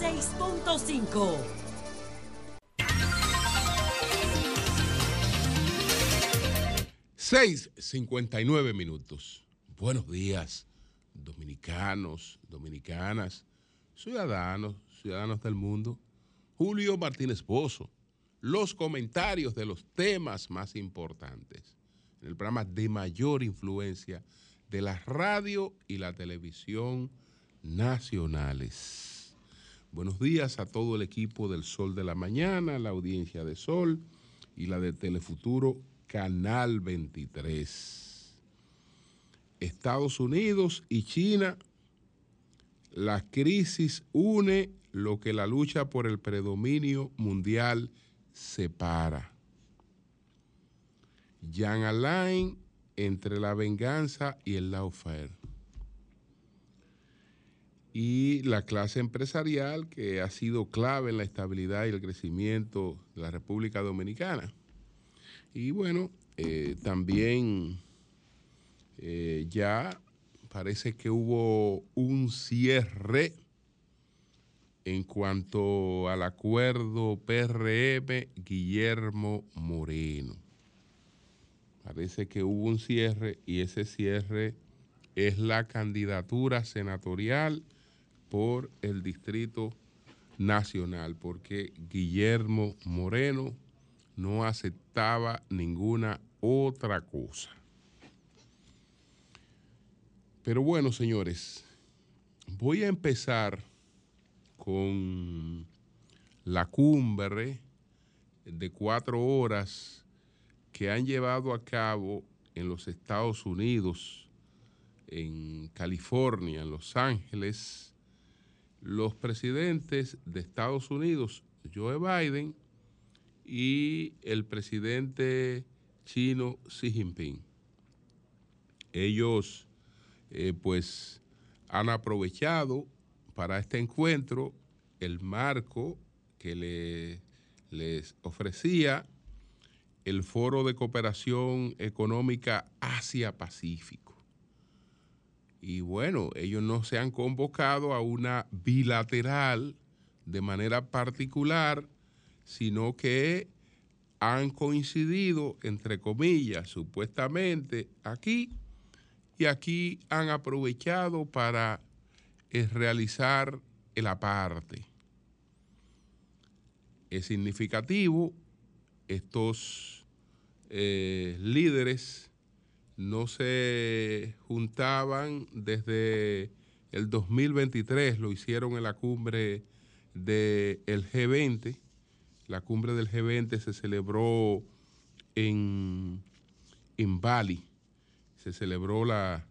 96.5. Seis cincuenta y nueve minutos. Buenos días, dominicanos, dominicanas, ciudadanos, ciudadanos del mundo. Julio Martínez Pozo, los comentarios de los temas más importantes en el programa de mayor influencia de la radio y la televisión nacionales. Buenos días a todo el equipo del Sol de la Mañana, la audiencia de Sol y la de Telefuturo Canal 23. Estados Unidos y China, la crisis une lo que la lucha por el predominio mundial separa. Jean Alain entre la venganza y el lawfare. Y la clase empresarial que ha sido clave en la estabilidad y el crecimiento de la República Dominicana. Y bueno, eh, también eh, ya parece que hubo un cierre en cuanto al acuerdo PRM Guillermo Moreno. Parece que hubo un cierre y ese cierre es la candidatura senatorial por el Distrito Nacional, porque Guillermo Moreno no aceptaba ninguna otra cosa. Pero bueno, señores, voy a empezar con la cumbre de cuatro horas que han llevado a cabo en los Estados Unidos, en California, en Los Ángeles, los presidentes de Estados Unidos, Joe Biden, y el presidente chino Xi Jinping. Ellos eh, pues han aprovechado para este encuentro el marco que le, les ofrecía el Foro de Cooperación Económica Asia-Pacífico. Y bueno, ellos no se han convocado a una bilateral de manera particular, sino que han coincidido, entre comillas, supuestamente aquí, y aquí han aprovechado para eh, realizar el aparte. Es significativo, estos eh, líderes no se juntaban desde el 2023, lo hicieron en la cumbre del G20 la cumbre del G20 se celebró en, en Bali. Se celebró la,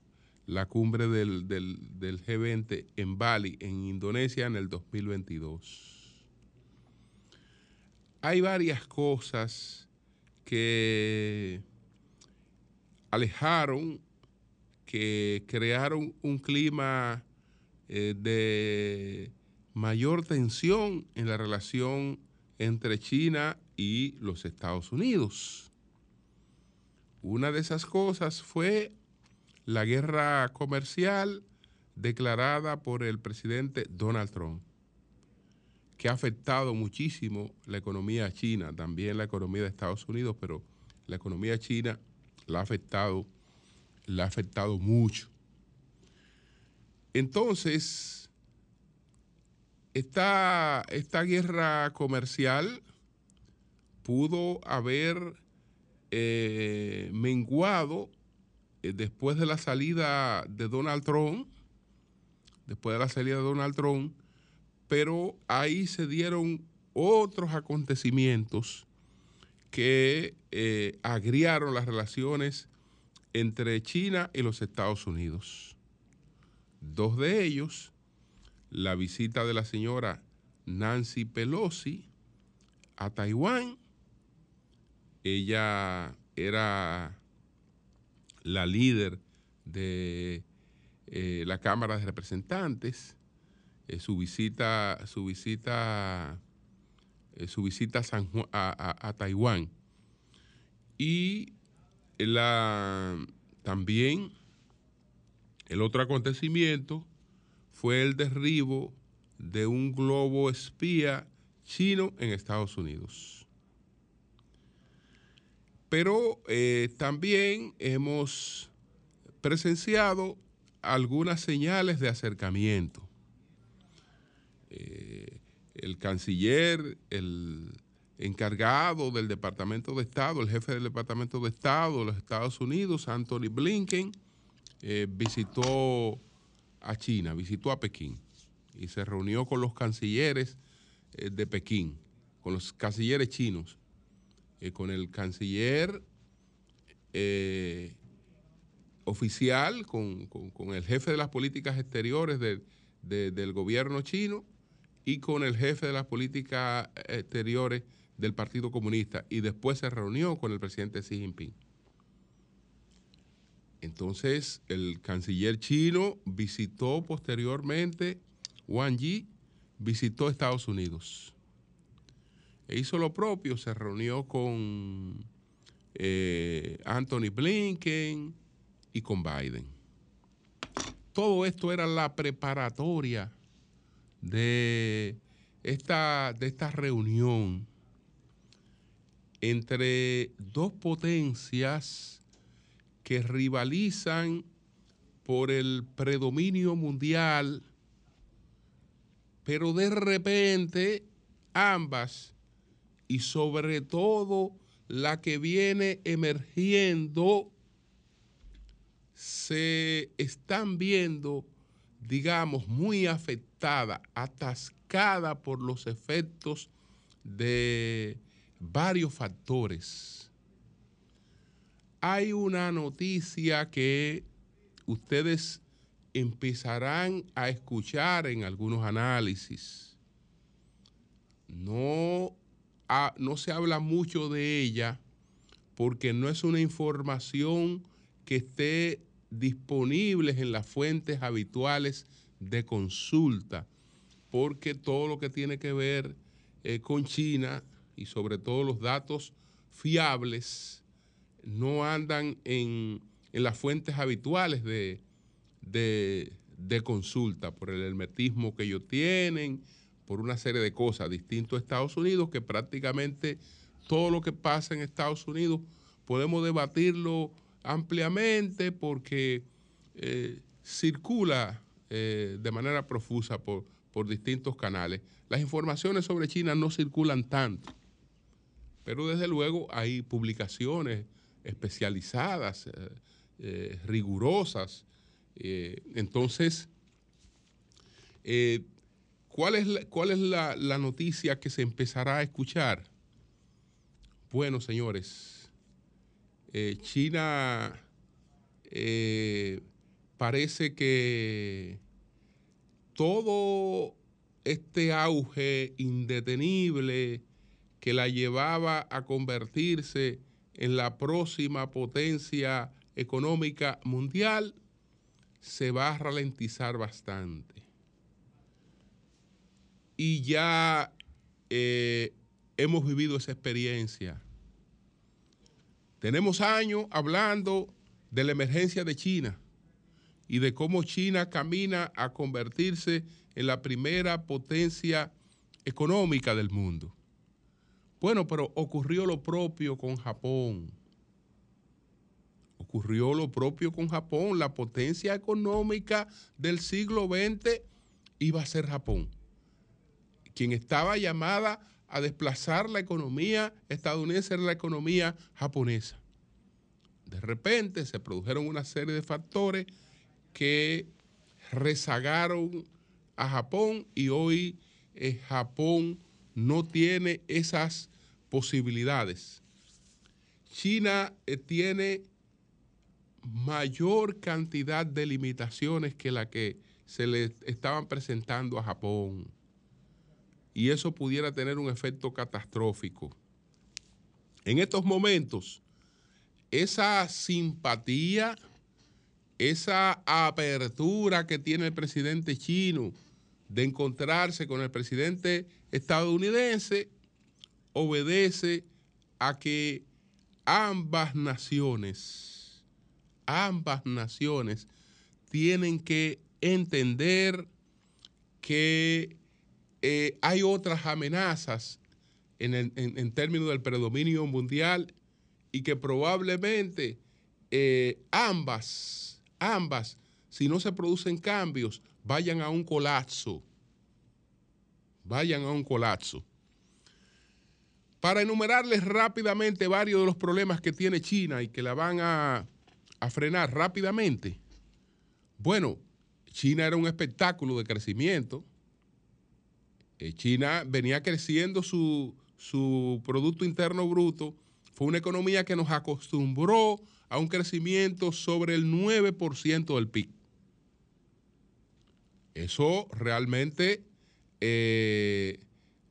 cumbre del, del, G20 en Bali, en Indonesia, en el 2022. Hay varias cosas que alejaron, que crearon un clima eh, de mayor tensión en la relación entre China y los Estados Unidos. Una de esas cosas fue la guerra comercial declarada por el presidente Donald Trump, que ha afectado muchísimo la economía china, también la economía de Estados Unidos, pero la economía china la ha afectado, la ha afectado mucho. Entonces, esta, esta guerra comercial pudo haber eh, menguado eh, después de la salida de Donald Trump, después de la salida de Donald Trump, pero ahí se dieron otros acontecimientos que eh, agriaron las relaciones entre China y los Estados Unidos. Dos de ellos la visita de la señora Nancy Pelosi a Taiwán. Ella era la líder de eh, la Cámara de Representantes. Eh, su visita, su visita, eh, su visita a, Taiwán. Y la, también el otro acontecimiento fue el derribo de un globo espía chino en Estados Unidos. Pero eh, también hemos presenciado algunas señales de acercamiento. El canciller, el encargado del Departamento de Estado, el jefe del Departamento de Estado de los Estados Unidos, Anthony Blinken, eh, visitó a China, visitó a Pekín y se reunió con los cancilleres eh, de Pekín, con los cancilleres chinos, eh, con el canciller oficial, con, el jefe de las políticas exteriores del gobierno chino y con el jefe de las políticas exteriores del Partido Comunista y después se reunió con el presidente Xi Jinping. Entonces, el canciller chino visitó posteriormente, Wang Yi visitó Estados Unidos. E hizo lo propio, se reunió con eh, Anthony Blinken y con Biden. Todo esto era la preparatoria de esta, de esta reunión entre dos potencias que rivalizan por el predominio mundial, pero de repente ambas, y sobre todo la que viene emergiendo, se están viendo, digamos, muy atascada por los efectos de varios factores. Hay una noticia que ustedes empezarán a escuchar en algunos análisis. No, no se habla mucho de ella porque no es una información que esté disponible en las fuentes habituales de consulta, porque todo lo que tiene que ver eh, con China y sobre todo los datos fiables no andan en, las fuentes habituales de, de, consulta por el hermetismo que ellos tienen, por una serie de cosas. Distinto a Estados Unidos, que prácticamente todo lo que pasa en Estados Unidos podemos debatirlo ampliamente porque eh, circula eh, de manera profusa por, por distintos canales. Las informaciones sobre China no circulan tanto. Pero desde luego hay publicaciones especializadas, eh, eh, rigurosas. Entonces, ¿cuál es, cuál es la, la noticia que se empezará a escuchar? Bueno, señores, China parece que todo este auge indetenible que la llevaba a convertirse en la próxima potencia económica mundial, se va a ralentizar bastante. Y ya eh, hemos vivido esa experiencia. Tenemos años hablando de la emergencia de China y de cómo China camina a convertirse en la primera potencia económica del mundo. Bueno, pero ocurrió lo propio con Japón. Ocurrió lo propio con Japón. La potencia económica del siglo XX iba a ser Japón, quien estaba llamada a desplazar la economía estadounidense era la economía japonesa. De repente se produjeron una serie de factores que rezagaron a Japón y hoy eh, Japón no tiene esas posibilidades. China eh, tiene mayor cantidad de limitaciones que la que se le estaban presentando a Japón. Y eso pudiera tener un efecto catastrófico. En estos momentos, esa simpatía, esa apertura que tiene el presidente chino de encontrarse con el presidente estadounidense obedece a que ambas naciones, ambas naciones tienen que entender que eh, hay otras amenazas en, términos del predominio mundial y que probablemente eh, ambas, ambas, si no se producen cambios, vayan a un colapso. Vayan a un colapso. Para enumerarles rápidamente varios de los problemas que tiene China y que la van a, a frenar rápidamente. Bueno, China era un espectáculo de crecimiento. Eh, China venía creciendo su, su Producto Interno Bruto. Fue una economía que nos acostumbró a un crecimiento sobre el 9% del PIB. Eso realmente eh,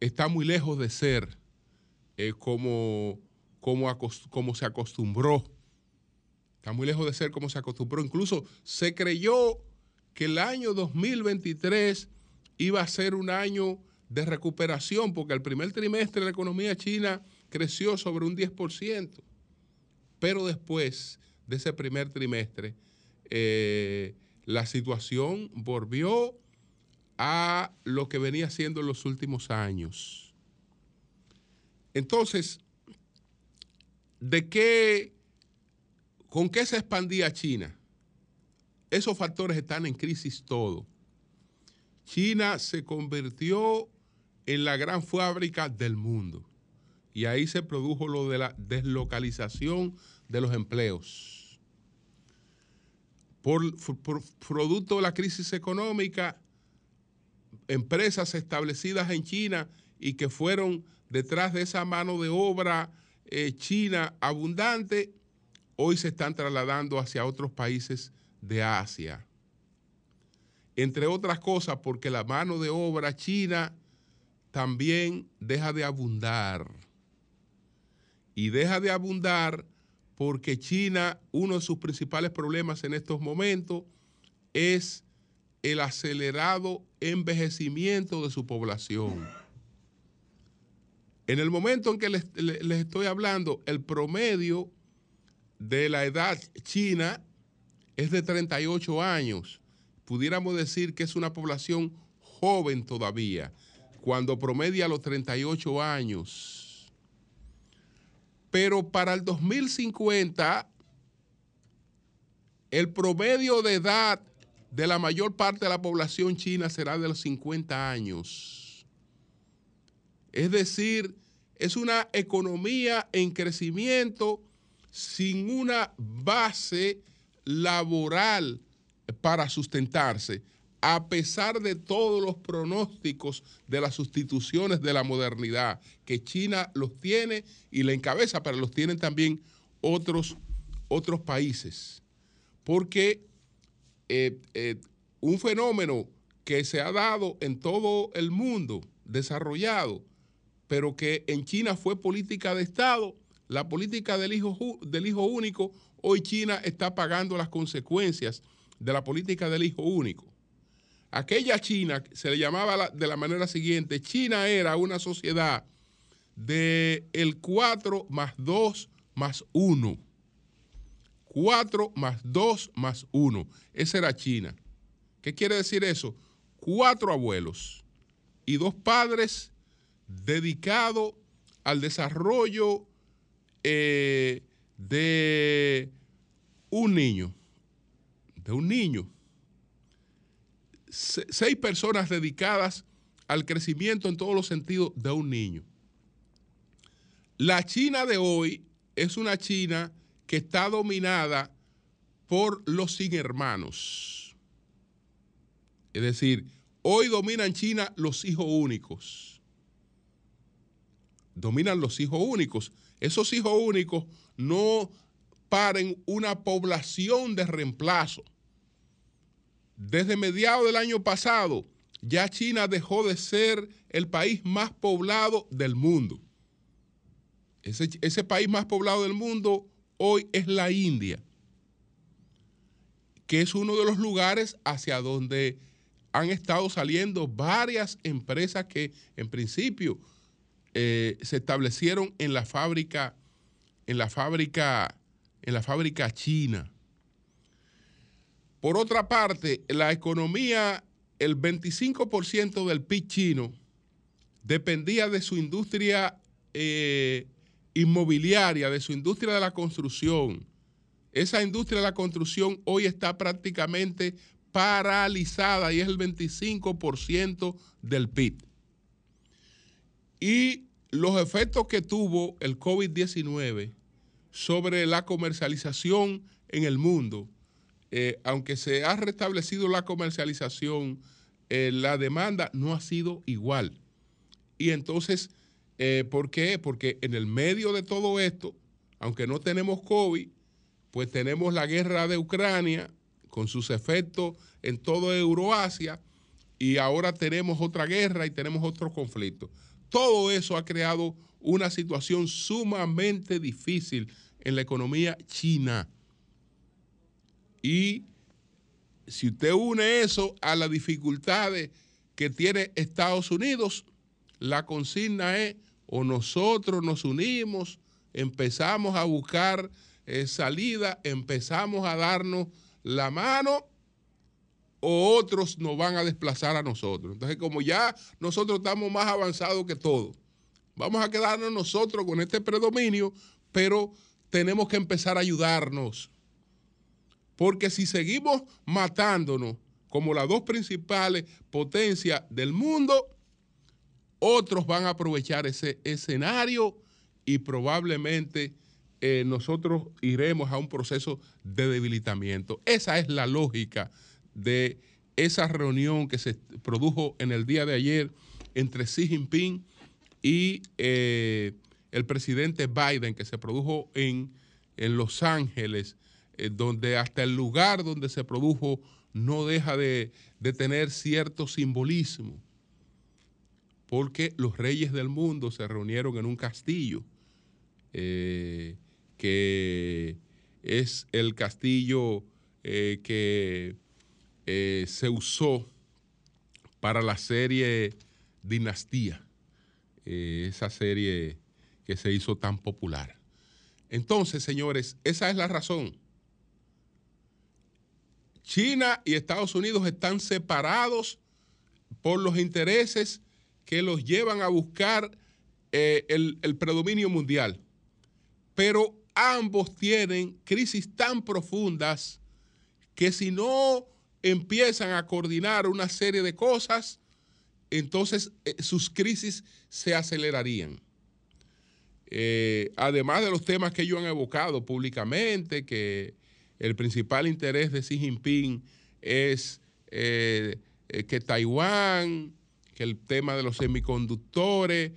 está muy lejos de ser eh, como, como, como se acostumbró. Está muy lejos de ser como se acostumbró. Incluso se creyó que el año 2023 iba a ser un año de recuperación, porque el primer trimestre la economía china creció sobre un 10%, pero después de ese primer trimestre, eh, la situación volvió a lo que venía siendo en los últimos años. Entonces, ¿de qué, con qué se expandía China? Esos factores están en crisis todo. China se convirtió en la gran fábrica del mundo. Y ahí se produjo lo de la deslocalización de los empleos. Por, producto de la crisis económica, empresas establecidas en China y que fueron detrás de esa mano de obra eh, china abundante, hoy se están trasladando hacia otros países de Asia. Entre otras cosas, porque la mano de obra china también deja de abundar. Y deja de abundar porque China, uno de sus principales problemas en estos momentos es el acelerado envejecimiento de su población. En el momento en que les, les, estoy hablando, el promedio de la edad china es de 38 años. Pudiéramos decir que es una población joven todavía cuando promedia los 38 años. Pero para el 2050, el promedio de edad de la mayor parte de la población china será de los 50 años. Es decir, es una economía en crecimiento sin una base laboral para sustentarse a pesar de todos los pronósticos de las sustituciones de la modernidad, que China los tiene y la encabeza, pero los tienen también otros, otros países. Porque eh, eh, un fenómeno que se ha dado en todo el mundo desarrollado, pero que en China fue política de Estado, la política del hijo, del hijo único, hoy China está pagando las consecuencias de la política del hijo único. Aquella China se le llamaba de la manera siguiente, China era una sociedad de el 4 más 2 más 1. 4 más 2 más 1. Esa era China. ¿Qué quiere decir eso? Cuatro abuelos y dos padres dedicados al desarrollo eh, de un niño. De un niño seis personas dedicadas al crecimiento en todos los sentidos de un niño. La China de hoy es una China que está dominada por los sin hermanos. Es decir, hoy dominan China los hijos únicos. Dominan los hijos únicos. Esos hijos únicos no paren una población de reemplazo desde mediados del año pasado, ya China dejó de ser el país más poblado del mundo. Ese, país más poblado del mundo hoy es la India, que es uno de los lugares hacia donde han estado saliendo varias empresas que en principio eh, se establecieron en la fábrica, en la fábrica, en la fábrica china. Por otra parte, la economía, el 25% del PIB chino dependía de su industria eh, inmobiliaria, de su industria de la construcción. Esa industria de la construcción hoy está prácticamente paralizada y es el 25% del PIB. Y los efectos que tuvo el COVID-19 sobre la comercialización en el mundo, eh, aunque se ha restablecido la comercialización, eh, la demanda no ha sido igual. Y entonces, eh, ¿por qué? Porque en el medio de todo esto, aunque no tenemos COVID, pues tenemos la guerra de Ucrania con sus efectos en toda Euroasia y ahora tenemos otra guerra y tenemos otro conflicto. Todo eso ha creado una situación sumamente difícil en la economía china. Y si usted une eso a las dificultades que tiene Estados Unidos, la consigna es o nosotros nos unimos, empezamos a buscar eh, salida, empezamos a darnos la mano o otros nos van a desplazar a nosotros. Entonces, como ya nosotros estamos más avanzados que todos, vamos a quedarnos nosotros con este predominio, pero tenemos que empezar a ayudarnos. Porque si seguimos matándonos como las dos principales potencias del mundo, otros van a aprovechar ese escenario y probablemente eh, nosotros iremos a un proceso de debilitamiento. Esa es la lógica de esa reunión que se produjo en el día de ayer entre Xi Jinping y eh, el presidente Biden, que se produjo en, Los Ángeles, eh, donde hasta el lugar donde se produjo no deja de, tener cierto simbolismo, porque los reyes del mundo se reunieron en un castillo, eh, que es el castillo que se usó para la serie Dinastía, esa serie que se hizo tan popular. Entonces, señores, esa es la razón. China y Estados Unidos están separados por los intereses que los llevan a buscar eh, el, predominio mundial. Pero ambos tienen crisis tan profundas que si no empiezan a coordinar una serie de cosas, entonces eh, sus crisis se acelerarían. Eh, además de los temas que ellos han evocado públicamente, que el principal interés de Xi Jinping es eh, eh, que Taiwán, que el tema de los semiconductores,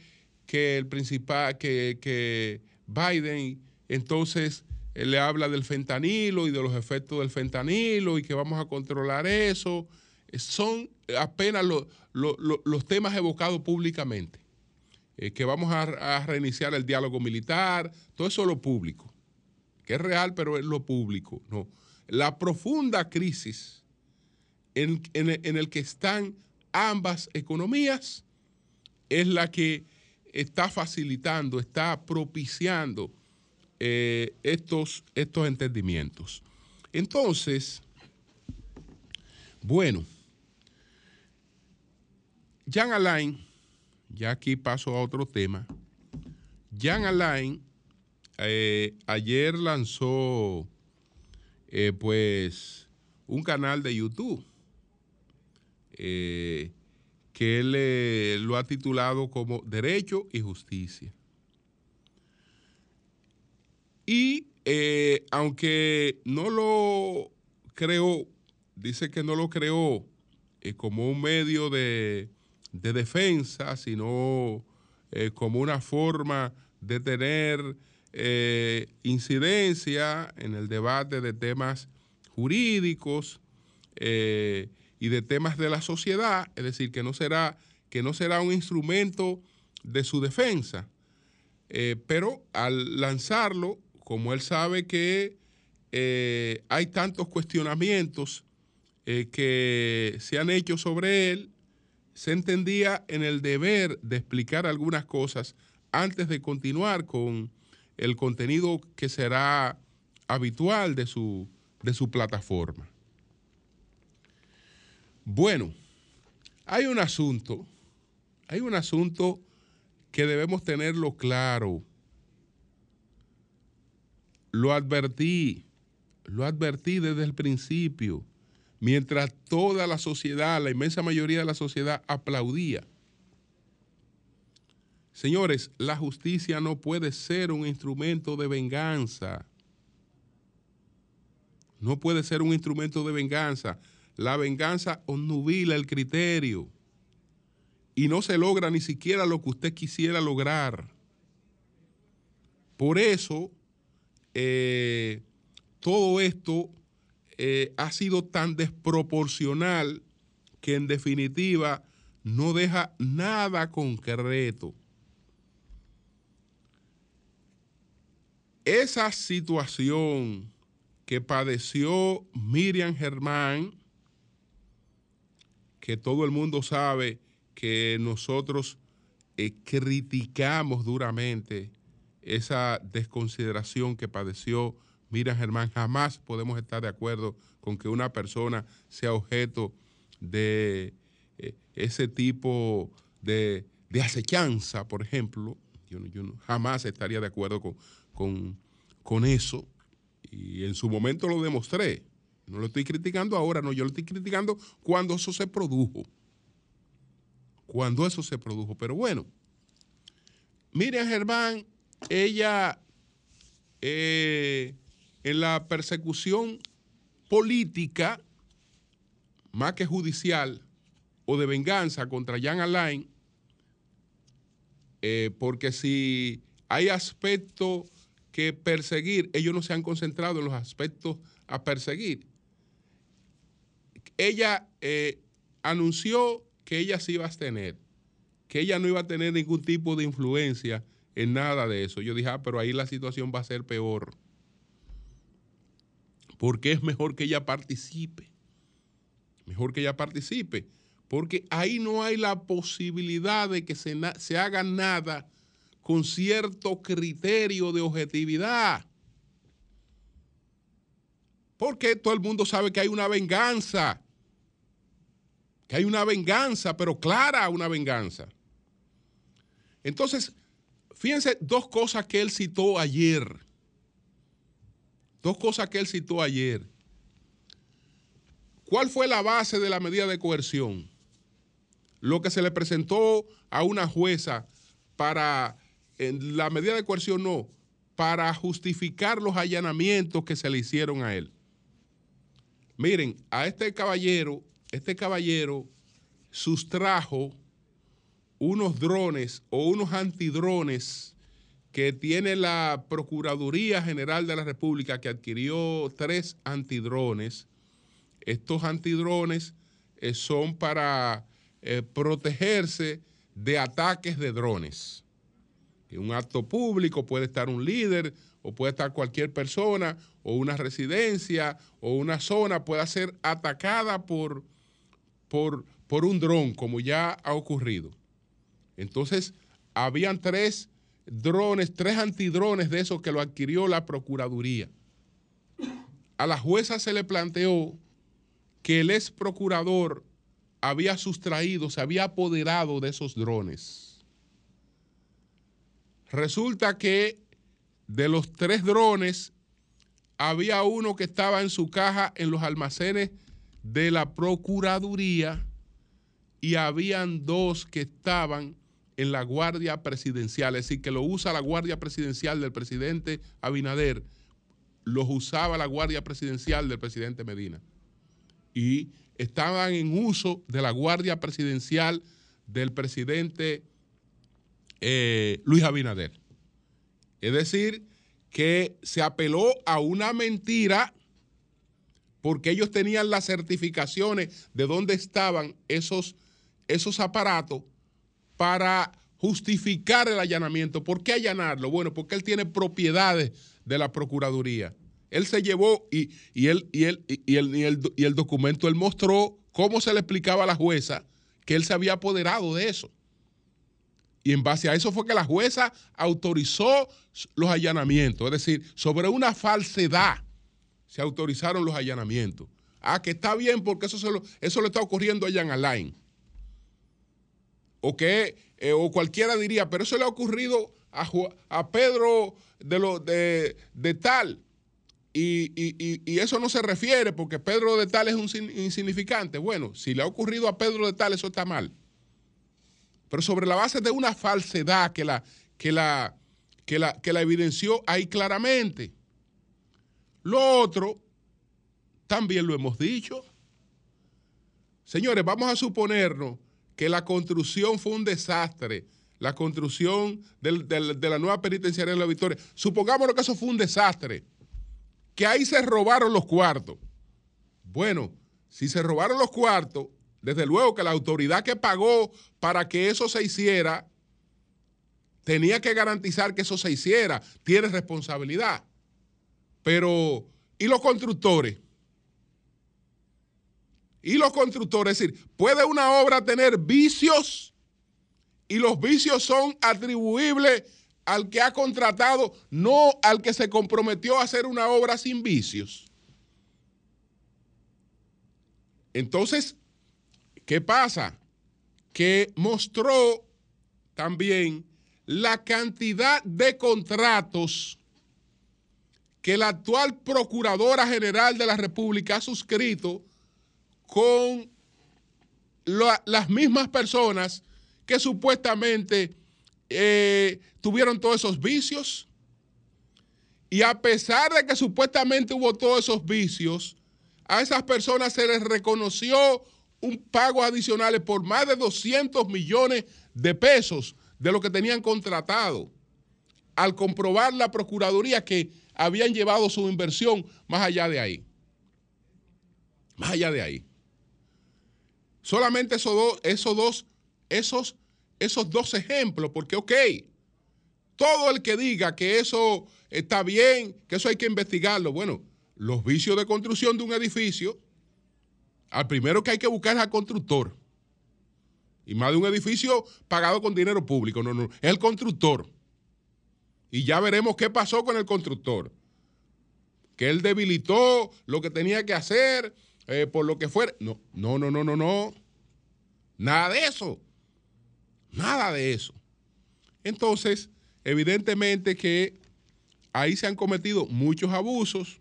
que el principal, que, que Biden entonces le habla del fentanilo y de los efectos del fentanilo y que vamos a controlar eso. Son apenas los temas evocados públicamente. Eh, que vamos a, reiniciar el diálogo militar, todo eso es lo público, que es real, pero es lo público. No. La profunda crisis en, el que están ambas economías es la que está facilitando, está propiciando eh, estos, estos entendimientos. Entonces, bueno, Jean Alain ya aquí paso a otro tema. Jan Alain eh, ayer lanzó eh, pues un canal de YouTube eh, que él lo ha titulado como Derecho y Justicia. Y aunque no lo creó, dice que no lo creó como un medio de de defensa, sino como una forma de tener eh, incidencia en el debate de temas jurídicos eh, y de temas de la sociedad, es decir, que no será, que no será un instrumento de su defensa. pero al lanzarlo, como él sabe que hay tantos cuestionamientos que se han hecho sobre él, se entendía en el deber de explicar algunas cosas antes de continuar con el contenido que será habitual de su, de su plataforma. Bueno, hay un asunto, hay un asunto que debemos tenerlo claro. Lo advertí, lo advertí desde el principio, mientras toda la sociedad, la inmensa mayoría de la sociedad aplaudía. Señores, la justicia no puede ser un instrumento de venganza. No puede ser un instrumento de venganza. La venganza obnubila el criterio y no se logra ni siquiera lo que usted quisiera lograr. Por eso, eh, todo esto eh, ha sido tan desproporcional que en definitiva no deja nada concreto. Esa situación que padeció Miriam Germán, que todo el mundo sabe que nosotros eh, criticamos duramente esa desconsideración que padeció Miriam Germán. Jamás podemos estar de acuerdo con que una persona sea objeto de eh, ese tipo de, acechanza, por ejemplo. Yo, jamás estaría de acuerdo con, con, con eso y en su momento lo demostré. No lo estoy criticando ahora, no, yo lo estoy criticando cuando eso se produjo. Cuando eso se produjo. Pero bueno, Miriam Germán, ella eh, en la persecución política, más que judicial o de venganza contra Jan Alain, eh, porque si hay aspectos que perseguir, ellos no se han concentrado en los aspectos a perseguir. Ella eh, anunció que ella sí iba a tener, que ella no iba a tener ningún tipo de influencia en nada de eso. Yo dije, ah, pero ahí la situación va a ser peor. Porque es mejor que ella participe. Mejor que ella participe. Porque ahí no hay la posibilidad de que se, se haga nada con cierto criterio de objetividad. Porque todo el mundo sabe que hay una venganza. Que hay una venganza, pero clara una venganza. Entonces, fíjense dos cosas que él citó ayer. Dos cosas que él citó ayer. ¿Cuál fue la base de la medida de coerción? Lo que se le presentó a una jueza para en la medida de coerción no, para justificar los allanamientos que se le hicieron a él. Miren, a este caballero, este caballero sustrajo unos drones o unos antidrones que tiene la Procuraduría General de la República, que adquirió tres antidrones. Estos antidrones eh, son para eh, protegerse de ataques de drones. En un acto público puede estar un líder o puede estar cualquier persona o una residencia o una zona puede ser atacada por, por, por un dron, como ya ha ocurrido. Entonces, habían tres drones, tres antidrones de esos que lo adquirió la Procuraduría. A la jueza se le planteó que el ex procurador había sustraído, se había apoderado de esos drones Resulta que de los tres drones, había uno que estaba en su caja en los almacenes de la Procuraduría y habían dos que estaban en la Guardia Presidencial, es decir, que lo usa la Guardia Presidencial del presidente Abinader, los usaba la Guardia Presidencial del presidente Medina. Y estaban en uso de la Guardia Presidencial del presidente eh, Luis Abinader. Es decir, que se apeló a una mentira porque ellos tenían las certificaciones de dónde estaban esos, esos aparatos para justificar el allanamiento. ¿Por qué allanarlo? Bueno, porque él tiene propiedades de la Procuraduría. Él se llevó y, él, y, él, y, el, y el documento, él mostró cómo se le explicaba a la jueza que él se había apoderado de eso. Y en base a eso fue que la jueza autorizó los allanamientos. Es decir, sobre una falsedad se autorizaron los allanamientos. Ah, que está bien porque eso, se lo, le está ocurriendo a Jan Alain. o que eh, o cualquiera diría, pero eso le ha ocurrido a, Pedro de, lo, de, tal. Y, eso no se refiere porque Pedro de tal es un insignificante. Bueno, si le ha ocurrido a Pedro de tal, eso está mal. Pero sobre la base de una falsedad que la, que la, que la, que la evidenció ahí claramente. Lo otro, también lo hemos dicho. Señores, vamos a suponernos que la construcción fue un desastre, la construcción de la nueva penitenciaria de la Victoria. Supongamos que eso fue un desastre, que ahí se robaron los cuartos. Bueno, si se robaron los cuartos, desde luego que la autoridad que pagó para que eso se hiciera tenía que garantizar que eso se hiciera, tiene responsabilidad. Pero, ¿y los constructores? Y los constructores, es decir, ¿puede una obra tener vicios? Y los vicios son atribuibles al que ha contratado, no al que se comprometió a hacer una obra sin vicios. Entonces, ¿qué pasa? Que mostró también la cantidad de contratos que la actual Procuradora General de la República ha suscrito con las mismas personas que supuestamente eh, tuvieron todos esos vicios. Y a pesar de que supuestamente hubo todos esos vicios, a esas personas se les reconoció un pago adicional por más de 200 millones de pesos de lo que tenían contratado. Al comprobar la Procuraduría que habían llevado su inversión más allá de ahí. Más allá de ahí. Solamente esos dos, esos dos, esos, esos dos ejemplos, porque ok, todo el que diga que eso está bien, que eso hay que investigarlo, bueno, los vicios de construcción de un edificio, al primero que hay que buscar es al constructor. Y más de un edificio pagado con dinero público, no, no, es el constructor. Y ya veremos qué pasó con el constructor. Que él debilitó lo que tenía que hacer, eh, por lo que fuera. No, no, no, no, no, no. Nada de eso. Nada de eso. Entonces, evidentemente que ahí se han cometido muchos abusos.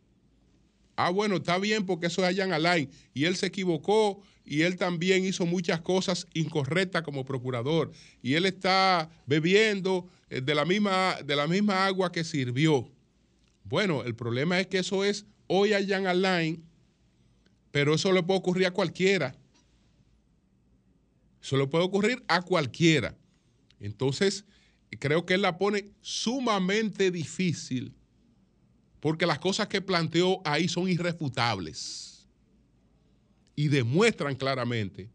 Ah, bueno, está bien porque eso es Jan Alain. Y él se equivocó y él también hizo muchas cosas incorrectas como procurador. Y él está bebiendo eh, de la misma, de la misma agua que sirvió. Bueno, el problema es que eso es hoy a Jan Alain pero eso le puede ocurrir a cualquiera. Eso le puede ocurrir a cualquiera. Entonces, creo que él la pone sumamente difícil porque las cosas que planteó ahí son irrefutables y demuestran claramente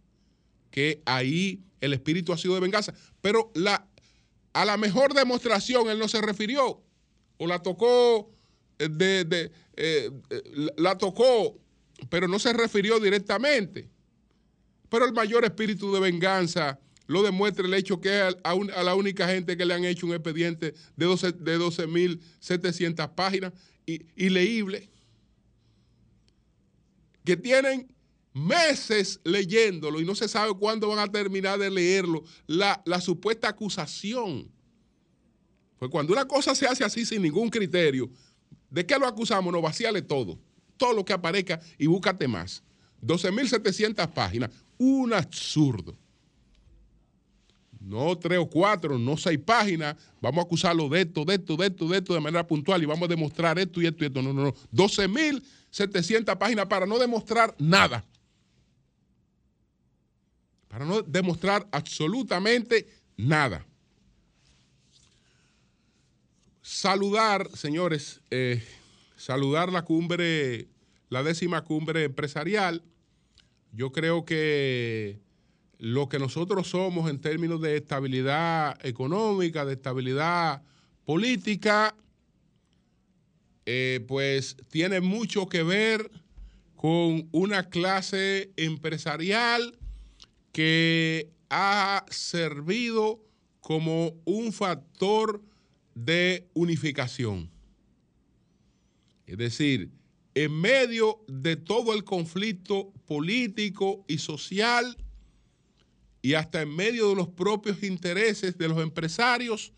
que ahí el espíritu ha sido de venganza. Pero a la mejor demostración él no se refirió o la tocó eh, de, eh, la tocó pero no se refirió directamente. Pero el mayor espíritu de venganza lo demuestra el hecho que a, a, la única gente que le han hecho un expediente de 12.700 de páginas y, que tienen meses leyéndolo y no se sabe cuándo van a terminar de leerlo, la, la supuesta acusación. Pues cuando una cosa se hace así sin ningún criterio, ¿de qué lo acusamos? No, vacíale todo todo lo que aparezca y búscate más. 12.700 páginas, un absurdo. No tres o cuatro, no seis páginas, vamos a acusarlo de esto, de esto, de esto, de esto de manera puntual y vamos a demostrar esto y esto y esto. No, no, no. 12.700 páginas para no demostrar nada. Para no demostrar absolutamente nada. Saludar, señores, eh, saludar la cumbre, la décima cumbre empresarial. Yo creo que lo que nosotros somos en términos de estabilidad económica, de estabilidad política, eh, pues tiene mucho que ver con una clase empresarial que ha servido como un factor de unificación. Es decir, en medio de todo el conflicto político y social y hasta en medio de los propios intereses de los empresarios,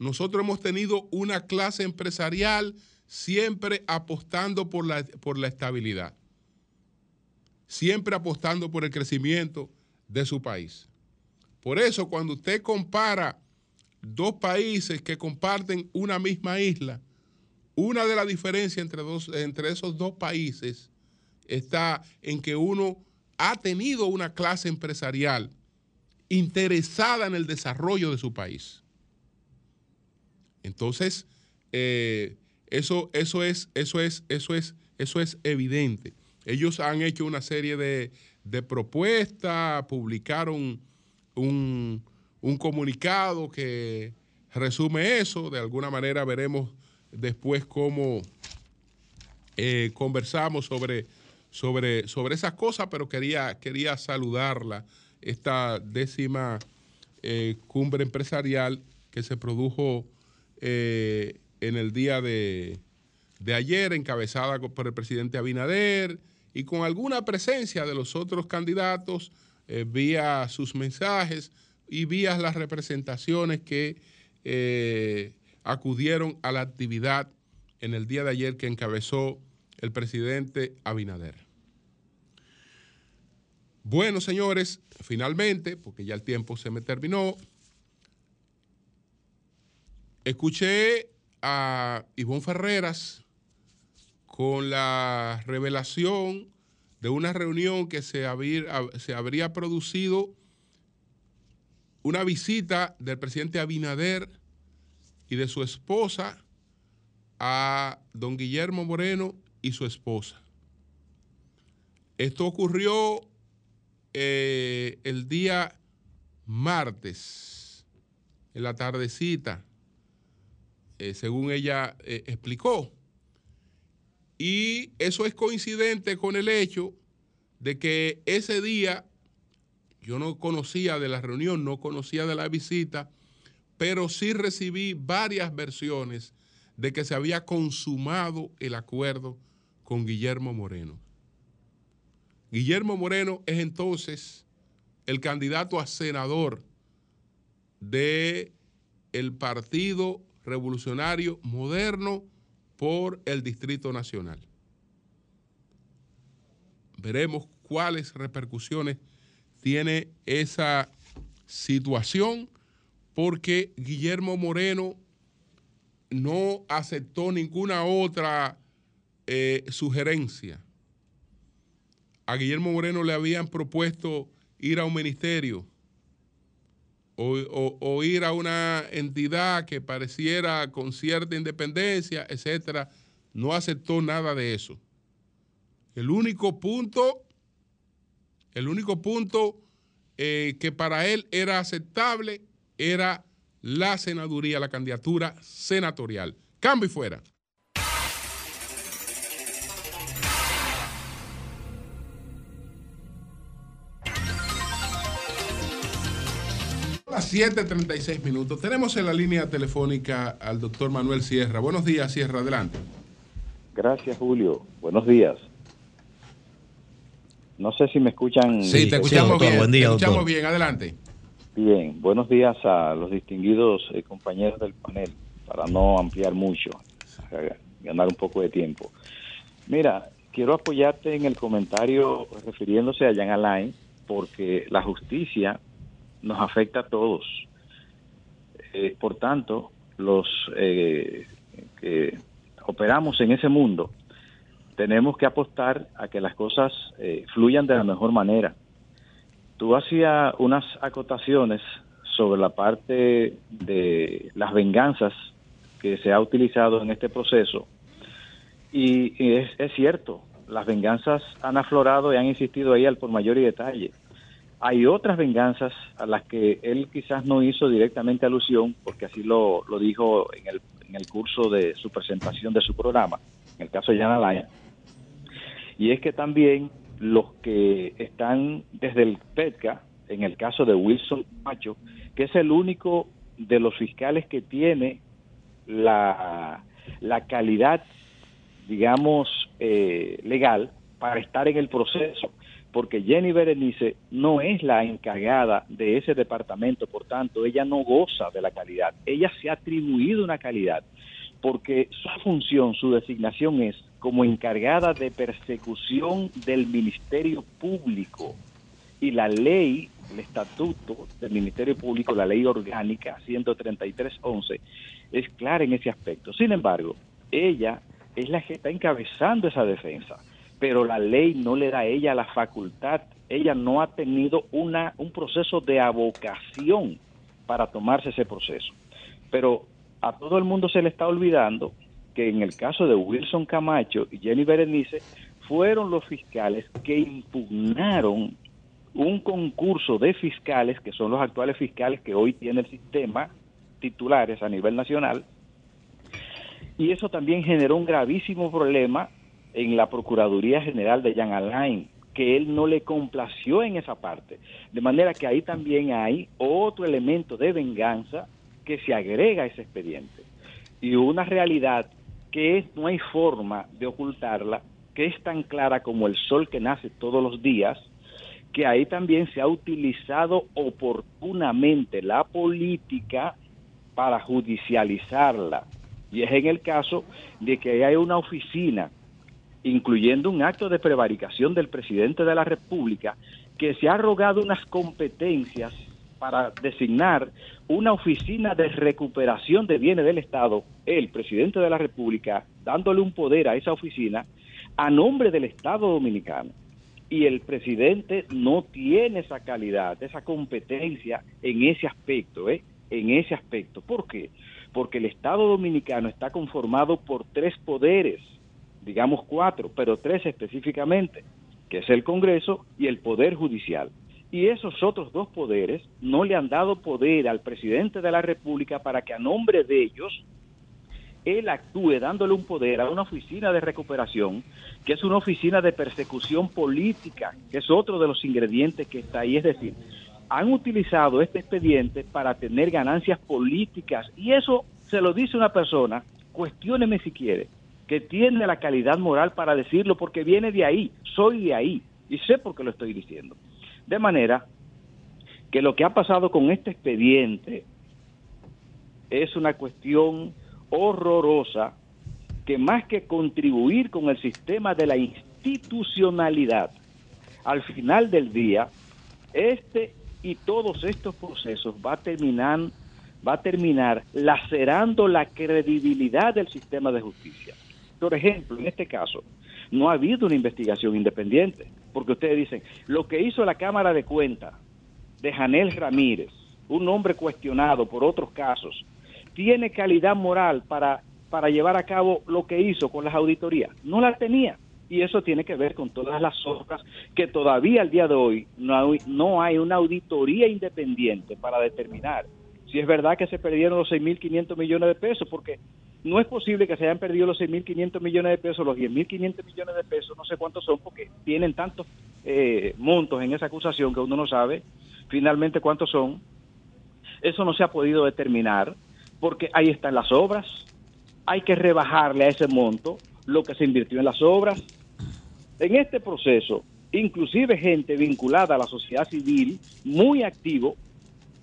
nosotros hemos tenido una clase empresarial siempre apostando por la, por la estabilidad, siempre apostando por el crecimiento de su país. Por eso, cuando usted compara dos países que comparten una misma isla, una de las diferencias entre, dos, entre esos dos países está en que uno ha tenido una clase empresarial interesada en el desarrollo de su país. Entonces, eh, eso, eso, es, eso, es, eso, es, eso es evidente. Ellos han hecho una serie de, propuestas, publicaron un, comunicado que resume eso. De alguna manera veremos después cómo eh, conversamos sobre sobre, sobre esas cosas, pero quería, quería saludarla, esta décima eh, cumbre empresarial que se produjo eh, en el día de, ayer, encabezada por el presidente Abinader y con alguna presencia de los otros candidatos eh, vía sus mensajes y vía las representaciones que acudieron a la actividad en el día de ayer que encabezó el presidente Abinader. Bueno, señores, finalmente, porque ya el tiempo se me terminó, escuché a Ivonne Ferreras con la revelación de una reunión que se, se habría producido una visita del presidente Abinader y de su esposa a don Guillermo Moreno y su esposa. Esto ocurrió eh, el día martes, en la tardecita, eh, según ella eh, explicó. Y eso es coincidente con el hecho de que ese día yo no conocía de la reunión, no conocía de la visita, pero sí recibí varias versiones de que se había consumado el acuerdo con Guillermo Moreno. Guillermo Moreno es entonces el candidato a senador de el Partido Revolucionario Moderno por el Distrito Nacional. Veremos cuáles repercusiones tiene esa situación porque Guillermo Moreno no aceptó ninguna otra eh, sugerencia a Guillermo Moreno le habían propuesto ir a un ministerio o, ir a una entidad que pareciera con cierta independencia, etcétera, no aceptó nada de eso. El único punto, el único punto eh, que para él era aceptable era la senaduría, la candidatura senatorial. Cambio y fuera. Las 7:36 minutos. Tenemos en la línea telefónica al doctor Manuel Sierra. Buenos días, Sierra, adelante. Gracias, Julio. Buenos días. No sé si me escuchan. Sí, te escuchamos bien. Buen día, te escuchamos bien, adelante. Bien, buenos días a los distinguidos eh, compañeros del panel, para no ampliar mucho, ganar un poco de tiempo. Mira, quiero apoyarte en el comentario refiriéndose a Jan Alain, porque la justicia nos afecta a todos. Eh, por tanto, los eh, que operamos en ese mundo tenemos que apostar a que las cosas eh, fluyan de la mejor manera. Tú hacías unas acotaciones sobre la parte de las venganzas que se ha utilizado en este proceso y, es, es, cierto, las venganzas han aflorado y han existido ahí al por mayor y detalle. Hay otras venganzas a las que él quizás no hizo directamente alusión, porque así lo, dijo en el, en el curso de su presentación de su programa, en el caso de Jan Alaya. Y es que también los que están desde el PETCA, en el caso de Wilson Macho, que es el único de los fiscales que tiene la, la calidad, digamos, eh, legal para estar en el proceso porque Jenny Berenice no es la encargada de ese departamento, por tanto, ella no goza de la calidad. Ella se ha atribuido una calidad, porque su función, su designación es como encargada de persecución del Ministerio Público. Y la ley, el estatuto del Ministerio Público, la ley orgánica 133.11, es clara en ese aspecto. Sin embargo, ella es la que está encabezando esa defensa, pero la ley no le da a ella la facultad, ella no ha tenido una, un proceso de avocación para tomarse ese proceso. Pero a todo el mundo se le está olvidando que en el caso de Wilson Camacho y Jenny Berenice fueron los fiscales que impugnaron un concurso de fiscales, que son los actuales fiscales que hoy tiene el sistema, titulares a nivel nacional, y eso también generó un gravísimo problema en la Procuraduría General de Jan Alain, que él no le complació en esa parte. De manera que ahí también hay otro elemento de venganza que se agrega a ese expediente. Y una realidad que no hay forma de ocultarla, que es tan clara como el sol que nace todos los días, que ahí también se ha utilizado oportunamente la política para judicializarla y es en el caso de que hay una oficina, incluyendo un acto de prevaricación del presidente de la República, que se ha rogado unas competencias para designar una oficina de recuperación de bienes del Estado, el presidente de la República, dándole un poder a esa oficina a nombre del Estado dominicano. Y el presidente no tiene esa calidad, esa competencia en ese aspecto, ¿eh? En ese aspecto. ¿Por qué? porque el Estado dominicano está conformado por tres poderes, digamos cuatro, pero tres específicamente, que es el Congreso y el Poder Judicial. Y esos otros dos poderes no le han dado poder al presidente de la República para que a nombre de ellos él actúe dándole un poder a una oficina de recuperación, que es una oficina de persecución política, que es otro de los ingredientes que está ahí. Es decir, han utilizado este expediente para tener ganancias políticas y eso se lo dice una persona, cuestióneme si quiere, que tiene la calidad moral para decirlo porque viene de ahí, soy de ahí y sé por qué lo estoy diciendo. De manera que lo que ha pasado con este expediente es una cuestión horrorosa que más que contribuir con el sistema de la institucionalidad, al final del día, este y todos estos procesos va a terminar va a terminar lacerando la credibilidad del sistema de justicia. Por ejemplo, en este caso, no ha habido una investigación independiente, porque ustedes dicen, lo que hizo la Cámara de Cuentas de Janel Ramírez, un hombre cuestionado por otros casos, tiene calidad moral para, para llevar a cabo lo que hizo con las auditorías. No la tenía y eso tiene que ver con todas las obras que todavía al día de hoy no hay, no hay una auditoría independiente para determinar si es verdad que se perdieron los 6.500 millones de pesos, porque no es posible que se hayan perdido los 6.500 millones de pesos, los 10.500 millones de pesos, no sé cuántos son, porque tienen tantos eh, montos en esa acusación que uno no sabe finalmente cuántos son. Eso no se ha podido determinar, porque ahí están las obras, hay que rebajarle a ese monto lo que se invirtió en las obras. En este proceso, inclusive gente vinculada a la sociedad civil, muy activo,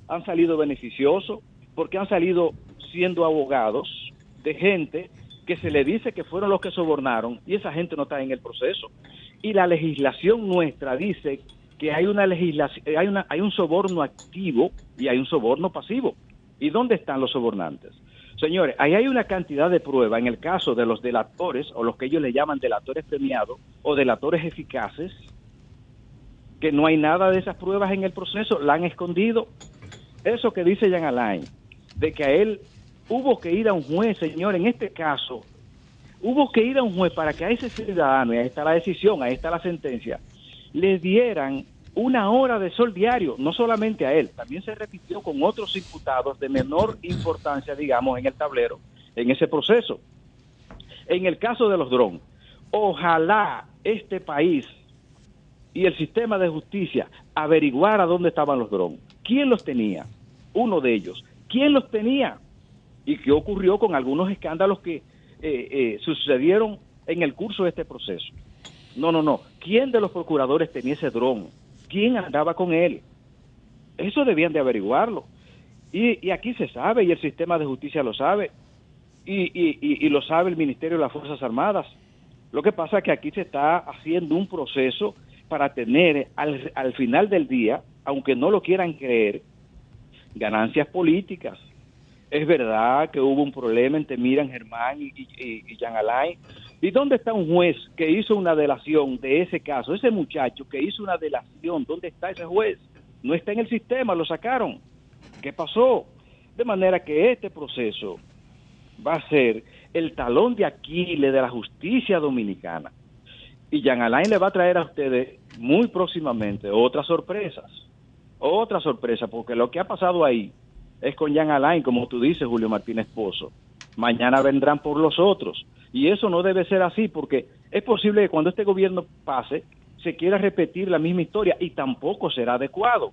han salido beneficiosos, porque han salido siendo abogados de gente que se le dice que fueron los que sobornaron y esa gente no está en el proceso. Y la legislación nuestra dice que hay una legislación, hay una, hay un soborno activo y hay un soborno pasivo. ¿Y dónde están los sobornantes? Señores, ahí hay una cantidad de pruebas en el caso de los delatores o los que ellos le llaman delatores premiados o delatores eficaces, que no hay nada de esas pruebas en el proceso, la han escondido. Eso que dice Jean Alain, de que a él hubo que ir a un juez, señor, en este caso, hubo que ir a un juez para que a ese ciudadano, y ahí está la decisión, ahí está la sentencia, le dieran una hora de sol diario, no solamente a él, también se repitió con otros imputados de menor importancia, digamos, en el tablero, en ese proceso. En el caso de los drones, ojalá este país y el sistema de justicia averiguara dónde estaban los drones. ¿Quién los tenía? Uno de ellos. ¿Quién los tenía? ¿Y qué ocurrió con algunos escándalos que eh, eh, sucedieron en el curso de este proceso? No, no, no. ¿Quién de los procuradores tenía ese dron? ¿Quién andaba con él? Eso debían de averiguarlo. Y, aquí se sabe, y el sistema de justicia lo sabe, y, y, y, lo sabe el Ministerio de las Fuerzas Armadas. Lo que pasa es que aquí se está haciendo un proceso para tener al, al final del día, aunque no lo quieran creer, ganancias políticas. Es verdad que hubo un problema entre Miran Germán y, Jean Alain. ¿Y dónde está un juez que hizo una delación de ese caso? Ese muchacho que hizo una delación, ¿dónde está ese juez? No está en el sistema, lo sacaron. ¿Qué pasó? De manera que este proceso va a ser el talón de Aquiles de la justicia dominicana. Y Jean Alain le va a traer a ustedes muy próximamente otras sorpresas. Otra sorpresa, porque lo que ha pasado ahí es con Jean Alain, como tú dices, Julio Martínez Pozo. Mañana vendrán por los otros. Y eso no debe ser así, porque es posible que cuando este gobierno pase, se quiera repetir la misma historia y tampoco será adecuado.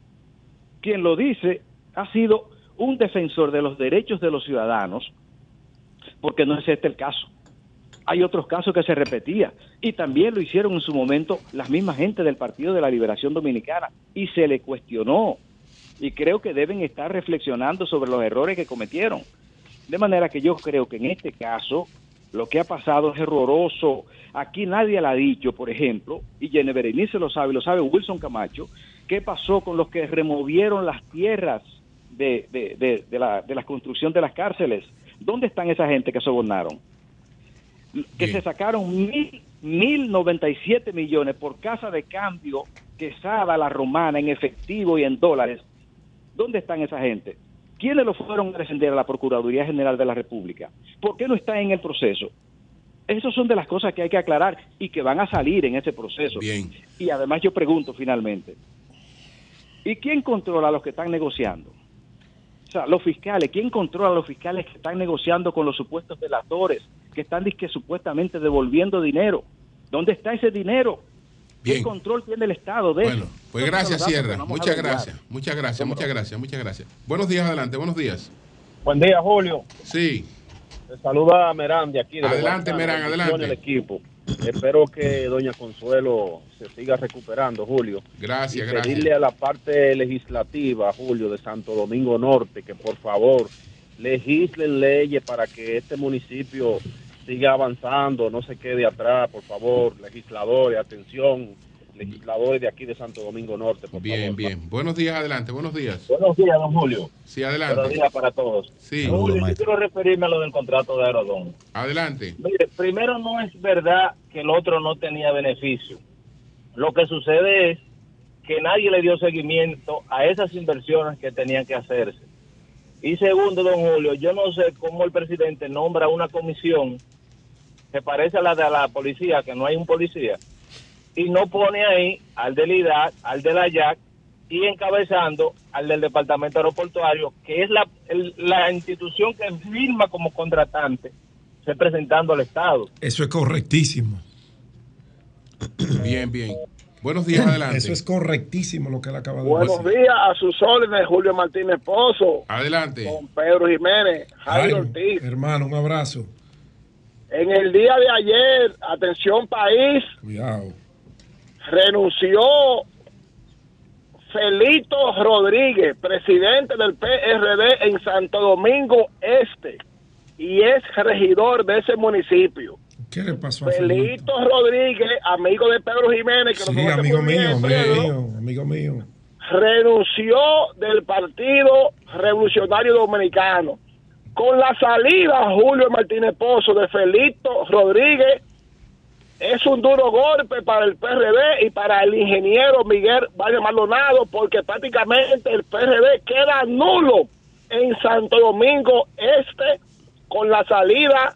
Quien lo dice ha sido un defensor de los derechos de los ciudadanos, porque no es este el caso. Hay otros casos que se repetía y también lo hicieron en su momento las mismas gente del Partido de la Liberación Dominicana y se le cuestionó y creo que deben estar reflexionando sobre los errores que cometieron. De manera que yo creo que en este caso lo que ha pasado es horroroso. Aquí nadie lo ha dicho, por ejemplo, y Jenny Berenice lo sabe, lo sabe Wilson Camacho, qué pasó con los que removieron las tierras de, de, de, la, de la construcción de las cárceles. ¿Dónde están esa gente que sobornaron? Que se sacaron mil, mil noventa y siete millones por casa de cambio Quesada, la romana, en efectivo y en dólares. ¿Dónde están esa gente? ¿Quiénes lo fueron a defender a la Procuraduría General de la República? ¿Por qué no está en el proceso? Esas son de las cosas que hay que aclarar y que van a salir en ese proceso. Bien. Y además yo pregunto finalmente, ¿y quién controla a los que están negociando? O sea, los fiscales, ¿quién controla a los fiscales que están negociando con los supuestos delatores, que están que supuestamente devolviendo dinero? ¿Dónde está ese dinero? ¿Qué control tiene el Estado de Bueno, pues gracias, Sierra. Muchas gracias, muchas gracias, muchas gracias, muchas gracias. Buenos días, adelante, buenos días. Buen día, Julio. Sí. Te saluda Merán de aquí. De adelante, Merán, adelante. El equipo. Espero que doña Consuelo se siga recuperando, Julio. Gracias, y gracias. Pedirle a la parte legislativa, Julio, de Santo Domingo Norte, que por favor legislen leyes para que este municipio siga avanzando, no se quede atrás, por favor, legisladores, atención, legisladores de aquí de Santo Domingo Norte, por bien, favor. bien. Buenos días, adelante, buenos días. Buenos días, don Julio. Sí, adelante. Buenos días para todos. Sí. Don Julio, yo quiero referirme a lo del contrato de Aerodón. Adelante. Mire, primero no es verdad que el otro no tenía beneficio. Lo que sucede es que nadie le dio seguimiento a esas inversiones que tenían que hacerse. Y segundo, don Julio, yo no sé cómo el presidente nombra una comisión que parece a la de la policía, que no hay un policía, y no pone ahí al del IDAC, al de la YAC y encabezando al del Departamento Aeroportuario, que es la, el- la institución que firma como contratante, representando al Estado. Eso es correctísimo. Bien, bien. Buenos días, adelante. Eso es correctísimo lo que él acaba de Buenos decir. días, a sus órdenes, Julio Martínez Pozo, Adelante. con Pedro Jiménez, Jairo Jairo, Ortiz. hermano, un abrazo. En el día de ayer, atención país, Cuidado. renunció Felito Rodríguez, presidente del PRD en Santo Domingo Este, y es regidor de ese municipio. ¿Qué le pasó a Felito? Felito Rodríguez, amigo de Pedro Jiménez, que Sí, amigo bien, mío, amigo Pedro, mío, amigo mío. renunció del Partido Revolucionario Dominicano. Con la salida Julio Martínez Pozo de Felito Rodríguez, es un duro golpe para el PRD y para el ingeniero Miguel Valle Maldonado, porque prácticamente el PRD queda nulo en Santo Domingo Este con la salida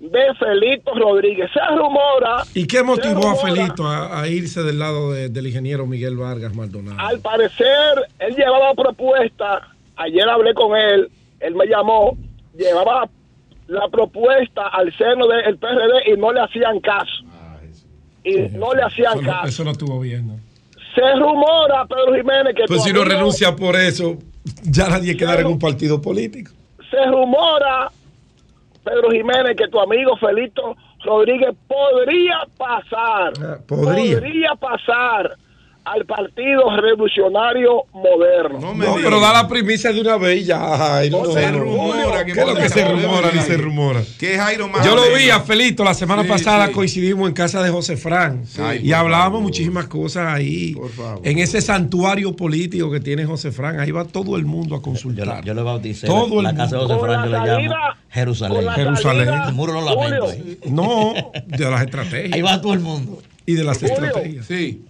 de Felito Rodríguez. Se rumora. ¿Y qué motivó a Felito a, a irse del lado de- del ingeniero Miguel Vargas Maldonado? Al parecer, él llevaba propuesta, ayer hablé con él, él me llamó, llevaba la propuesta al seno del PRD y no le hacían caso. Y no le hacían Eso no, caso. eso no estuvo bien, ¿no? Se rumora, Pedro Jiménez, que Pues si no renuncia por eso, ya nadie quedará en un partido político. se rumora, Pedro Jiménez, que tu amigo Felito Rodríguez podría pasar, Ah, podría. pasar al Partido Revolucionario Moderno. No me No, digas. pero da la primicia de una vez y ya. Ay, no, Se no. rumora que ¿Qué es lo que se rumora? ver Ni se ahí. rumora. Que Jairo más Yo lo vi a Felito la semana Sí, pasada, sí. coincidimos en casa de José Fran y hablábamos favor. muchísimas cosas ahí. Por favor. En ese santuario político que tiene José Fran, ahí va todo el mundo a Yo, consultar. la- yo le bauticé Todo la el casa de mundo. José Fran, yo la le llamo Jerusalén. con la Jerusalén. salida- El muro no lo lamento ahí. No, de las Ahí estrategias va todo el mundo. y de las Julio. estrategias. Sí.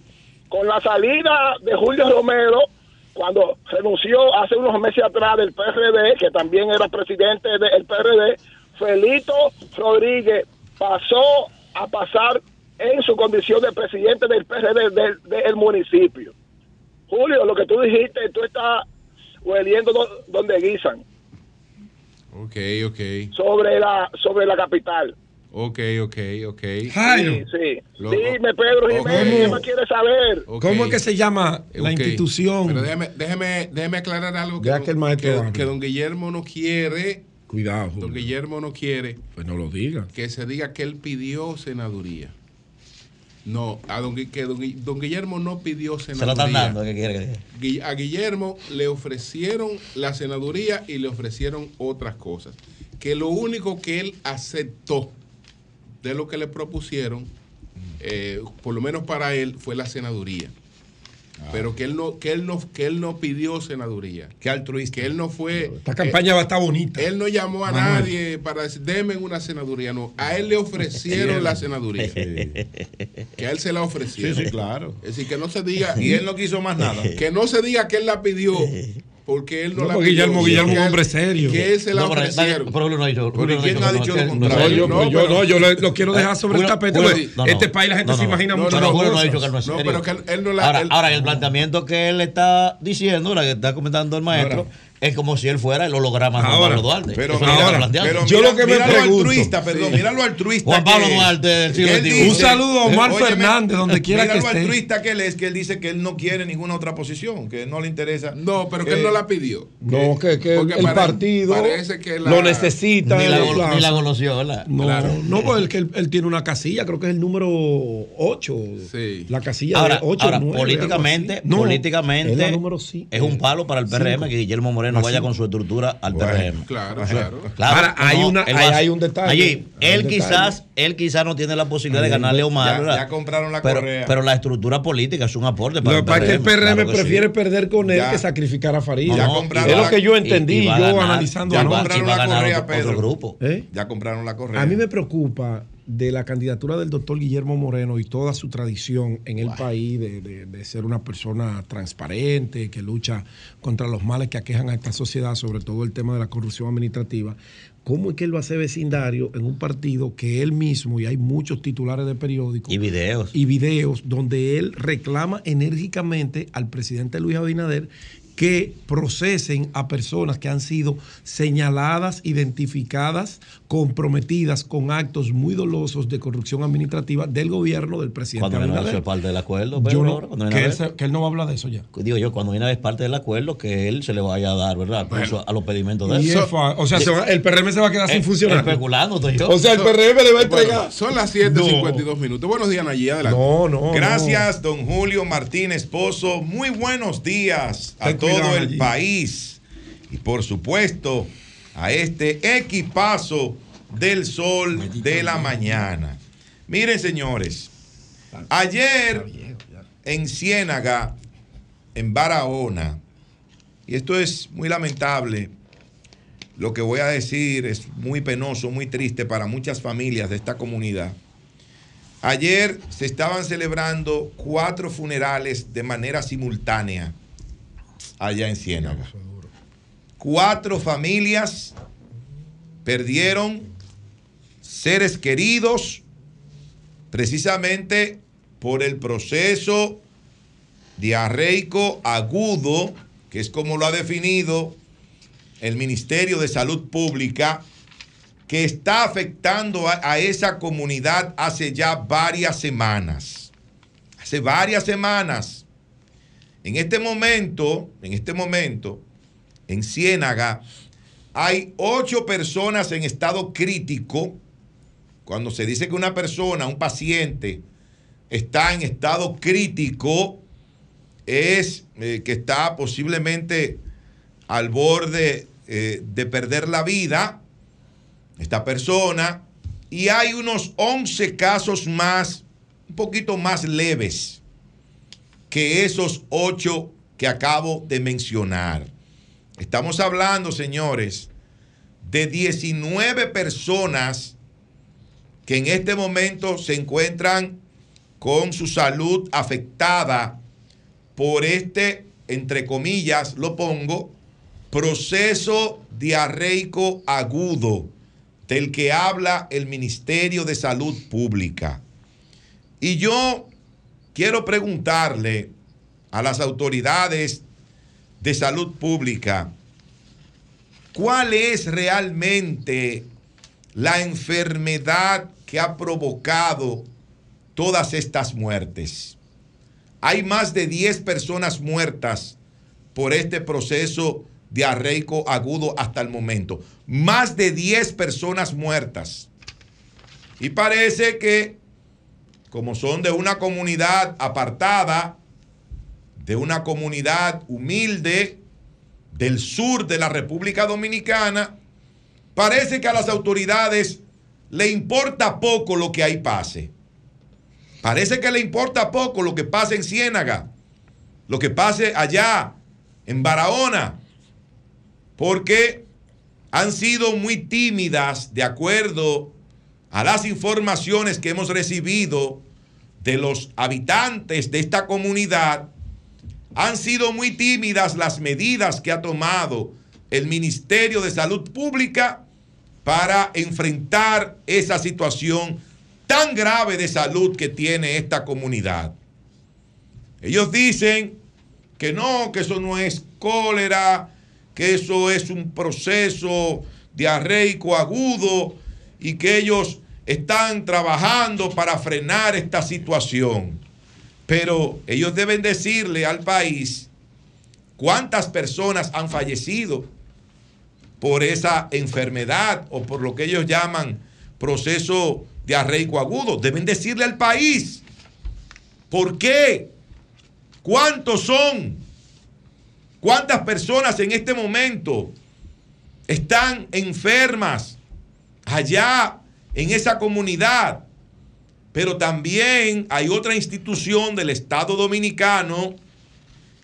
Con la salida de Julio Romero, cuando renunció hace unos meses atrás del PRD, que también era presidente del PRD, Felito Rodríguez pasó a pasar en su condición de presidente del PRD del, del municipio. Julio, lo que tú dijiste, tú estás hueliendo do- donde guisan, Ok, ok. sobre la, sobre la capital. Ok, ok, ok. Jairo, Sí, sí. Lo- Dime, Pedro Jiménez, ¿qué saber? ok. ¿cómo es que se llama la institución? Pero déjeme, déjeme, déjeme aclarar algo que, Ya don- que el maestro que- don Guillermo no quiere, Cuidado, don. Guillermo no quiere Pues no lo diga. que se diga que él pidió senaduría. No, a don, que don, Gui- don Guillermo no pidió Se lo senaduría. están dando, ¿qué quiere que A Guillermo le ofrecieron la senaduría y le ofrecieron otras cosas. Que lo único que él aceptó de lo que le propusieron, eh, por lo menos para él, fue la senaduría. Pero que él no, que él no, que él no pidió senaduría. Qué altruista. Que él no fue. Esta campaña va a estar bonita. Él no llamó a Manuel. nadie para decir, deme una senaduría, no. A él le ofrecieron la senaduría. Que a él se la Sí, ofrecieron. sí, claro. Es decir, que no se diga. Y él no quiso más nada. Que no se diga que él la pidió, porque él no, No, la porque pidió. Guillermo- Guillermo es un hombre serio. Que se la No, pero, ofrecieron. pero no ha dicho. Julio no ¿quién dicho ha dicho lo no contrario? No, yo, No, yo no, yo lo, lo quiero dejar sobre el tapete. No, no. este país la gente No, se no. imagina No, Julio no ha cosas. dicho que él no es No, serio. pero que él, él no la. Ahora, el planteamiento que él está diciendo, la que está comentando el maestro. Es como si él fuera el holograma de Juan Ahora. Pablo Duarte. Pero ahora. Pero Yo lo que me mira lo pregunto- altruista, perdón, Sí. mira lo altruista. Juan Pablo que. Duarte del siglo él XXI. dice- Un saludo a Omar Óyeme, Fernández, donde quiera mira que lo esté. altruista que él es, que él dice que él no quiere ninguna otra posición, que no le interesa. No, pero que él Eh, no la pidió. No, que, que Porque el pare- partido parece que la- lo necesita. Ni la, plazo. ni la. No, Claro. no, porque él, que él, él tiene una casilla, creo que es el número 8. Sí. La casilla Ahora, de 8 ahora políticamente, políticamente es la número sí. es un palo para el PRM que Guillermo Moreno La vaya cinco. con su estructura al Bueno. PRM. Claro, claro. Claro, Ahora, hay una- hay- hay un detalle. Allí, Hay él un quizás, él quizás no tiene la posibilidad de ganarle a Omar, ya- compraron la pero, correa. pero la estructura política es un aporte Lo para que pasa es que el PRM claro sí. prefiere perder con él Ya. que sacrificar a Farid. Ya No, es lo que yo entendí, y yo ganar- analizando ya compraron la correa, Pedro. grupo. ¿Eh? Ya compraron la correa. A mí me preocupa de la candidatura del doctor Guillermo Moreno y toda su tradición en el país de, de- de ser una persona transparente, que lucha contra los males que aquejan a esta sociedad, sobre todo el tema de la corrupción administrativa. ¿Cómo es que él va a ser vecindario en un partido que él mismo, y hay muchos titulares de periódicos Y videos. y videos donde él reclama enérgicamente al presidente Luis Abinader que procesen a personas que han sido señaladas, identificadas, comprometidas con actos muy dolosos de corrupción administrativa del gobierno del presidente Cuando viene a Abinader. ser parte del acuerdo, Yo no- cuando que, él se- que él no va a hablar de eso ya. digo yo, cuando viene a ver parte del acuerdo, que él se le vaya a dar, ¿verdad? A los pedimentos de él. o sea, se va- el PRM se va a quedar sin funcionar. Especulando, estoy yo. O sea, el PRM le va a entregar. Bueno, son las 7.52 minutos. Buenos días, Nayí. Adelante. no, no. Gracias, don Julio Martínez Pozo. Muy buenos días a todo cuidado el allí. país. Y por supuesto, a este equipazo del sol de la mañana. Miren, señores, ayer en Ciénaga, en Barahona, y esto es muy lamentable, lo que voy a decir es muy penoso, muy triste para muchas familias de esta comunidad. Ayer se estaban celebrando cuatro funerales de manera simultánea allá en Ciénaga. Cuatro familias perdieron seres queridos precisamente por el proceso diarreico agudo, que es como lo ha definido el Ministerio de Salud Pública, que está afectando a, a esa comunidad hace ya varias semanas. Hace varias semanas. En este momento, en este momento, en Ciénaga, hay ocho personas en estado crítico cuando se dice que una persona, un paciente, está en estado crítico, es eh, que está posiblemente al borde eh, de perder la vida, esta persona, y hay unos 11 casos más, un poquito más leves que esos 8 que acabo de mencionar. Estamos hablando, señores, de 19 personas que en este momento se encuentran con su salud afectada por este, entre comillas, lo pongo, proceso diarreico agudo del que habla el Ministerio de Salud Pública. Y yo quiero preguntarle a las autoridades de salud pública, ¿cuál es realmente la enfermedad que ha provocado todas estas muertes? Hay más de 10 personas muertas por este proceso diarreico agudo hasta el momento. Más de 10 personas muertas. Y parece que, como son de una comunidad apartada, de una comunidad humilde del sur de la República Dominicana, parece que a las autoridades le importa poco lo que ahí pase. Parece que le importa poco lo que pase en Ciénaga, lo que pase allá en Barahona, porque han sido muy tímidas de acuerdo a las informaciones que hemos recibido de los habitantes de esta comunidad han sido muy tímidas las medidas que ha tomado el Ministerio de Salud Pública para enfrentar esa situación tan grave de salud que tiene esta comunidad. Ellos dicen que no, que eso no es cólera, que eso es un proceso diarreico agudo y que ellos están trabajando para frenar esta situación. Pero ellos deben decirle al país cuántas personas han fallecido por esa enfermedad o por lo que ellos llaman proceso diarreico agudo. Deben decirle al país por qué, cuántos son, cuántas personas en este momento están enfermas allá en esa comunidad pero también hay otra institución del Estado Dominicano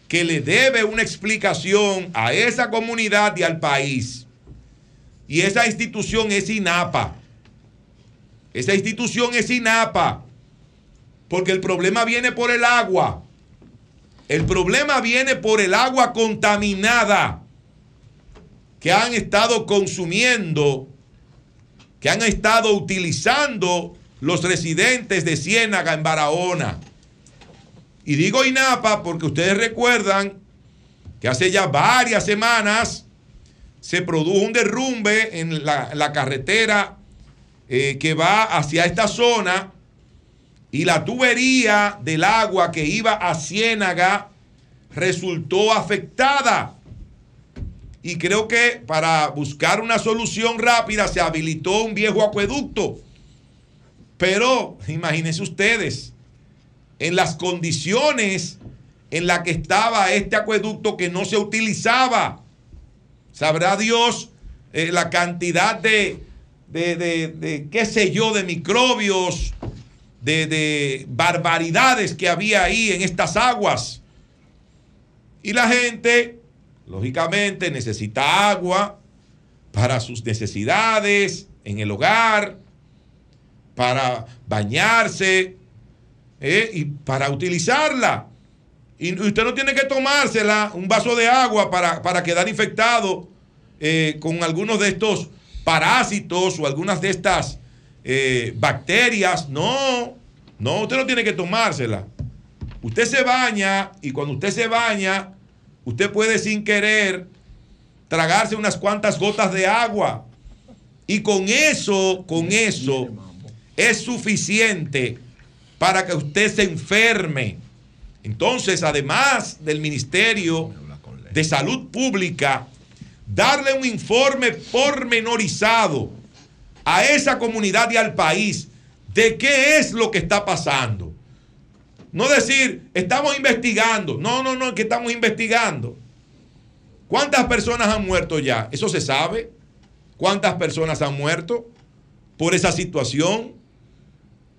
que le debe una explicación a esa comunidad y al país. Y esa institución es INAPA. Esa institución es INAPA. Porque el problema viene por el agua. El problema viene por el agua contaminada que han estado consumiendo, que han estado utilizando los residentes de Ciénaga en Barahona. Y digo INAPA porque ustedes recuerdan que hace ya varias semanas se produjo un derrumbe en la, carretera eh, que va hacia esta zona y la tubería del agua que iba a Ciénaga resultó afectada. Y creo que para buscar una solución rápida se habilitó un viejo acueducto pero imagínense ustedes, en las condiciones en las que estaba este acueducto que no se utilizaba, sabrá Dios eh, la cantidad de, de, qué sé yo, de microbios, de, de barbaridades que había ahí en estas aguas. Y la gente, lógicamente, necesita agua para sus necesidades en el hogar, para bañarse eh, y para utilizarla. Y usted no tiene que tomársela, un vaso de agua para, quedar infectado eh, con algunos de estos parásitos o algunas de estas eh, bacterias. No, no, usted no tiene que tomársela. Usted se baña y cuando usted se baña, usted puede sin querer tragarse unas cuantas gotas de agua. Y con eso, con eso, es suficiente para que usted se enferme. Entonces, además del Ministerio de Salud Pública, darle un informe pormenorizado a esa comunidad y al país de qué es lo que está pasando. No decir, estamos investigando. No, no, no, que estamos investigando. ¿Cuántas personas han muerto ya? Eso se sabe. ¿Cuántas personas han muerto por esa situación?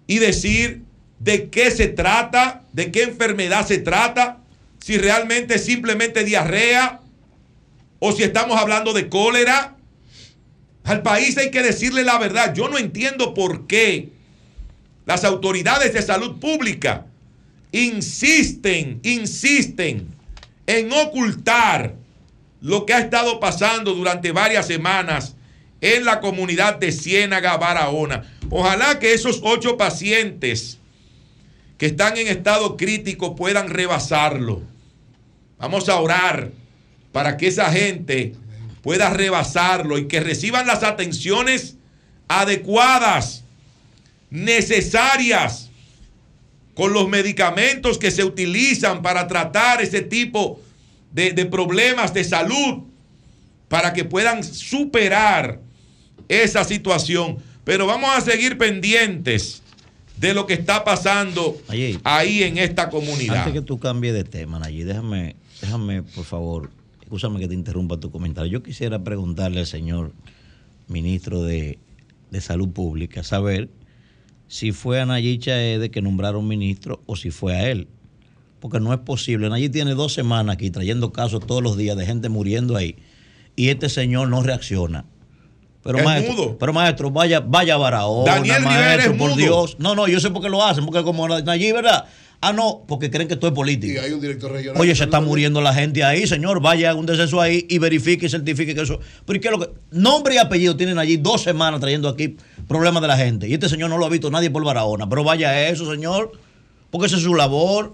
Y decir de qué se trata, de qué enfermedad se trata, si realmente es simplemente diarrea o si estamos hablando de cólera. Al país hay que decirle la verdad. Yo no entiendo por qué las autoridades de salud pública insisten, insisten en ocultar lo que ha estado pasando durante varias semanas en la comunidad de Ciénaga, Barahona. Ojalá que esos ocho pacientes que están en estado crítico puedan rebasarlo. Vamos a orar para que esa gente pueda rebasarlo y que reciban las atenciones adecuadas, necesarias, con los medicamentos que se utilizan para tratar ese tipo de, de problemas de salud, para que puedan superar esa situación. Pero vamos a seguir pendientes de lo que está pasando ahí en esta comunidad. Antes que tú cambies de tema, allí déjame, déjame, por favor, escúchame que te interrumpa tu comentario. Yo quisiera preguntarle al señor ministro de, de Salud Pública, saber si fue a Nayib Chaede que nombraron ministro o si fue a él. Porque no es posible. Nayib tiene dos semanas aquí trayendo casos todos los días de gente muriendo ahí. Y este señor no reacciona. Pero Es maestro, mudo. pero maestro, vaya, vaya a Barahona, Daniel maestro, es por mudo. Dios. No, no, yo sé por qué lo hacen, porque como Nayib, ¿verdad? Ah, no, porque creen que esto es político. Y hay un director regional. Oye, se está muriendo la gente ahí, señor. Vaya a un deceso ahí y verifique y certifique que eso. Pero ¿y qué es lo que.? Nombre y apellido tienen allí dos semanas trayendo aquí problemas de la gente. Y este señor no lo ha visto nadie por Barahona. Pero vaya a eso, señor. Porque esa es su labor.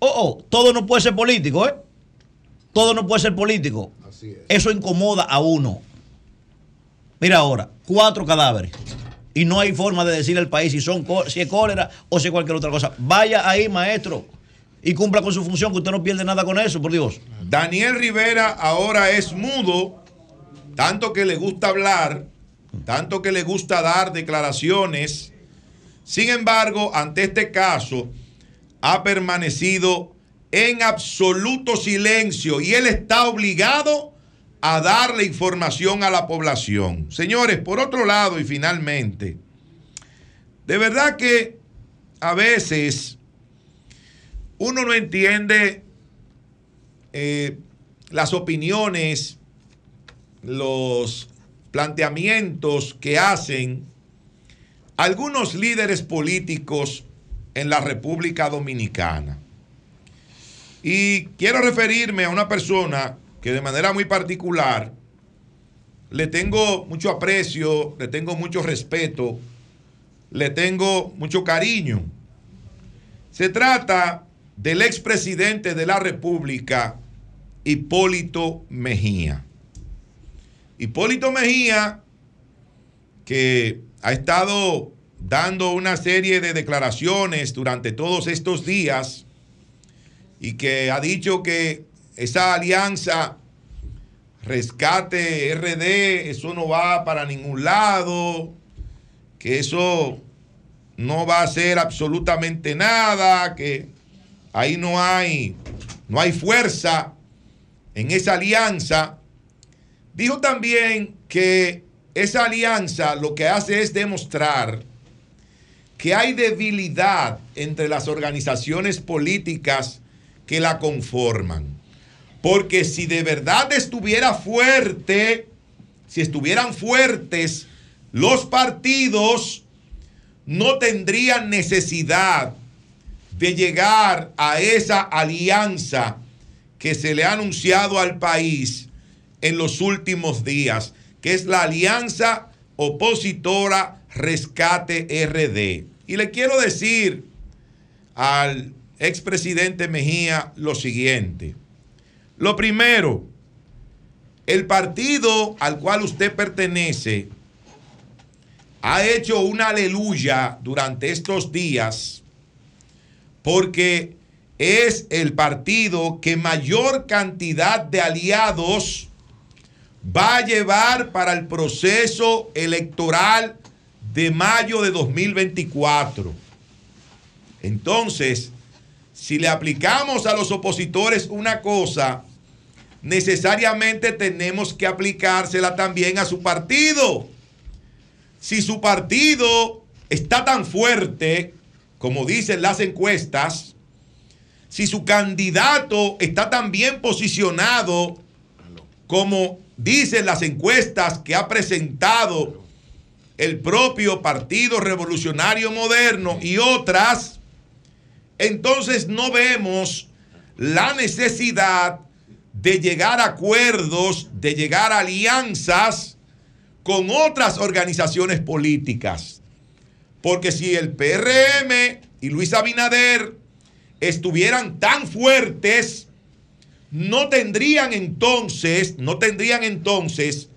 Oh, oh, todo no puede ser político, ¿eh? Todo no puede ser político. Así es. Eso incomoda a uno. Mira ahora, cuatro cadáveres. Y no hay forma de decirle al país si, son, si es cólera o si es cualquier otra cosa. Vaya ahí, maestro, y cumpla con su función, que usted no pierde nada con eso, por Dios. Daniel Rivera ahora es mudo, tanto que le gusta hablar, tanto que le gusta dar declaraciones. Sin embargo, ante este caso, ha permanecido en absoluto silencio y él está obligado a darle información a la población. Señores, por otro lado y finalmente, de verdad que a veces uno no entiende eh, las opiniones, los planteamientos que hacen algunos líderes políticos en la República Dominicana. Y quiero referirme a una persona que de manera muy particular le tengo mucho aprecio, le tengo mucho respeto, le tengo mucho cariño. Se trata del expresidente de la República, Hipólito Mejía. Hipólito Mejía, que ha estado dando una serie de declaraciones durante todos estos días y que ha dicho que esa alianza rescate RD, eso no va para ningún lado, que eso no va a hacer absolutamente nada, que ahí no hay, no hay fuerza en esa alianza. Dijo también que esa alianza lo que hace es demostrar que hay debilidad entre las organizaciones políticas que la conforman. Porque si de verdad estuviera fuerte, si estuvieran fuertes los partidos, no tendrían necesidad de llegar a esa alianza que se le ha anunciado al país en los últimos días, que es la alianza opositora Rescate RD. Y le quiero decir al expresidente Mejía lo siguiente. Lo primero, el partido al cual usted pertenece ha hecho una aleluya durante estos días porque es el partido que mayor cantidad de aliados va a llevar para el proceso electoral de mayo de 2024. Entonces, si le aplicamos a los opositores una cosa, necesariamente tenemos que aplicársela también a su partido. Si su partido está tan fuerte, como dicen las encuestas, si su candidato está tan bien posicionado como dicen las encuestas que ha presentado el propio Partido Revolucionario Moderno y otras, entonces no vemos la necesidad de llegar a acuerdos, de llegar a alianzas con otras organizaciones políticas. Porque si el PRM y Luis Abinader estuvieran tan fuertes, no tendrían entonces, no tendrían entonces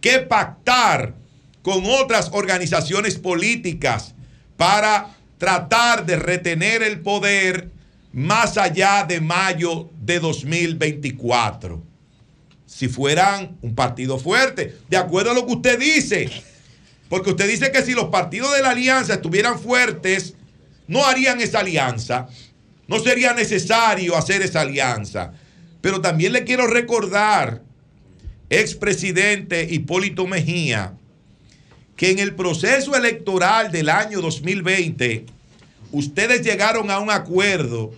que pactar con otras organizaciones políticas para tratar de retener el poder más allá de mayo de 2024. Si fueran un partido fuerte, de acuerdo a lo que usted dice, porque usted dice que si los partidos de la alianza estuvieran fuertes, no harían esa alianza, no sería necesario hacer esa alianza. Pero también le quiero recordar, expresidente Hipólito Mejía, que en el proceso electoral del año 2020, ustedes llegaron a un acuerdo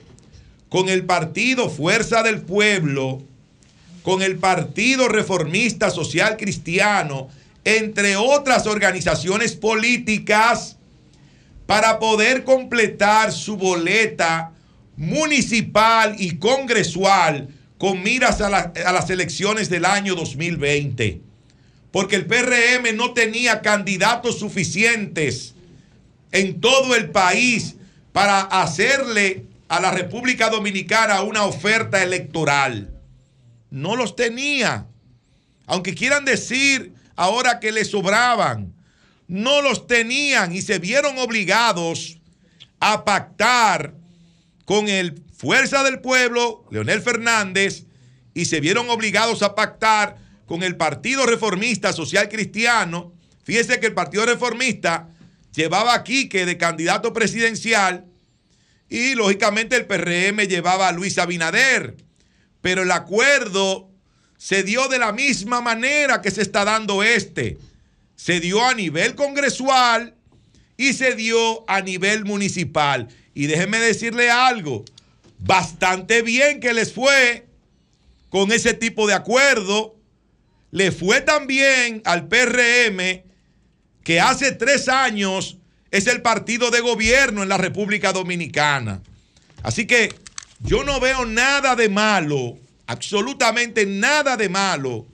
con el partido Fuerza del Pueblo, con el Partido Reformista Social Cristiano, entre otras organizaciones políticas, para poder completar su boleta municipal y congresual con miras a, a, las elecciones del año 2020. Porque el PRM no tenía candidatos suficientes en todo el país para hacerle a la República Dominicana una oferta electoral. No los tenía. Aunque quieran decir ahora que le sobraban, no los tenían y se vieron obligados a pactar con el Fuerza del Pueblo, Leonel Fernández, y se vieron obligados a pactar con el Partido Reformista Social Cristiano. Fíjese que el Partido Reformista llevaba aquí que de candidato presidencial y lógicamente el PRM llevaba a Luis Abinader. Pero el acuerdo se dio de la misma manera que se está dando este. Se dio a nivel congresual y se dio a nivel municipal. Y déjenme decirle algo, bastante bien que les fue con ese tipo de acuerdo. Le fue también al PRM que hace tres años es el partido de gobierno en la República Dominicana. Así que yo no veo nada de malo, absolutamente nada de malo,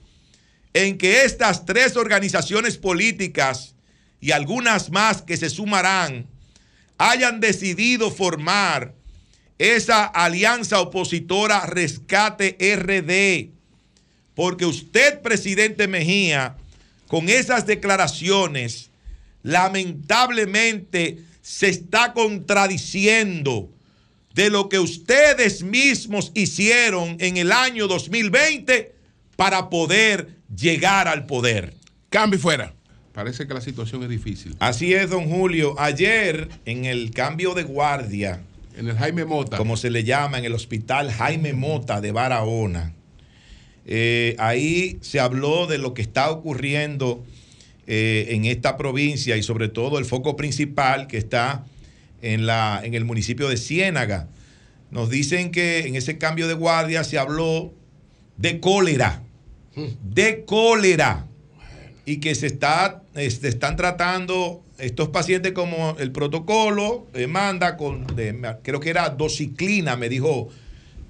en que estas tres organizaciones políticas y algunas más que se sumarán hayan decidido formar esa alianza opositora Rescate RD. Porque usted, presidente Mejía, con esas declaraciones, lamentablemente se está contradiciendo de lo que ustedes mismos hicieron en el año 2020 para poder llegar al poder. Cambio fuera. Parece que la situación es difícil. Así es, don Julio. Ayer, en el cambio de guardia, en el Jaime Mota, como se le llama, en el hospital Jaime Mota de Barahona, eh, ahí se habló de lo que está ocurriendo eh, en esta provincia y sobre todo el foco principal que está en, la, en el municipio de Ciénaga. Nos dicen que en ese cambio de guardia se habló de cólera, de cólera, y que se está, este, están tratando estos pacientes como el protocolo eh, manda con, creo que era dosiclina, me dijo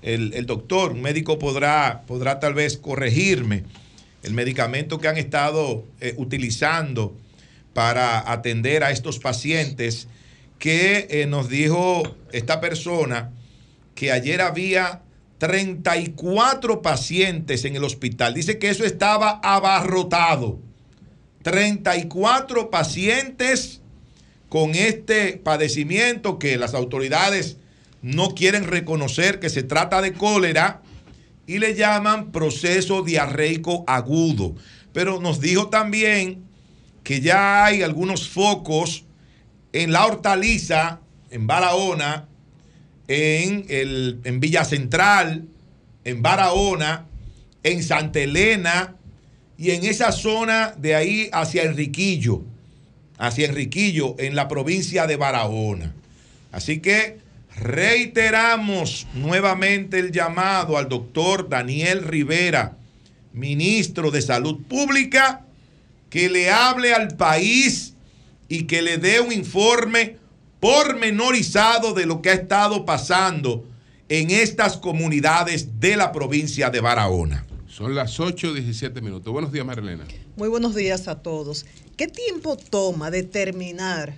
el, el, doctor, un médico podrá, podrá tal vez corregirme el medicamento que han estado eh, utilizando para atender a estos pacientes, que eh, nos dijo esta persona que ayer había 34 pacientes en el hospital. Dice que eso estaba abarrotado. 34 pacientes con este padecimiento que las autoridades no quieren reconocer que se trata de cólera y le llaman proceso diarreico agudo. Pero nos dijo también que ya hay algunos focos en la hortaliza, en Barahona, en, el, en Villa Central, en Barahona, en Santa Elena y en esa zona de ahí hacia Enriquillo, hacia Enriquillo, en la provincia de Barahona. Así que reiteramos nuevamente el llamado al doctor Daniel Rivera, ministro de Salud Pública, que le hable al país y que le dé un informe pormenorizado de lo que ha estado pasando en estas comunidades de la provincia de Barahona. Son las 8.17 minutos. Buenos días, Marilena. Muy buenos días a todos. ¿Qué tiempo toma determinar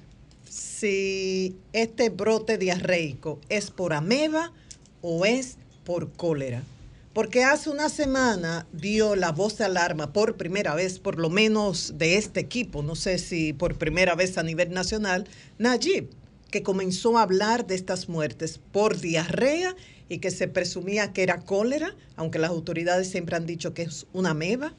si este brote diarreico es por ameba o es por cólera? Porque hace una semana dio la voz de alarma por primera vez, por lo menos de este equipo, no sé si por primera vez a nivel nacional, Najib, que comenzó a hablar de estas muertes por diarrea y que se presumía que era cólera, aunque las autoridades siempre han dicho que es una ameba,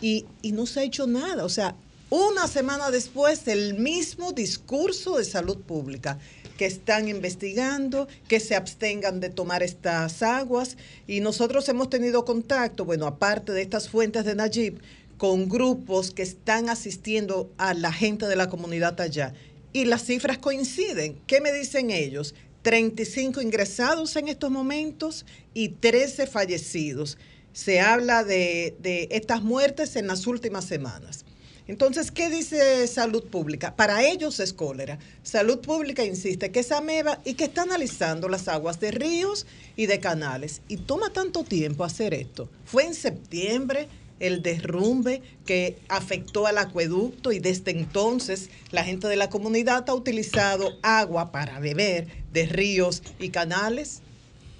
y, y no se ha hecho nada. O sea, una semana después, el mismo discurso de salud pública que están investigando, que se abstengan de tomar estas aguas. Y nosotros hemos tenido contacto, bueno, aparte de estas fuentes de Najib, con grupos que están asistiendo a la gente de la comunidad allá. Y las cifras coinciden. ¿Qué me dicen ellos? 35 ingresados en estos momentos y 13 fallecidos. Se habla de, de estas muertes en las últimas semanas. Entonces, ¿qué dice Salud Pública? Para ellos es cólera. Salud Pública insiste que es ameba y que está analizando las aguas de ríos y de canales. Y toma tanto tiempo hacer esto. Fue en septiembre el derrumbe que afectó al acueducto y desde entonces la gente de la comunidad ha utilizado agua para beber de ríos y canales.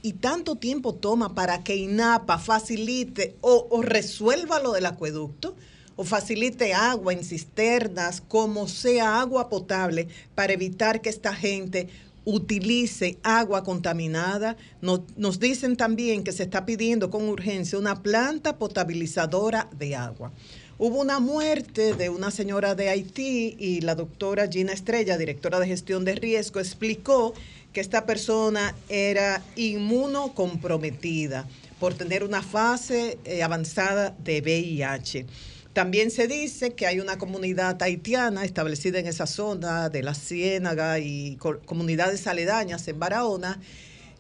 Y tanto tiempo toma para que INAPA facilite o, o resuelva lo del acueducto o facilite agua en cisternas, como sea agua potable, para evitar que esta gente utilice agua contaminada. Nos, nos, dicen también que se está pidiendo con urgencia una planta potabilizadora de agua. Hubo una muerte de una señora de Haití y la doctora Gina Estrella, directora de gestión de riesgo, explicó que esta persona era inmunocomprometida por tener una fase eh, avanzada de VIH. También se dice que hay una comunidad haitiana establecida en esa zona de la Ciénaga y comunidades aledañas en Barahona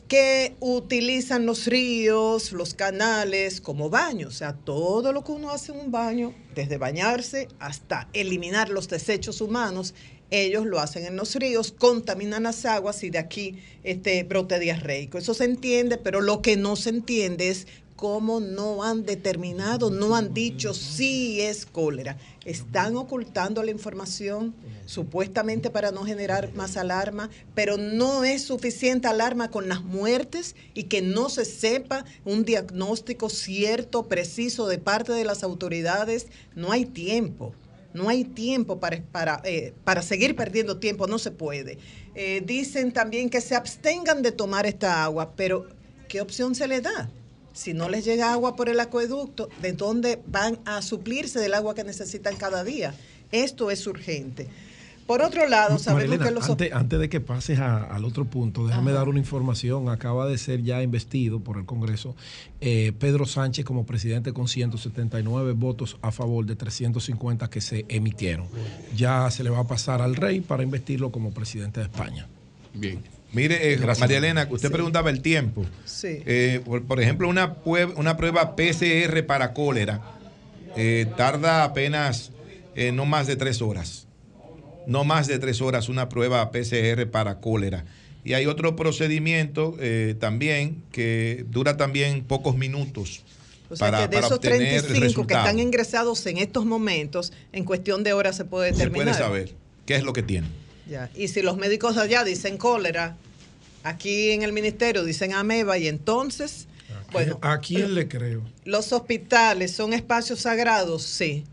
que utilizan los ríos, los canales como baño. O sea, todo lo que uno hace en un baño, desde bañarse hasta eliminar los desechos humanos, ellos lo hacen en los ríos, contaminan las aguas y de aquí este brote diarreico. Eso se entiende, pero lo que no se entiende es cómo no han determinado, no han dicho si es cólera. Están ocultando la información supuestamente para no generar más alarma, pero no es suficiente alarma con las muertes y que no se sepa un diagnóstico cierto, preciso de parte de las autoridades. No hay tiempo. No hay tiempo para, para, eh, seguir perdiendo tiempo, no se puede. Eh, dicen también que se abstengan de tomar esta agua, pero ¿qué opción se le da? Si no les llega agua por el acueducto, ¿de dónde van a suplirse del agua que necesitan cada día? Esto es urgente. Por otro lado, sabemos Marilena, que los... Antes, antes, de que pases a, al otro punto, déjame Ajá. dar una información. Acaba de ser ya investido por el Congreso eh, Pedro Sánchez como presidente con 179 votos a favor de 350 que se emitieron. Ya se le va a pasar al rey para investirlo como presidente de España. Bien. Mire, eh, María Elena, usted sí. preguntaba el tiempo. Sí. Eh, por, por, ejemplo, una, una, prueba PCR para cólera eh, tarda apenas eh, no más de tres horas. No más de tres horas una prueba PCR para cólera. Y hay otro procedimiento eh, también que dura también pocos minutos. O sea para, que de esos 35 que están ingresados en estos momentos, en cuestión de horas se puede determinar. Se puede saber qué es lo que tienen. Ya. Y si los médicos allá dicen cólera, aquí en el ministerio dicen ameba y entonces, ¿A bueno, ¿a quién le creo? Los hospitales son espacios sagrados, sí,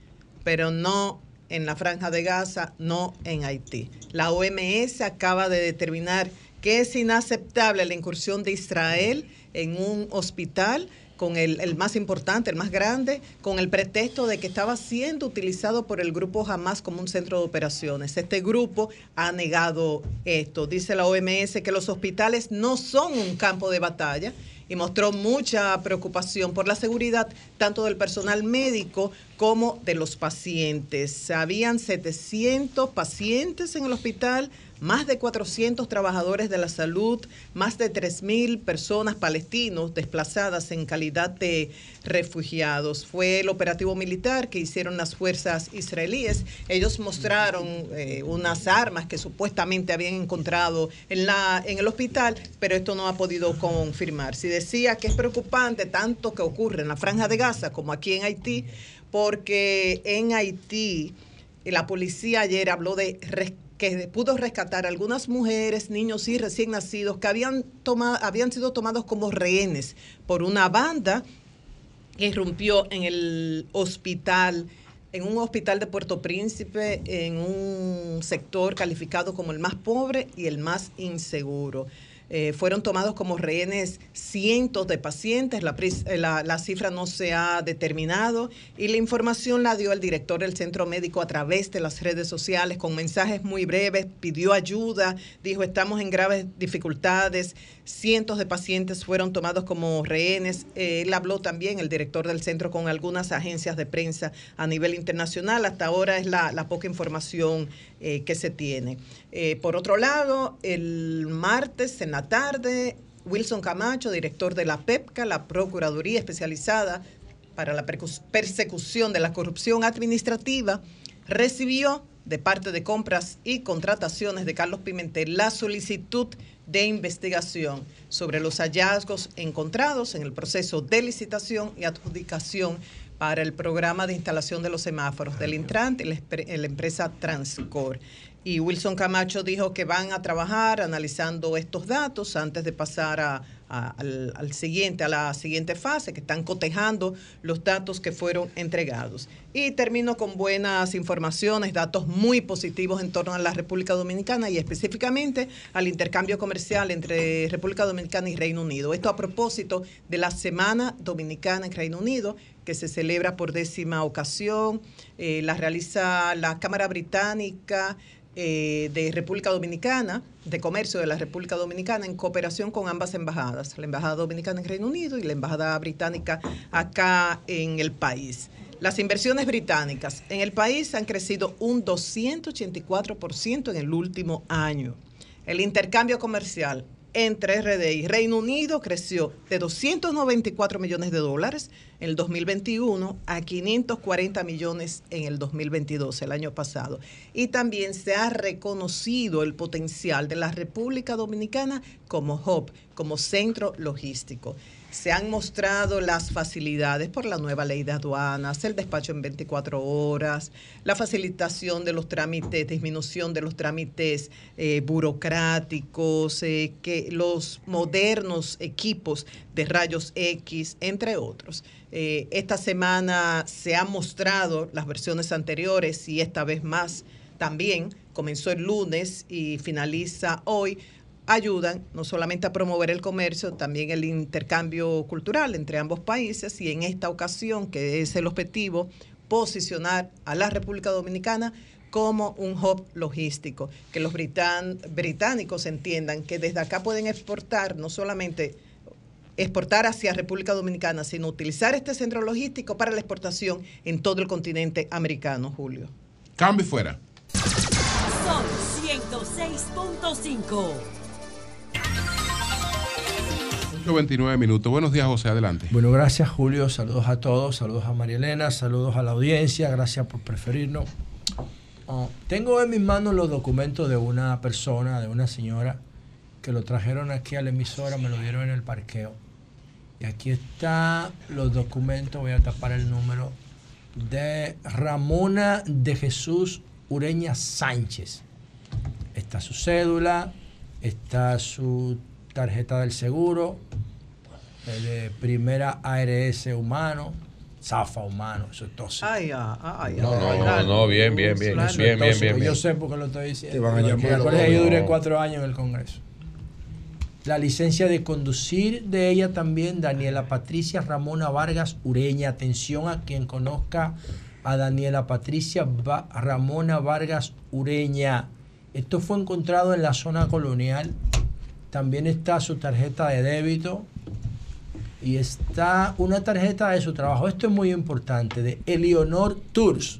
pero no en la franja de Gaza, no en Haití. La OMS acaba de determinar que es inaceptable la incursión de Israel en un hospital con el, el, más importante, el más grande, con el pretexto de que estaba siendo utilizado por el grupo Hamas como un centro de operaciones. Este grupo ha negado esto. Dice la OMS que los hospitales no son un campo de batalla y mostró mucha preocupación por la seguridad tanto del personal médico como de los pacientes. Habían 700 pacientes en el hospital, más de 400 trabajadores de la salud, más de 3.000 personas palestinos desplazadas en calidad de refugiados. Fue el operativo militar que hicieron las fuerzas israelíes. Ellos mostraron eh, unas armas que supuestamente habían encontrado en, la, en el hospital, pero esto no ha podido confirmar. Si decía que es preocupante tanto que ocurre en la franja de Gaza como aquí en Haití, porque en Haití la policía ayer habló de que pudo rescatar algunas mujeres, niños y recién nacidos que habían, tomado, habían sido tomados como rehenes por una banda irrumpió en el hospital, en un hospital de Puerto Príncipe, en un sector calificado como el más pobre y el más inseguro. Eh, fueron tomados como rehenes cientos de pacientes, eh, la, la, cifra no se ha determinado y la información la dio el director del centro médico a través de las redes sociales con mensajes muy breves, pidió ayuda, dijo estamos en graves dificultades, cientos de pacientes fueron tomados como rehenes. Eh, él habló también, el director del centro, con algunas agencias de prensa a nivel internacional. Hasta ahora es la, poca información eh, que se tiene. Eh, por otro lado, el martes en la tarde, Wilson Camacho, director de la PEPCA, la Procuraduría Especializada para la Persecución de la Corrupción Administrativa, recibió de parte de compras y contrataciones de Carlos Pimentel la solicitud de investigación sobre los hallazgos encontrados en el proceso de licitación y adjudicación para el programa de instalación de los semáforos del Intran y la empresa Transcor. Y Wilson Camacho dijo que van a trabajar analizando estos datos antes de pasar a, al, siguiente, a la siguiente fase, que están cotejando los datos que fueron entregados. Y termino con buenas informaciones, datos muy positivos en torno a la República Dominicana y específicamente al intercambio comercial entre República Dominicana y Reino Unido. Esto a propósito de la Semana Dominicana en Reino Unido, que se celebra por décima ocasión. Eh, la realiza la Cámara Británica eh, de República Dominicana, de Comercio de la República Dominicana, en cooperación con ambas embajadas, la Embajada Dominicana en Reino Unido y la Embajada Británica acá en el país. Las inversiones británicas en el país han crecido un 284% en el último año. El intercambio comercial entre RD y Reino Unido creció de 294 millones de dólares en el 2021 a 540 millones en el 2022, el año pasado. Y también se ha reconocido el potencial de la República Dominicana como hub, como centro logístico se han mostrado las facilidades por la nueva ley de aduanas, el despacho en 24 horas, la facilitación de los trámites, disminución de los trámites eh, burocráticos, eh, que los modernos equipos de rayos X, entre otros. Eh, esta semana se han mostrado las versiones anteriores y esta vez más también. Comenzó el lunes y finaliza hoy ayudan no solamente a promover el comercio, también el intercambio cultural entre ambos países y en esta ocasión, que es el objetivo, posicionar a la República Dominicana como un hub logístico, que los británicos entiendan que desde acá pueden exportar no solamente exportar hacia República Dominicana, sino utilizar este centro logístico para la exportación en todo el continente americano, Julio. Cambio fuera. Son 106.5. 29 minutos. Buenos días, José. Adelante. Bueno, gracias, Julio. Saludos a todos. Saludos a María Elena. Saludos a la audiencia. Gracias por preferirnos. Oh, tengo en mis manos los documentos de una persona, de una señora, que lo trajeron aquí a la emisora, me lo dieron en el parqueo. Y aquí están los documentos, voy a tapar el número, de Ramona de Jesús Ureña Sánchez. Está su cédula, está su tarjeta del seguro, de primera ARS humano, Zafa humano, eso es todo. Ay, ay, no, no, no, bien, bien, bien, bien, bien, bien, Yo sé por qué lo estoy diciendo. Te van a llamar. yo duré cuatro años en el Congreso. La licencia de conducir de ella también, Daniela Patricia Ramona Vargas Ureña. Atención a quien conozca a Daniela Patricia Ramona Vargas Ureña. Esto fue encontrado en la zona colonial. También está su tarjeta de débito y está una tarjeta de su trabajo. Esto es muy importante, de Eleonor Tours.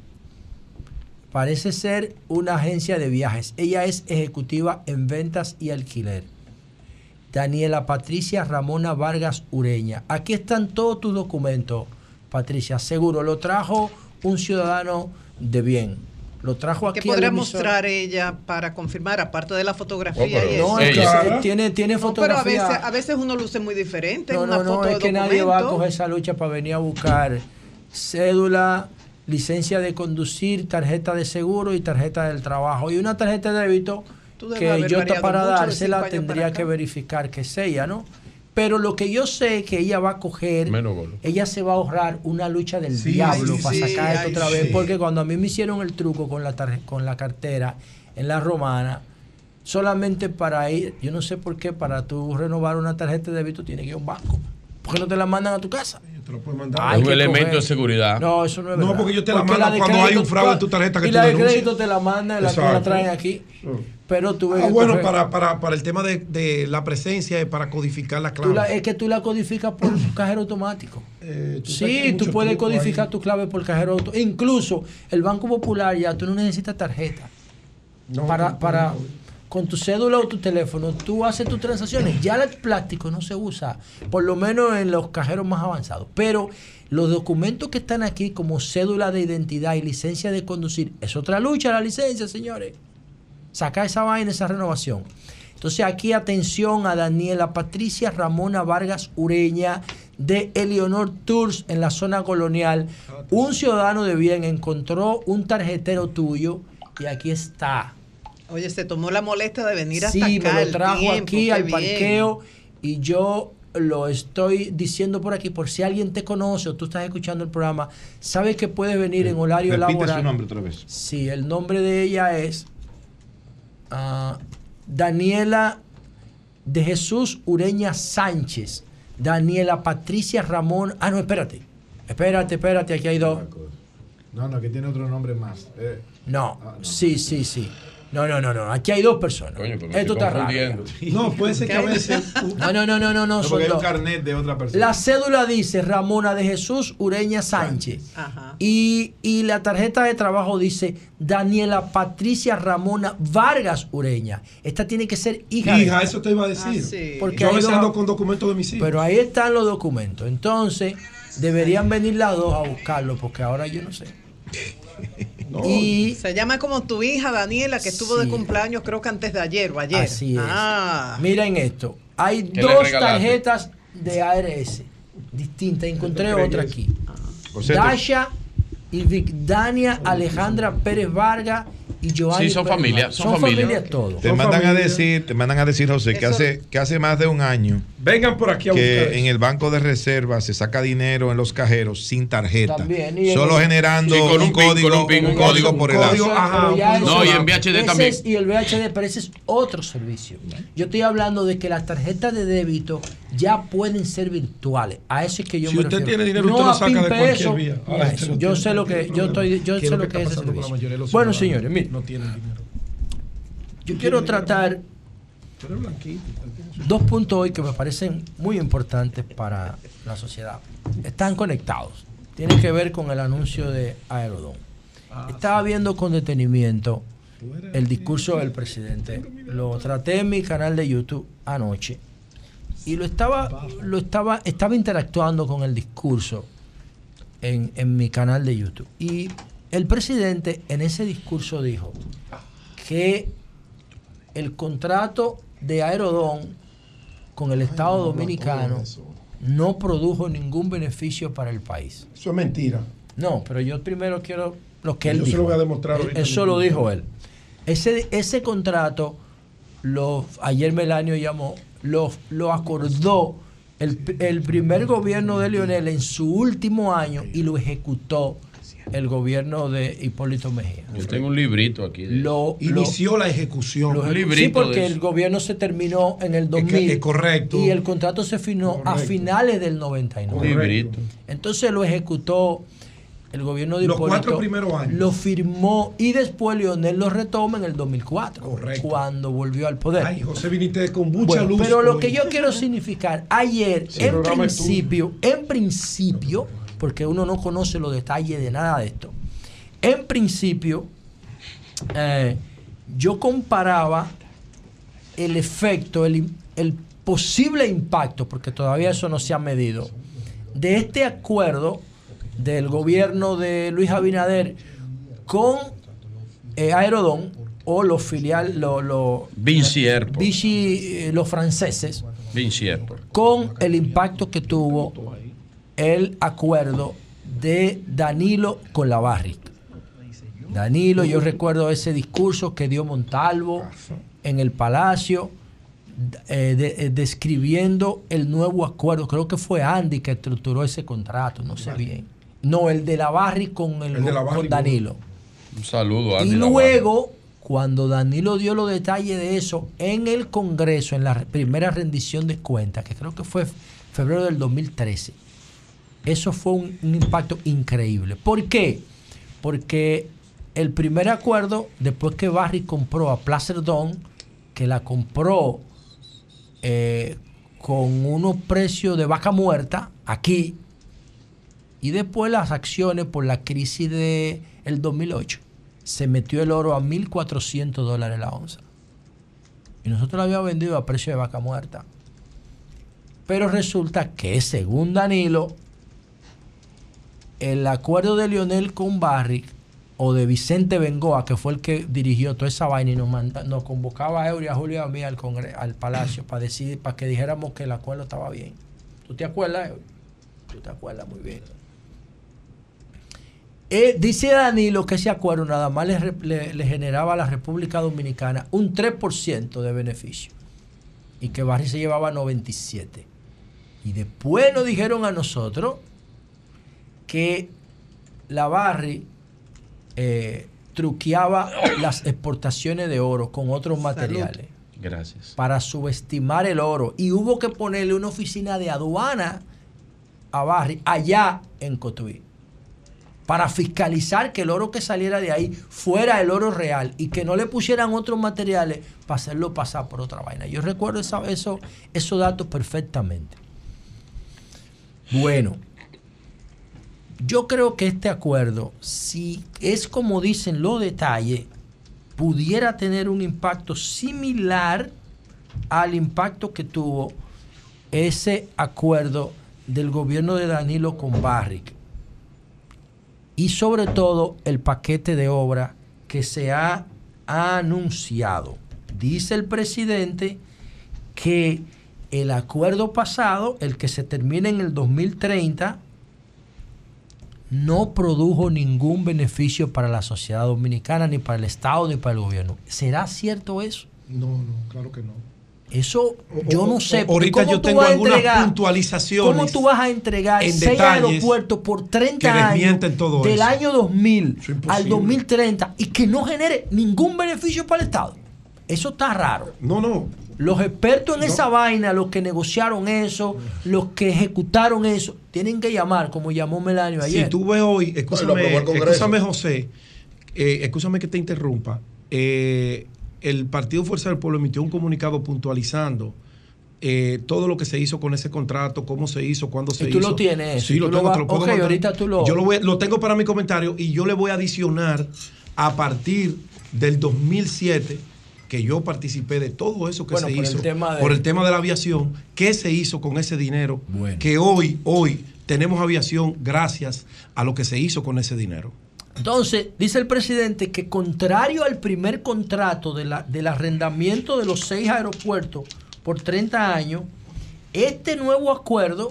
Parece ser una agencia de viajes. Ella es ejecutiva en ventas y alquiler. Daniela Patricia Ramona Vargas Ureña. Aquí están todos tus documentos, Patricia. Seguro, lo trajo un ciudadano de bien. Lo trajo ¿Qué aquí. la podrá mostrar ella para confirmar, aparte de la fotografía? y No, es que se- tiene, tiene No, pero a fotografía. veces, a veces uno luce muy diferente en No, una no, no, foto es de que nadie va a coger esa lucha para venir a buscar cédula, licencia de conducir, tarjeta de seguro y tarjeta del trabajo. Y una tarjeta de débito que yo para dársela tendría para que verificar que es ella, ¿no? Pero lo que yo sé que ella va a coger, ella se va a ahorrar una lucha del Sí, diablo sí, para sí, sacar esto ay, otra vez. sí. Porque cuando a mí me hicieron el truco con la, tarje- con la cartera en la romana, solamente para ir, yo no sé por qué, para tú renovar una tarjeta de débito tienes que ir a un banco. ¿Por qué no te la mandan a tu casa? Te lo pueden mandar. Hay un elemento coger. de seguridad. No, eso no es No, verdad. porque ellos te la Porque de cuando hay un fraude en tu tarjeta que y tú la de denuncias. crédito te la mandan y la, traen aquí. Pero tuve Ah, que bueno, para, para, para el tema de, de la presencia y para codificar la tú clave. la- es que tú la codificas por cajero automático. Eh, tú Sí, tú puedes codificar ahí. tu clave por cajero automático. Incluso el Banco Popular ya tú no necesitas tarjeta. No, para, para con tu cédula o tu teléfono, tú haces tus transacciones. Ya el plástico no se usa, por lo menos en los cajeros más avanzados. Pero los documentos que están aquí, como cédula de identidad y licencia de conducir, es otra lucha la licencia, señores. Saca esa vaina, esa renovación. Entonces aquí atención a Daniela Patricia Ramona Vargas Ureña de Eleonor Tours en la zona colonial. Un ciudadano de bien encontró un tarjetero tuyo y aquí está. Oye, se tomó la molestia de venir hasta Sí, acá. me lo trajo tiempo, aquí al bien. parqueo y yo lo estoy diciendo por aquí, por si alguien te conoce o tú estás escuchando el programa, sabes que puedes venir en horario Repite laboral. su nombre otra vez. Sí, el nombre de ella es ah, Daniela de Jesús Ureña Sánchez. Daniela Patricia Ramón. Ah, no, espérate. Espérate, espérate, aquí hay dos. No, no, que tiene otro nombre más. Eh, No, sí, sí, sí. No, no, no, no. Aquí hay dos personas. Coño, pero me Esto está raro. No, puede ser que a veces. No, no, no, no, no, no. porque hay un dos. carnet de otra persona. La cédula dice Ramona de Jesús Ureña Sánchez. Ajá. Y, y la tarjeta de trabajo dice Daniela Patricia Ramona Vargas Ureña. Esta tiene que ser hija. de- Hija, eso te iba a Ah, decir. sí. Porque Yo a veces ando con documentos de mis hijos. Pero ahí están los documentos. Entonces, deberían venir las dos a buscarlo, porque ahora yo no sé. No, Y Se llama como tu hija Daniela, que estuvo de cumpleaños creo que antes de ayer o ayer. así es. Ah. Miren esto. Hay ¿Qué le dos tarjetas de ARS distintas. Encontré otra aquí. Te- Dasha y Vicdania Alejandra Pérez Vargas y Joanny Sí, son Pérez familia, Vargas. son familia. todos. te Son mandan a decir, te mandan a decir, José, que Eso- hace, que hace más de un año Vengan por aquí a buscar. que eso. en el banco de reserva se saca dinero en los cajeros sin tarjeta. También, y Solo el- generando Sí, con un, un pin, código, con un pin, un un código por el código, ajá, eso- No, y en VHD ese también. es- y el VHD, pero ese es otro servicio. Yo estoy hablando de que las tarjetas de débito ya pueden ser virtuales. A eso es que yo Si me usted refiero. tiene dinero, no usted lo a saca de cualquier peso, vía. Ahora, eso. no Yo sé lo que, yo estoy, yo ¿Qué sé es lo que que es ese servicio. Bueno, señores, miren, No tienen dinero. yo quiero tratar. Dos puntos hoy que me parecen muy importantes para la sociedad. Están conectados. Tiene que ver con el anuncio de Aerodón. Estaba viendo con detenimiento el discurso del presidente. Lo traté en mi canal de YouTube anoche y lo estaba, lo estaba, estaba interactuando con el discurso en, en mi canal de YouTube. Y el presidente en ese discurso dijo que el contrato de Aerodón con el Estado Dominicano no produjo ningún beneficio para el país. Eso es mentira. No, pero yo primero quiero lo que él Yo se dijo. lo voy a demostrar ahorita Eso lo dijo él. Ese, ese contrato, lo, ayer Melanio llamó, lo, lo acordó el, el primer gobierno de Lionel en su último año y lo ejecutó el gobierno de Hipólito Mejía. Yo tengo un librito aquí. de- Lo, Inició la ejecución. lo- Un sí, porque el gobierno se terminó en el Es que- 2000. es correcto. Y el contrato se firmó a Correcto. finales del Un 99. librito. Entonces lo ejecutó el gobierno de Los Hipólito. cuatro primeros años. Lo firmó y después Leonel lo retoma en el 2004. Correcto. Cuando volvió al poder. Ay, José viniste con mucha Bueno, luz. pero lo hoy. que yo quiero significar, ayer, Sí, en principio, en principio, porque uno no conoce los detalles de nada de esto, en principio, eh, yo comparaba el efecto, el, el posible impacto, porque todavía eso no se ha medido, de este acuerdo del gobierno de Luis Abinader con eh, Aerodón o los filiales, los, Vinci Airport. Vichy, eh, los franceses, Vinci Airport. con el impacto que tuvo el acuerdo de Danilo con la Barrick. Danilo, yo recuerdo ese discurso que dio Montalvo en el Palacio, eh, de- eh, describiendo el nuevo acuerdo. Creo que fue Andy que estructuró ese contrato, no sé bien. No, el de la Barrick con, el, El de la con Danilo. Un saludo a Y Andy Lavarra. luego, cuando Danilo dio los detalles de eso en el Congreso, en la primera rendición de cuentas, que creo que fue febrero del 2013, eso fue un, impacto increíble. ¿Por qué? Porque el primer acuerdo, después que Barry compró a Placer Don, que la compró eh, con unos precios de vaca muerta aquí, y después las acciones por la crisis del el 2008, se metió el oro a 1.400 dólares la onza. Y nosotros lo habíamos vendido a precio de vaca muerta. Pero resulta que según Danilo, el acuerdo de Lionel con Barrick o de Vicente Bengoa, que fue el que dirigió toda esa vaina y nos, manda- nos convocaba a Eury, a Julio y a mí al, palacio para decir, para que dijéramos que el acuerdo estaba bien. ¿Tú te acuerdas, Eury? Tú te acuerdas muy bien. Eh, dice Danilo que ese acuerdo nada más le generaba a la República Dominicana un 3% de beneficio y que Barry se llevaba 97. Y después nos dijeron a nosotros que la Barry eh, truqueaba las exportaciones de oro con otros materiales Gracias. para subestimar el oro y hubo que ponerle una oficina de aduana a Barry allá en Cotuí para fiscalizar que el oro que saliera de ahí fuera el oro real y que no le pusieran otros materiales para hacerlo pasar por otra vaina. Yo recuerdo esa- eso, esos datos perfectamente. Bueno, yo creo que este acuerdo, si es como dicen los detalles, pudiera tener un impacto similar al impacto que tuvo ese acuerdo del gobierno de Danilo con Barrick. Y sobre todo el paquete de obra que se ha anunciado. Dice el presidente que el acuerdo pasado, el que se termina en el 2030, no produjo ningún beneficio para la sociedad dominicana, ni para el Estado, ni para el gobierno. ¿Será cierto eso? No, no, claro que no. Eso yo no sé. porque Ahorita ¿cómo yo tengo algunas entregar- puntualizaciones. ¿Cómo tú vas a entregar en seis aeropuertos por 30 que años todo del eso. año 2000 Eso es imposible. al 2030 y que no genere ningún beneficio para el Estado? Eso está raro. No, no. Los expertos en No. esa vaina, los que negociaron eso, los que ejecutaron eso, tienen que llamar, como llamó Melanio ayer. Si tú ves hoy, lo escúchame, José, eh, escúchame que te interrumpa. Eh, el Partido Fuerza del Pueblo emitió un comunicado puntualizando eh, todo lo que se hizo con ese contrato, cómo se hizo, cuándo se Y tú hizo. lo tienes, Sí, lo lo tengo, vas- te lo puedo ok, mandar. ahorita tú lo- Yo lo, voy- lo tengo para mi comentario y yo le voy a adicionar a partir del 2007 que yo participé de todo eso que Bueno, se por el hizo tema de- por el tema de la aviación, qué se hizo con ese dinero, Bueno. que hoy, hoy tenemos aviación gracias a lo que se hizo con ese dinero. Entonces, dice el presidente que contrario al primer contrato de la- del arrendamiento de los seis aeropuertos por 30 años, este nuevo acuerdo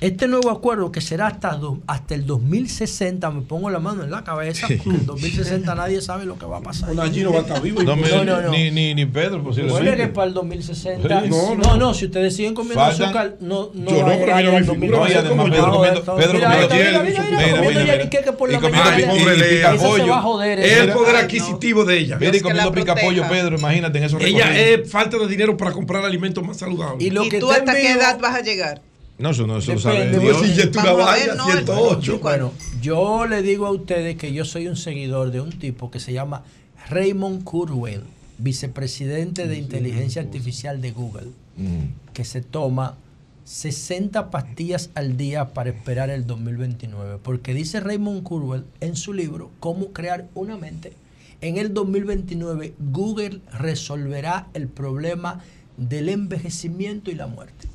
este nuevo acuerdo que será hasta, do- hasta el 2060, me pongo la mano en la cabeza, porque en 2060 nadie sabe lo que va a pasar. Un allí no va a estar vivo. No, me- No, no, no. Ni, ni, ni Pedro, Recuerde que posiblemente. para el 2060. Sí. No, No, no, si ustedes siguen comiendo Faltan- azúcar, no, no Yo va a no, pero figura, 2020. y además Pedro No, comiendo- Pedro mira, comiendo mira, hielo, mira, mira, mira, comiendo mira, mira. yaniqueque por la mañana. a joder, Es el poder adquisitivo de ella. Mira, y comiendo picapollo, Pedro, imagínate en esos Ella es falta de dinero para comprar alimentos más saludables. Y lo ¿Y que tú hasta qué edad vas a llegar? No, eso no, eso lo Depende. sabe Dios. Si vayas, no, 108. Bueno, yo le digo a ustedes que yo soy un seguidor de un tipo que se llama Raymond Kurzweil, vicepresidente de inteligencia artificial de Google, Mm. que se toma 60 pastillas al día para esperar el 2029. Porque dice Raymond Kurzweil en su libro Cómo crear una mente, en el 2029 Google resolverá el problema del envejecimiento y la muerte,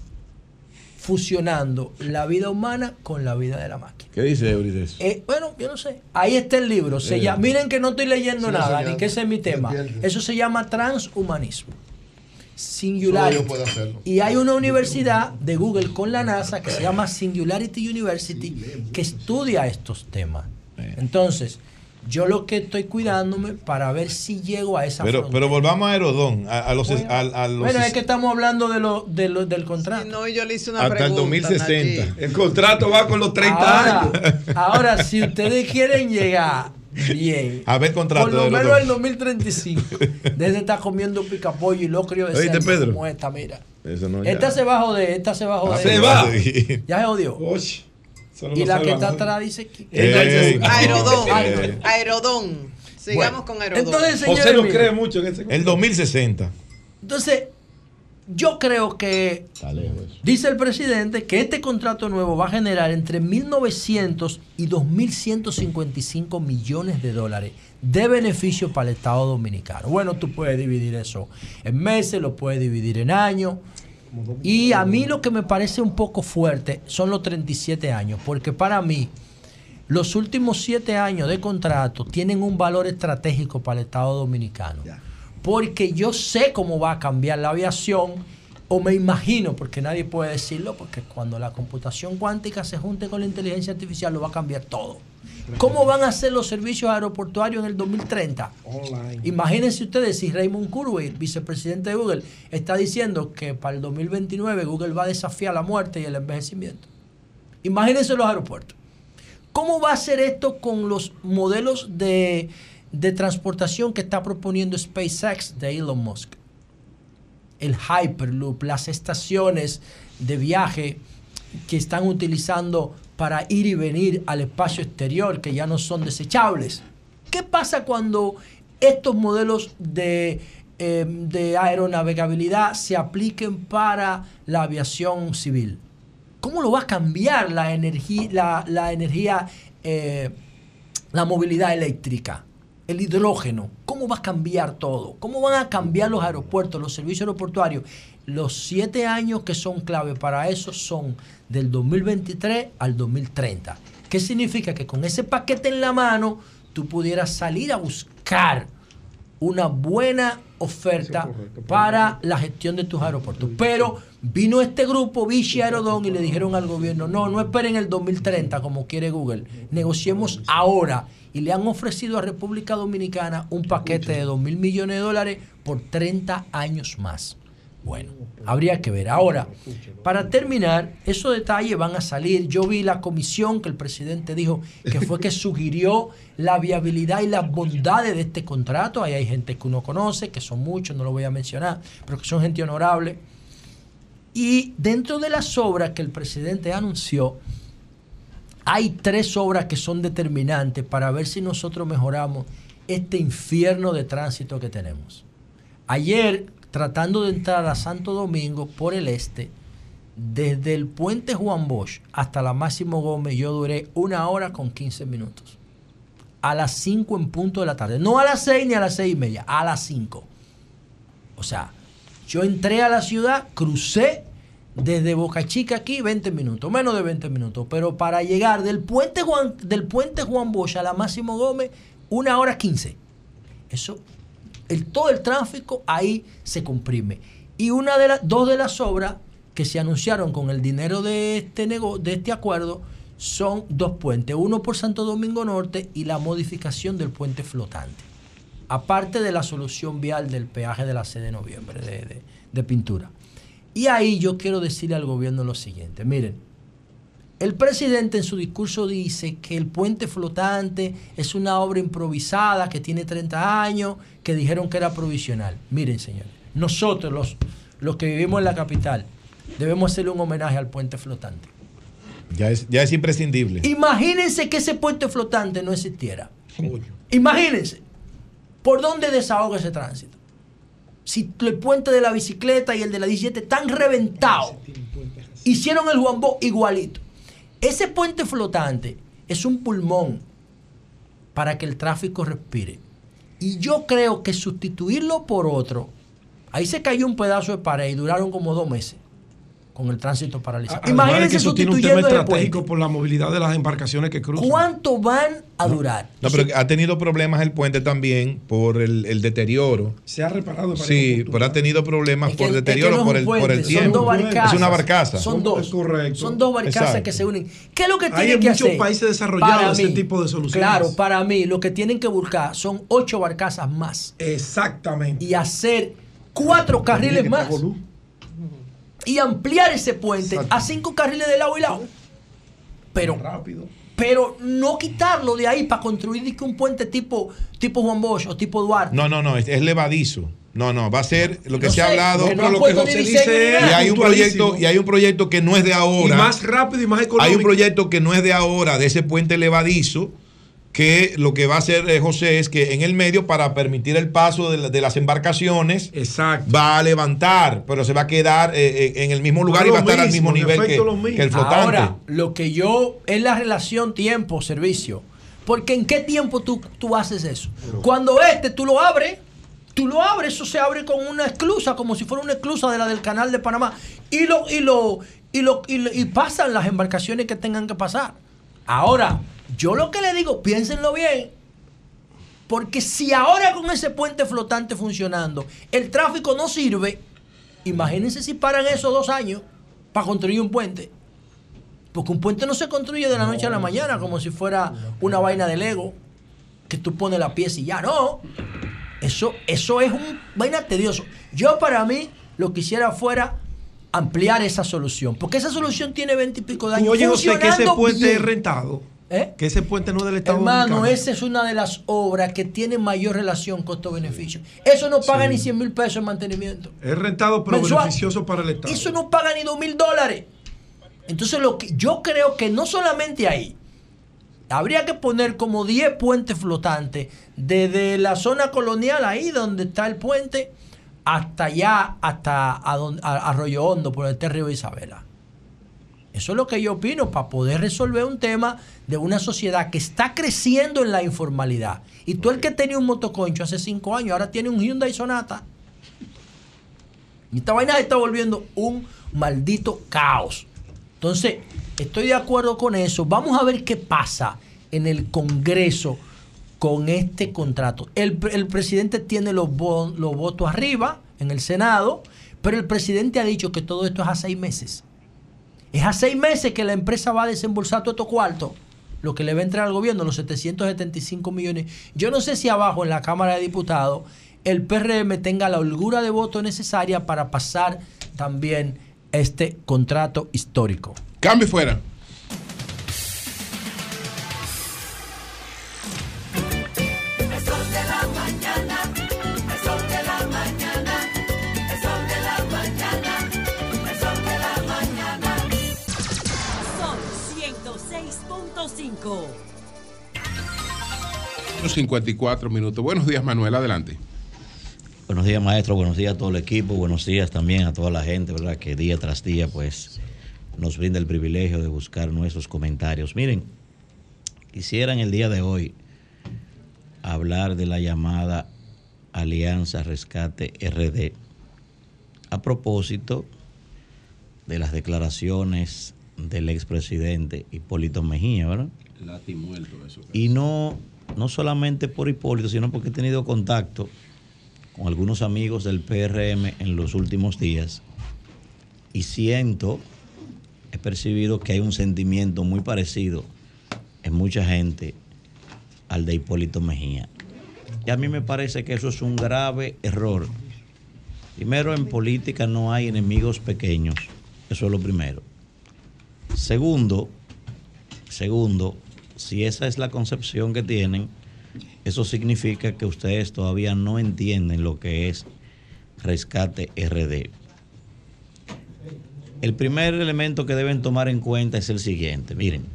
fusionando la vida humana con la vida de la máquina. ¿Qué dice Eurides? Eh, bueno, yo no sé. Ahí está el libro. Se Eh. llama- miren que no estoy leyendo Sí, nada, ni que ese es mi tema. Eso se llama transhumanismo. Singularity. yo puedo hacerlo. Y hay una universidad de Google con la NASA que se llama Singularity University que estudia estos temas. Entonces, yo lo que estoy cuidándome para ver si llego a esa Pero, frontera. pero volvamos a Aerodón, a, a los, a, a los Bueno, es que estamos hablando de lo, de lo- del contrato. No, yo le hice una hasta el pregunta. 2060. Nachi. El contrato va con los 30 Ahora, años. ahora, si ustedes quieren llegar bien, A ver, contrato por lo de menos el 2035, desde estar comiendo picapollo y locrio de ¿Oíste, Pedro? como esta, mira. Eso no, ya. Esta se va a joder, esta se va a joder. Se va. Ya se jodió. Solo Y la que está atrás dice que... Ey, no. Aerodón. Eh. Aerodón. Sigamos con Aerodón. Entonces, señores José no cree mucho en ese El 2060. Entonces, yo creo que Está lejos. Dice el presidente que este contrato nuevo va a generar entre 1.900 y 2.155 millones de dólares de beneficio para el Estado Dominicano. Bueno, tú puedes dividir eso en meses, lo puedes dividir en años. Y a mí lo que me parece un poco fuerte son los 37 años, porque para mí los últimos 7 años de contrato tienen un valor estratégico para el Estado Dominicano. Porque yo sé cómo va a cambiar la aviación, o me imagino, porque nadie puede decirlo, porque cuando la computación cuántica se junte con la inteligencia artificial lo va a cambiar todo. ¿Cómo van a ser los servicios aeroportuarios en el 2030? Online. Imagínense ustedes si Raymond Kurzweil, vicepresidente de Google, está diciendo que para el 2029 Google va a desafiar la muerte y el envejecimiento. Imagínense los aeropuertos. ¿Cómo va a ser esto con los modelos de, de transportación que está proponiendo SpaceX de Elon Musk? El Hyperloop, las estaciones de viaje que están utilizando para ir y venir al espacio exterior, que ya no son desechables. ¿Qué pasa cuando estos modelos de, eh, de aeronavegabilidad se apliquen para la aviación civil? ¿Cómo lo va a cambiar la energía, la energía, eh, la movilidad eléctrica? El hidrógeno, ¿cómo va a cambiar todo? ¿Cómo van a cambiar los aeropuertos, los servicios aeroportuarios? Los siete años que son clave para eso son del 2023 al 2030. ¿Qué significa? Que con ese paquete en la mano tú pudieras salir a buscar una buena oferta para la gestión de tus aeropuertos. Pero vino este grupo, Vichy Aerodón, y le dijeron al gobierno, no, no esperen el 2030 como quiere Google, negociemos ahora. Y le han ofrecido a República Dominicana un paquete de 2 mil millones de dólares por 30 años más. Bueno, habría que ver. Ahora, para terminar, esos detalles van a salir. Yo vi la comisión que el presidente dijo que fue que sugirió la viabilidad y las bondades de este contrato. Ahí hay gente que uno conoce, que son muchos, no lo voy a mencionar, pero que son gente honorable. Y dentro de las obras que el presidente anunció, hay tres obras que son determinantes para ver si nosotros mejoramos este infierno de tránsito que tenemos. Ayer, tratando de entrar a Santo Domingo por el este, desde el puente Juan Bosch hasta la Máximo Gómez, yo duré una hora con 15 minutos. A las 5 en punto de la tarde. No a las 6 ni a las 6 y media, a las 5. O sea, yo entré a la ciudad, crucé desde Boca Chica aquí 20 minutos, menos de 20 minutos, pero para llegar del puente Juan, del puente Juan Bosch a la Máximo Gómez, una hora 15. Eso, el, todo el tráfico ahí se comprime. Y una de las, dos de las obras que se anunciaron con el dinero de este, nego- de este acuerdo son dos puentes, uno por Santo Domingo Norte y la modificación del puente flotante, aparte de la solución vial del peaje de la sede de noviembre de- de pintura. Y ahí yo quiero decirle al gobierno lo siguiente, miren, el presidente en su discurso dice que el puente flotante es una obra improvisada que tiene 30 años, que dijeron que era provisional. Miren, señores, nosotros los, los que vivimos en la capital debemos hacerle un homenaje al puente flotante. Ya es, ya es imprescindible. Imagínense que ese puente flotante no existiera. Imagínense por dónde desahoga ese tránsito. Si el puente de la bicicleta y el de la 17 están reventados, hicieron el Juan Bo igualito. Ese puente flotante es un pulmón para que el tráfico respire. Y yo creo que sustituirlo por otro, ahí se cayó un pedazo de pared y duraron como dos meses con el tránsito paralizado. Imagínense eso tiene un tema el estratégico por la movilidad de las embarcaciones que cruzan. ¿Cuánto van a durar? No, pero ha tenido problemas el puente también por el, el deterioro. Se ha reparado. Sí, pero ha tenido problemas Es que- por es que deterioro no por el, por el son tiempo. dos barcazas. Es una barcaza. Son dos. correcto. Son dos barcazas Exacto. que se unen. ¿Qué es lo que Hay tienen en que muchos hacer? países desarrollados ese tipo de soluciones. Claro, para mí lo que tienen que buscar son ocho barcazas más. Exactamente. Y hacer cuatro carriles más. Y ampliar ese puente a cinco carriles de lado y lado. Pero rápido. Pero no quitarlo de ahí para construir un puente tipo, tipo Juan Bosch o tipo Duarte. No, no, no, es, es levadizo. No, no, va a ser lo que No se ha hablado. no lo que ni dice, y hay un proyecto y hay un proyecto que no es de ahora. Y más rápido y más económico. Hay un proyecto que no es de ahora, de ese puente levadizo, que lo que va a hacer eh, José es que en el medio, para permitir el paso de, la- de las embarcaciones, va a levantar, pero se va a quedar eh, eh, en el mismo lugar y va a estar al mismo nivel que, que el flotante. Ahora, lo que yo es la relación tiempo-servicio. Porque ¿en qué tiempo tú, tú haces eso? Cuando este tú lo abres, tú lo abres, eso se abre con una esclusa, como si fuera una esclusa de la del canal de Panamá. Y lo, y lo, y lo, y, lo- y pasan las embarcaciones que tengan que pasar. Ahora, yo lo que le digo, piénsenlo bien. Porque si ahora con ese puente flotante funcionando, el tráfico no sirve, imagínense si paran esos dos años para construir un puente. Porque un puente no se construye de la noche a la mañana como si fuera una vaina de Lego, que tú pones la pieza y ya no. Eso, eso es un vaina tedioso. Yo para mí lo que quisiera fuera ampliar esa solución. Porque esa solución tiene 20 y pico de años. Oye, José, que ese puente bien. es rentado. ¿Eh? Que ese puente no es del Estado Hermano, Dominicano. esa es una de las obras que tiene mayor relación costo-beneficio. Eso no paga ni 100 mil pesos en mantenimiento. Es rentado, pero Mensual. beneficioso para el Estado. Eso no paga ni dos mil dólares. Entonces, lo que yo creo que no solamente ahí, habría que poner como 10 puentes flotantes desde la zona colonial, ahí donde está el puente, hasta allá, hasta a- Arroyo Hondo, por el Río Isabela. Eso es lo que yo opino para poder resolver un tema de una sociedad que está creciendo en la informalidad. Y tú el que tenía un motoconcho hace cinco años, ahora tiene un Hyundai Sonata. Y esta vaina se está volviendo un maldito caos. Entonces, estoy de acuerdo con eso. Vamos a ver qué pasa en el Congreso con este contrato. El, el presidente tiene los, los votos arriba en el Senado, pero el presidente ha dicho que todo esto es a seis meses. Es a seis meses que la empresa va a desembolsar todo estos cuartos, lo que le va a entrar al gobierno, los 775 millones. Yo no sé si abajo en la Cámara de Diputados el PRM tenga la holgura de voto necesaria para pasar también este contrato histórico. Cambio fuera. 5. 54 minutos. Buenos días, Manuel. Adelante. Buenos días, maestro. Buenos días a todo el equipo. Buenos días también a toda la gente, ¿verdad? Que día tras día, pues, nos brinda el privilegio de buscar nuestros comentarios. Miren, quisiera en el día de hoy hablar de la llamada Alianza Rescate RD. A propósito de las declaraciones del expresidente Hipólito Mejía, ¿verdad? Y no, no solamente por Hipólito, sino porque he tenido contacto con algunos amigos del PRM en los últimos días y siento, he percibido que hay un sentimiento muy parecido en mucha gente al de Hipólito Mejía. Y a mí me parece que eso es un grave error. Primero, en política no hay enemigos pequeños. Eso es lo primero. Segundo, segundo, si esa es la concepción que tienen, eso significa que ustedes todavía no entienden lo que es rescate RD. El primer elemento que deben tomar en cuenta es el siguiente. Miren,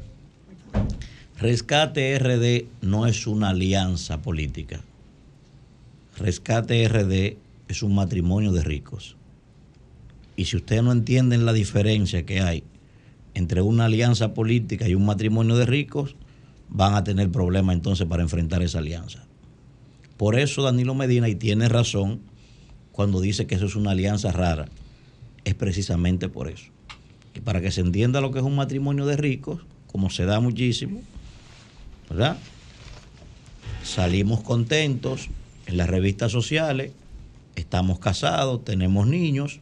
Rescate RD no es una alianza política. Rescate RD es un matrimonio de ricos. Y si ustedes no entienden la diferencia que hay entre una alianza política y un matrimonio de ricos, van a tener problemas entonces para enfrentar esa alianza. Por eso Danilo Medina, y tiene razón, cuando dice que eso es una alianza rara, es precisamente por eso. Y para que se entienda lo que es un matrimonio de ricos, como se da muchísimo, ¿verdad? Salimos contentos en las revistas sociales, estamos casados, tenemos niños.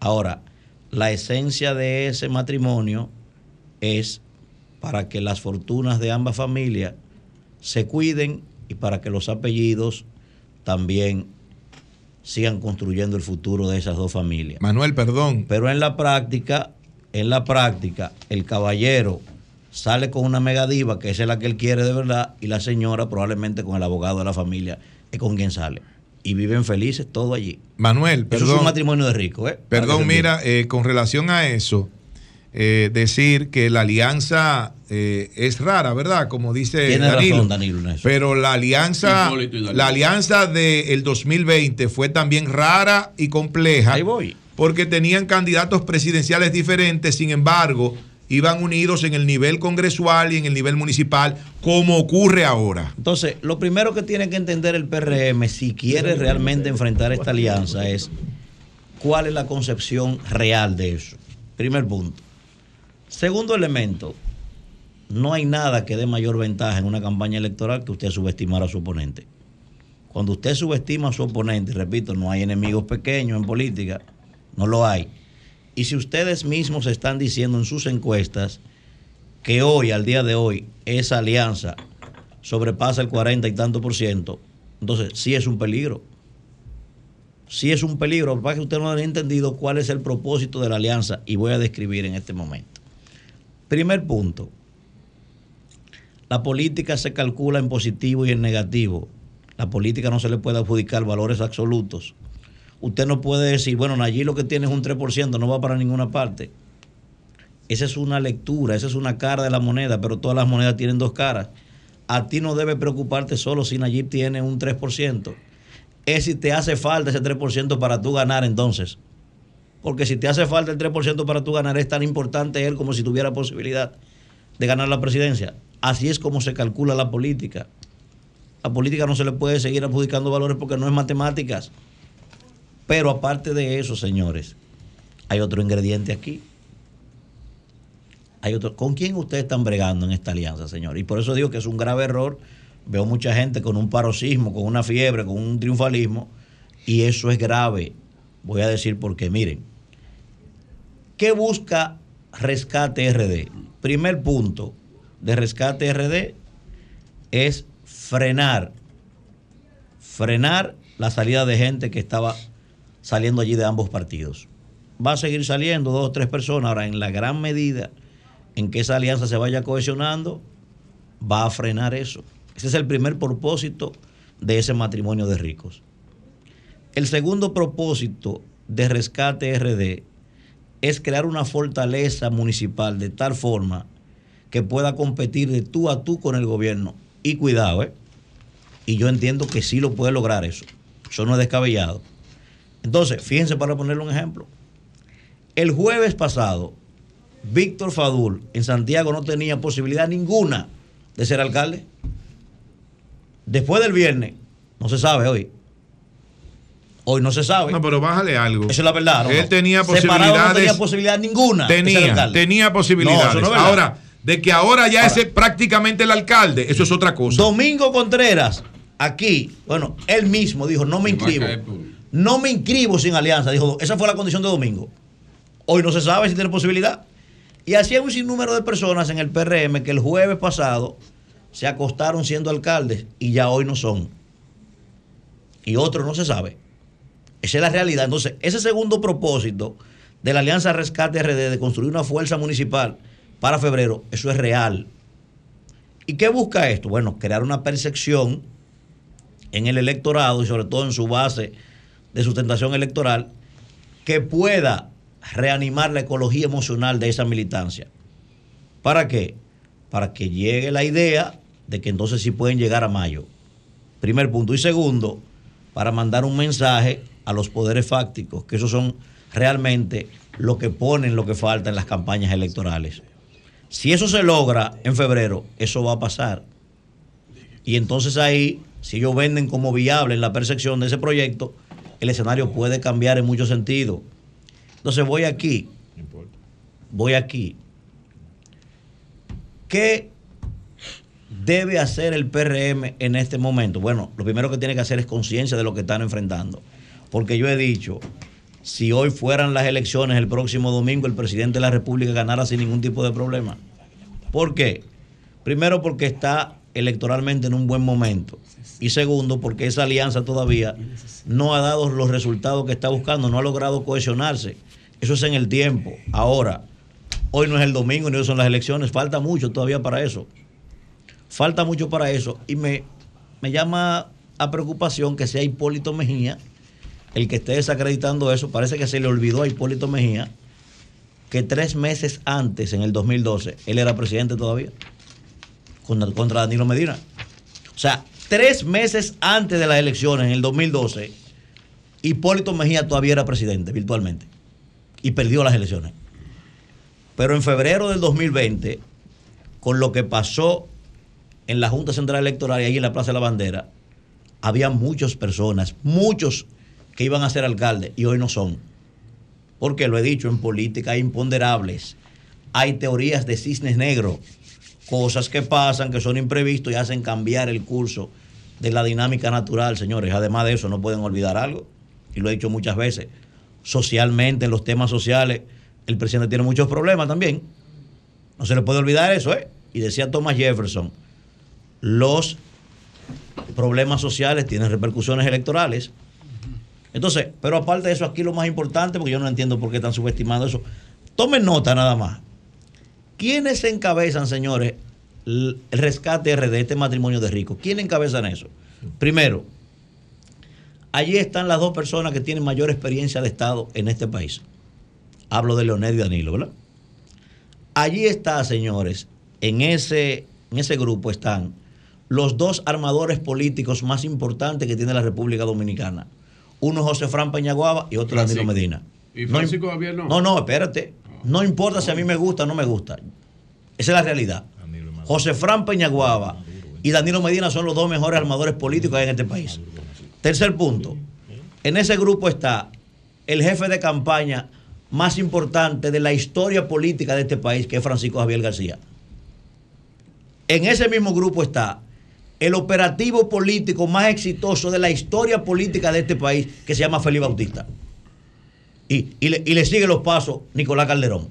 Ahora, la esencia de ese matrimonio es para que las fortunas de ambas familias se cuiden y para que los apellidos también sigan construyendo el futuro de esas dos familias. Manuel, perdón. Pero en la práctica, en la práctica, el caballero sale con una megadiva, que esa es la que él quiere de verdad, y la señora probablemente con el abogado de la familia, es con quien sale. Y viven felices todo allí. Manuel, Eso perdón. es un matrimonio de ricos, ¿eh? Perdón, mira, eh, con relación a eso, eh, decir que la alianza eh, es rara, ¿verdad? Como dice Tiene Danilo. razón, Danilo, en eso. Pero la alianza, la alianza del 2020 fue también rara y compleja. Porque tenían candidatos presidenciales diferentes, sin embargo, iban unidos en el nivel congresual y en el nivel municipal, como ocurre ahora. Entonces, lo primero que tiene que entender el PRM, si quiere realmente enfrentar esta alianza, es cuál es la concepción real de eso. Primer punto. Segundo elemento, no hay nada que dé mayor ventaja en una campaña electoral que usted subestimar a su oponente. Cuando usted subestima a su oponente, repito, no hay enemigos pequeños en política, no lo hay. Y si ustedes mismos están diciendo en sus encuestas que hoy, al día de hoy, esa alianza sobrepasa el 40 y tanto por ciento, entonces sí es un peligro. Sí es un peligro, para que usted no haya entendido cuál es el propósito de la alianza y voy a describir en este momento. Primer punto, la política se calcula en positivo y en negativo. La política no se le puede adjudicar valores absolutos. Usted no puede decir, bueno, allí lo que tiene es un 3%, no va para ninguna parte. Esa es una lectura, esa es una cara de la moneda, pero todas las monedas tienen dos caras. A ti no debe preocuparte solo si Nayib tiene un 3%. Es si te hace falta ese 3% para tú ganar entonces. Porque si te hace falta el 3% para tú ganar, es tan importante él como si tuviera posibilidad de ganar la presidencia. Así es como se calcula la política. La política no se le puede seguir adjudicando valores porque no es matemáticas. Pero aparte de eso, señores, hay otro ingrediente aquí. Hay otro. ¿Con quién ustedes están bregando en esta alianza, señor? Y por eso digo que es un grave error. Veo mucha gente con un paroxismo, con una fiebre, con un triunfalismo. Y eso es grave. Voy a decir por qué. Miren, ¿qué busca Rescate RD? Primer punto de Rescate RD es frenar, frenar la salida de gente que estaba saliendo allí de ambos partidos. Va a seguir saliendo dos o tres personas. Ahora, en la gran medida en que esa alianza se vaya cohesionando, va a frenar eso. Ese es el primer propósito de ese matrimonio de ricos. El segundo propósito de Rescate RD es crear una fortaleza municipal de tal forma que pueda competir de tú a tú con el gobierno. Y cuidado, ¿eh? Y yo entiendo que sí lo puede lograr eso. Eso no es descabellado. Entonces, fíjense para ponerle un ejemplo. El jueves pasado, Víctor Fadul en Santiago no tenía posibilidad ninguna de ser alcalde. Después del viernes, no se sabe hoy. Hoy no se sabe. No, pero bájale algo. Eso es la verdad. ¿no? Él tenía Separado posibilidades. no tenía posibilidad ninguna. Tenía, alcalde. tenía posibilidades. No, eso no es verdad. ahora, de que ahora ya es prácticamente el alcalde, eso es otra cosa. Domingo Contreras, aquí, bueno, él mismo dijo, no me inscribo. No me inscribo sin alianza. Dijo, esa fue la condición de Domingo. Hoy no se sabe si tiene posibilidad. Y así hay un sinnúmero de personas en el PRM que el jueves pasado se acostaron siendo alcaldes y ya hoy no son. Y otros no se sabe. Esa es la realidad. Entonces, ese segundo propósito de la Alianza Rescate RD de construir una fuerza municipal para febrero, eso es real. ¿Y qué busca esto? Bueno, crear una percepción en el electorado y sobre todo en su base de sustentación electoral que pueda reanimar la ecología emocional de esa militancia. ¿Para qué? Para que llegue la idea de que entonces sí pueden llegar a mayo. Primer punto. Y segundo, para mandar un mensaje a los poderes fácticos, que esos son realmente lo que ponen lo que falta en las campañas electorales. Si eso se logra en febrero, eso va a pasar. Y entonces ahí, si ellos venden como viable en la percepción de ese proyecto, el escenario puede cambiar en muchos sentidos. Entonces voy aquí, voy aquí. ¿Qué debe hacer el PRM en este momento? Bueno, lo primero que tiene que hacer es conciencia de lo que están enfrentando. Porque yo he dicho, si hoy fueran las elecciones el próximo domingo, el presidente de la República ganara sin ningún tipo de problema. ¿Por qué? Primero porque está electoralmente en un buen momento. Y segundo, porque esa alianza todavía no ha dado los resultados que está buscando, no ha logrado cohesionarse. Eso es en el tiempo. Ahora, hoy no es el domingo ni hoy son las elecciones, falta mucho todavía para eso. Falta mucho para eso. Y me, me llama a preocupación que sea Hipólito Mejía el que esté desacreditando eso. Parece que se le olvidó a Hipólito Mejía que tres meses antes, en el 2012, él era presidente todavía contra, Danilo Medina. O sea, tres meses antes de las elecciones, en el 2012, Hipólito Mejía todavía era presidente virtualmente y perdió las elecciones. Pero en febrero del 2020, con lo que pasó en la Junta Central Electoral y ahí en la Plaza de la Bandera, había muchas personas, muchos que iban a ser alcaldes y hoy no son. Porque lo he dicho, en política hay imponderables, hay teorías de cisnes negros, cosas que pasan, que son imprevistos y hacen cambiar el curso de la dinámica natural, señores. Además de eso, no pueden olvidar algo, y lo he dicho muchas veces, socialmente, en los temas sociales, el presidente tiene muchos problemas también. No se le puede olvidar eso, ¿eh? Y decía Thomas Jefferson, los problemas sociales tienen repercusiones electorales. Entonces, pero aparte de eso, aquí lo más importante, porque yo no entiendo por qué están subestimando eso, tomen nota nada más. ¿Quiénes encabezan, señores, el rescate RD, este matrimonio de ricos? ¿Quiénes encabezan eso? Primero, allí están las dos personas que tienen mayor experiencia de Estado en este país. Hablo de Leonel y Danilo, ¿verdad? Allí está, señores, en ese, en ese grupo están los dos armadores políticos más importantes que tiene la República Dominicana. Uno José Fran Peñaguaba y otro Danilo Francisco. Medina. ¿Y Francisco Javier no? No, no, espérate. No importa si a mí me gusta o no me gusta. Esa es la realidad. José Fran Peñaguaba y Danilo Medina son los dos mejores armadores políticos que hay en este país. Tercer punto. En ese grupo está el jefe de campaña más importante de la historia política de este país, que es Francisco Javier García. En ese mismo grupo está el operativo político más exitoso de la historia política de este país, que se llama Félix Bautista. Y, y le, y le sigue los pasos Nicolás Calderón.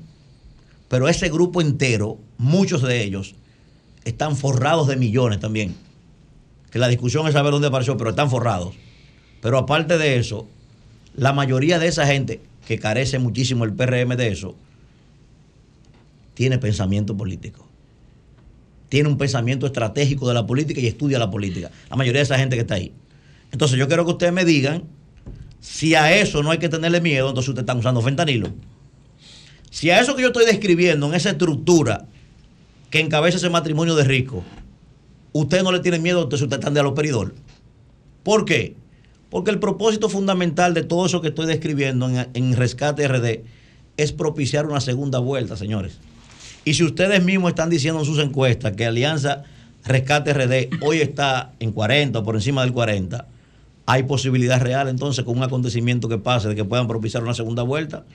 Pero ese grupo entero, muchos de ellos, están forrados de millones también. Que la discusión es saber dónde apareció, pero están forrados. Pero aparte de eso, la mayoría de esa gente, que carece muchísimo el PRM de eso, tiene pensamiento político. Tiene un pensamiento estratégico de la política y estudia la política. La mayoría de esa gente que está ahí. Entonces yo quiero que ustedes me digan si a eso no hay que tenerle miedo, entonces ustedes están usando fentanilo. Si a eso que yo estoy describiendo, en esa estructura que encabeza ese matrimonio de ricos, usted no le tiene miedo, entonces ustedes están de aloperidol. ¿Por qué? Porque el propósito fundamental de todo eso que estoy describiendo en, en Rescate RD es propiciar una segunda vuelta, señores. Y si ustedes mismos están diciendo en sus encuestas que Alianza Rescate RD hoy está en 40 o por encima del 40, hay posibilidad real entonces con un acontecimiento que pase de que puedan propiciar una segunda vuelta.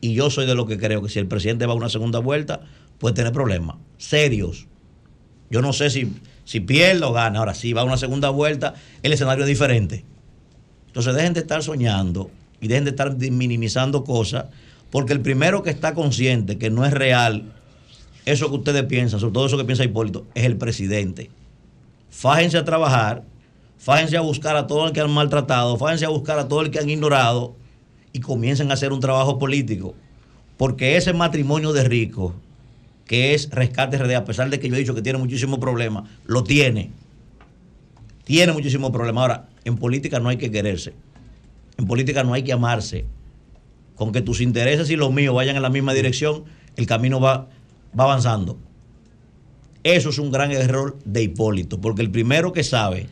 Y yo soy de lo que creo que si el presidente va a una segunda vuelta, puede tener problemas serios. Yo no sé si, si pierde o gana. Ahora, si va a una segunda vuelta, el escenario es diferente. Entonces dejen de estar soñando y dejen de estar minimizando cosas, Porque el primero que está consciente que no es real eso que ustedes piensan, sobre todo eso que piensa Hipólito, es el presidente. Fájense a trabajar, fájense a buscar a todo el que han maltratado, fájense a buscar a todo el que han ignorado y comiencen a hacer un trabajo político. Porque ese matrimonio de ricos, que es Rescate RD, a pesar de que yo he dicho que tiene muchísimos problemas, lo tiene. Tiene muchísimos problemas. Ahora, en política no hay que quererse. En política no hay que amarse. Con que tus intereses y los míos vayan en la misma dirección, el camino va, va avanzando. Eso es un gran error de Hipólito, porque el primero que sabe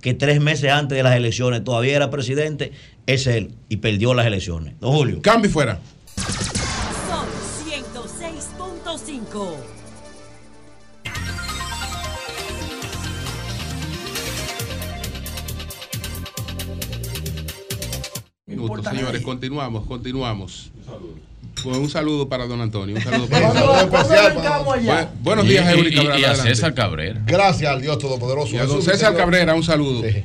que tres meses antes de las elecciones todavía era presidente es él y perdió las elecciones. Don Julio. Cambio fuera. Sol 106.5. Minutos, señores, continuamos, continuamos. Pues un saludo para don Antonio. Un saludo para buenos días, Y- y- Eury y- Cabral. y a. César Cabrera. Gracias al Dios Todopoderoso. Y a don César. Cabrera, un saludo. Sí.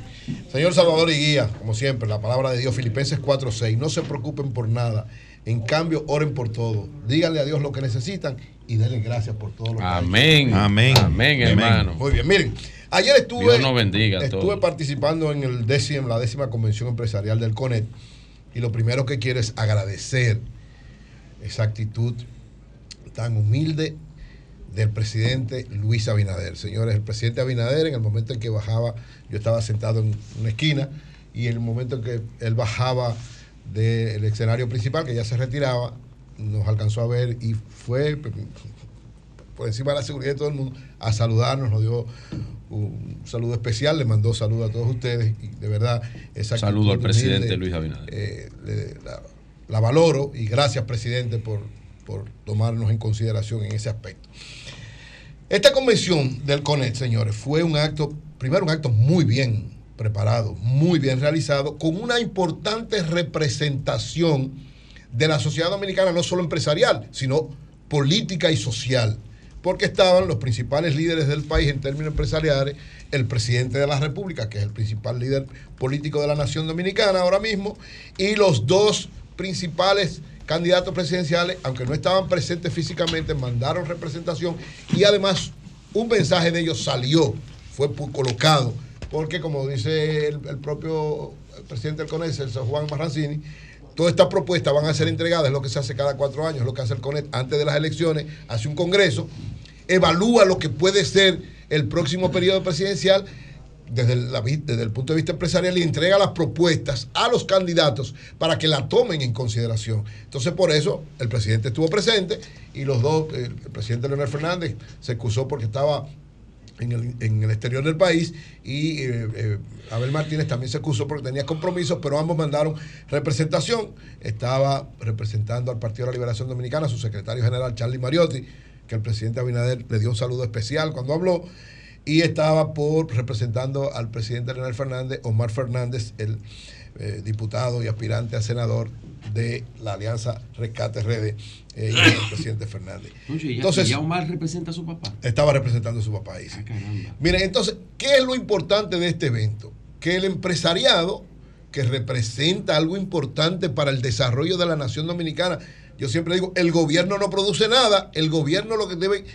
Señor Salvador y Guía, como siempre, la palabra de Dios, Filipenses 4:6. No se preocupen por nada. En cambio, oren por todo. Díganle a Dios lo que necesitan y denle gracias por todo lo que. Amén. Amén. Amén, hermano. Muy bien, miren. Ayer estuve, Dios nos bendiga estuve todos. participando en el décimo, la décima convención empresarial del CONET y lo primero que quiero es agradecer esa actitud tan humilde del presidente Luis Abinader. Señores, el presidente Abinader en el momento en que bajaba, yo estaba sentado en una esquina y en el momento en que él bajaba del escenario principal, que ya se retiraba, nos alcanzó a ver y fue por encima de la seguridad de todo el mundo a saludarnos, nos dio un saludo especial, le mandó saludo a todos ustedes y de verdad esa Saludo al presidente humilde, Luis Abinader. eh, le- la, la valoro y gracias presidente por, por tomarnos en consideración en ese aspecto. Esta convención del CONET, señores, fue un acto, primero un acto muy bien preparado, muy bien realizado, con una importante representación de la sociedad dominicana, no solo empresarial, sino política y social, porque estaban los principales líderes del país en términos empresariales, el presidente de la República, que es el principal líder político de la nación dominicana ahora mismo, y los dos principales candidatos presidenciales, aunque no estaban presentes físicamente, mandaron representación y además un mensaje de ellos salió, fue colocado, porque como dice el, propio presidente del CONES, el Juan Marrancini, todas estas propuestas van a ser entregadas, es lo que se hace cada cuatro años, es lo que hace el CONET antes de las elecciones, hace un congreso, evalúa lo que puede ser el próximo periodo presidencial desde el, desde el punto de vista empresarial y entrega las propuestas a los candidatos para que la tomen en consideración. Entonces, por eso el presidente estuvo presente y los dos, el, el presidente Leonel Fernández se excusó porque estaba en el, en el exterior del país y eh, eh, Abel Martínez también se excusó porque tenía compromisos, pero ambos mandaron representación. Estaba representando al Partido de la Liberación Dominicana, su secretario general Charlie Mariotti, que el presidente Abinader le dio un saludo especial cuando habló y estaba por representando al presidente Leonel Fernández, Omar Fernández, el eh, diputado y aspirante a senador de la Alianza Rescate RD, eh, y el presidente Fernández. Oye, ya, Entonces, ya Omar representa a su papá. estaba representando a su papá ahí. sí. Miren, entonces, ¿qué es lo importante de este evento? Que el empresariado, que representa algo importante para el desarrollo de la nación dominicana, yo siempre digo, el gobierno no produce nada, el gobierno lo que debe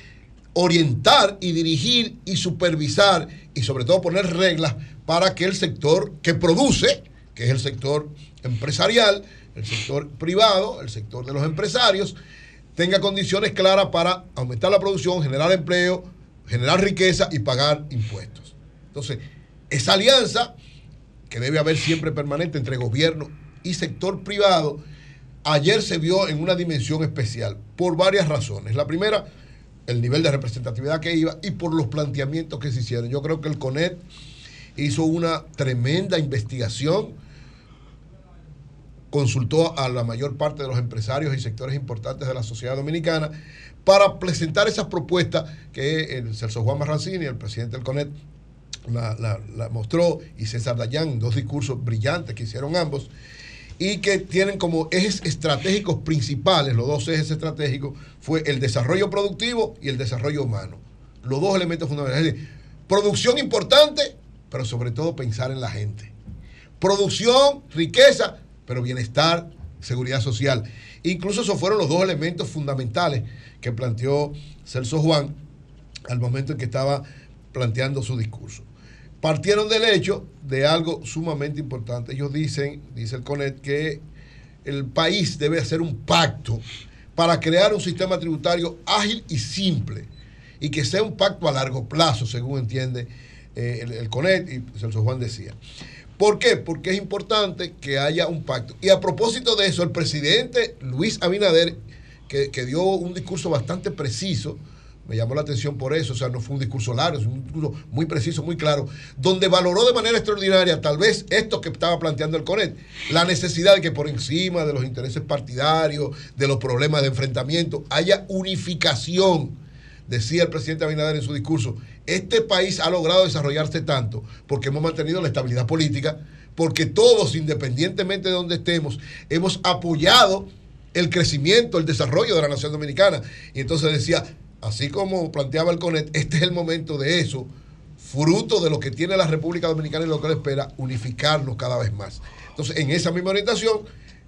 orientar y dirigir y supervisar y sobre todo poner reglas para que el sector que produce, que es el sector empresarial, el sector privado, el sector de los empresarios, tenga condiciones claras para aumentar la producción, generar empleo, generar riqueza y pagar impuestos. Entonces, esa alianza que debe haber siempre permanente entre gobierno y sector privado, ayer se vio en una dimensión especial por varias razones. La primera, el nivel de representatividad que iba y por los planteamientos que se hicieron. Yo creo que el CONET hizo una tremenda investigación, consultó a la mayor parte de los empresarios y sectores importantes de la sociedad dominicana para presentar esas propuestas que el Celso Juan Marrancini, el presidente del CONET, la, la- mostró y César Dayan, dos discursos brillantes que hicieron ambos y que tienen como ejes estratégicos principales, los dos ejes estratégicos, fue el desarrollo productivo y el desarrollo humano. Los dos elementos fundamentales. Es decir, producción importante, pero sobre todo pensar en la gente. Producción, riqueza, pero bienestar seguridad social. Incluso esos fueron los dos elementos fundamentales que planteó Celso Juan al momento en que estaba planteando su discurso. Partieron del hecho de algo sumamente importante. Ellos dicen, dice el CONET, que el país debe hacer un pacto para crear un sistema tributario ágil y simple y que sea un pacto a largo plazo, según entiende eh, el, el CONET y Celso Juan decía. ¿Por qué? Porque es importante que haya un pacto. Y a propósito de eso, el presidente Luis Abinader, que, que dio un discurso bastante preciso, me llamó la atención por eso, o sea, no fue un discurso largo, es un discurso muy preciso, muy claro, donde valoró de manera extraordinaria, tal vez esto que estaba planteando el CONET, la necesidad de que por encima de los intereses partidarios, de los problemas de enfrentamiento, haya unificación decía el presidente Abinader en su discurso, este país ha logrado desarrollarse tanto porque hemos mantenido la estabilidad política, porque todos, independientemente de donde estemos, hemos apoyado el crecimiento, el desarrollo de la nación dominicana. Y entonces decía, así como planteaba el CONET, este es el momento de eso, fruto de lo que tiene la República Dominicana y lo que le espera, unificarnos cada vez más. Entonces, en esa misma orientación,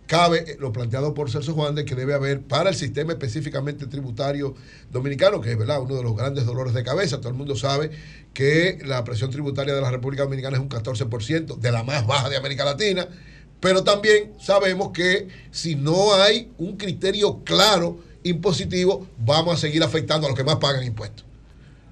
cabe lo planteado por Celso Juan de que debe haber para el sistema específicamente tributario dominicano, que es ¿verdad? uno de los grandes dolores de cabeza. Todo el mundo sabe que la presión tributaria de la República Dominicana es un 14%, de la más baja de América Latina, pero también sabemos que si no hay un criterio claro impositivo, vamos a seguir afectando a los que más pagan impuestos.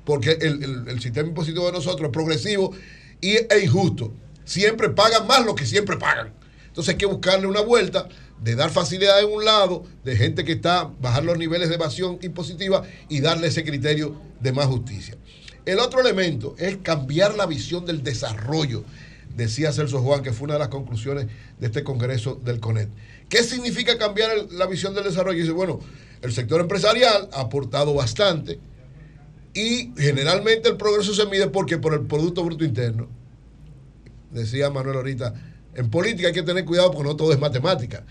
Porque el, el- sistema impositivo de nosotros es progresivo y, e injusto. Siempre pagan más los que siempre pagan. Entonces hay que buscarle una vuelta de dar facilidad en un lado, de gente que está, bajar los niveles de evasión impositiva y darle ese criterio de más justicia. El otro elemento es cambiar la visión del desarrollo, decía Celso Juan, que fue una de las conclusiones de este Congreso del CONET. ¿Qué significa cambiar la visión del desarrollo? Y dice, bueno, el sector empresarial ha aportado bastante y generalmente el progreso se mide porque por el Producto Bruto Interno decía Manuel ahorita, en política hay que tener cuidado porque no todo es matemática.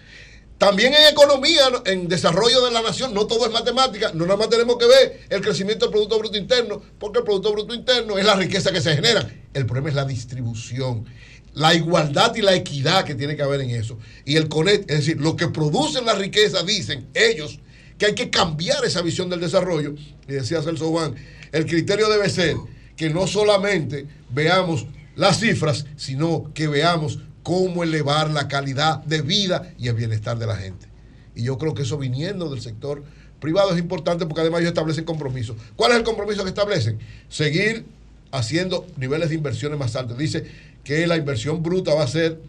También en economía, ¿no? en desarrollo de la nación, no todo es matemática. No nada más tenemos que ver el crecimiento del Producto Bruto Interno, porque el Producto Bruto Interno es la riqueza que se genera. El problema es la distribución, la igualdad y la equidad que tiene que haber en eso. Y el CONET, es decir, lo que producen la riqueza, dicen ellos, que hay que cambiar esa visión del desarrollo. Y decía Celso Juan, el criterio debe ser que no solamente veamos las cifras, sino que veamos cómo elevar la calidad de vida y el bienestar de la gente. Y yo creo que eso viniendo del sector privado es importante porque además ellos establecen compromisos. ¿Cuál es el compromiso que establecen? Seguir haciendo niveles de inversiones más altos. Dice que la inversión bruta va a ser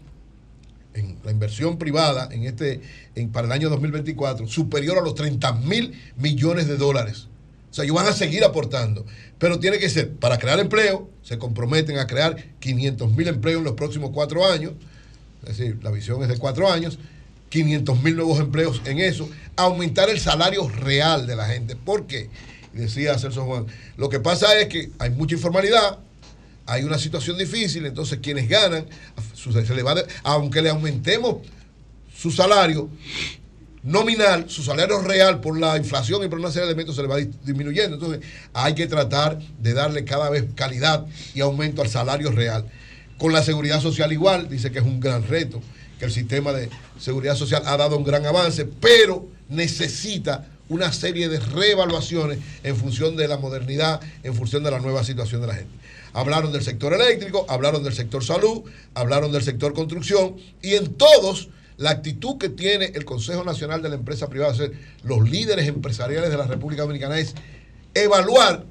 en la inversión privada en este en, para el año 2024 superior a los 30 mil millones de dólares. O sea, ellos van a seguir aportando. Pero tiene que ser, para crear empleo, se comprometen a crear 500 mil empleos en los próximos cuatro años. Es decir, la visión es de cuatro años. 500 mil nuevos empleos en eso. Aumentar el salario real de la gente. ¿Por qué? Decía Celso Juan, lo que pasa es que hay mucha informalidad, hay una situación difícil, entonces quienes ganan, se le va aunque le aumentemos su salario nominal, su salario real por la inflación y por una serie de elementos se le va dis- disminuyendo. Entonces hay que tratar de darle cada vez calidad y aumento al salario real. Con la seguridad social igual, dice que es un gran reto, que el sistema de seguridad social ha dado un gran avance, pero necesita una serie de reevaluaciones en función de la modernidad, en función de la nueva situación de la gente. Hablaron del sector eléctrico, hablaron del sector salud, hablaron del sector construcción y en todos la actitud que tiene el Consejo Nacional de la Empresa Privada, los líderes empresariales de la República Dominicana, es evaluar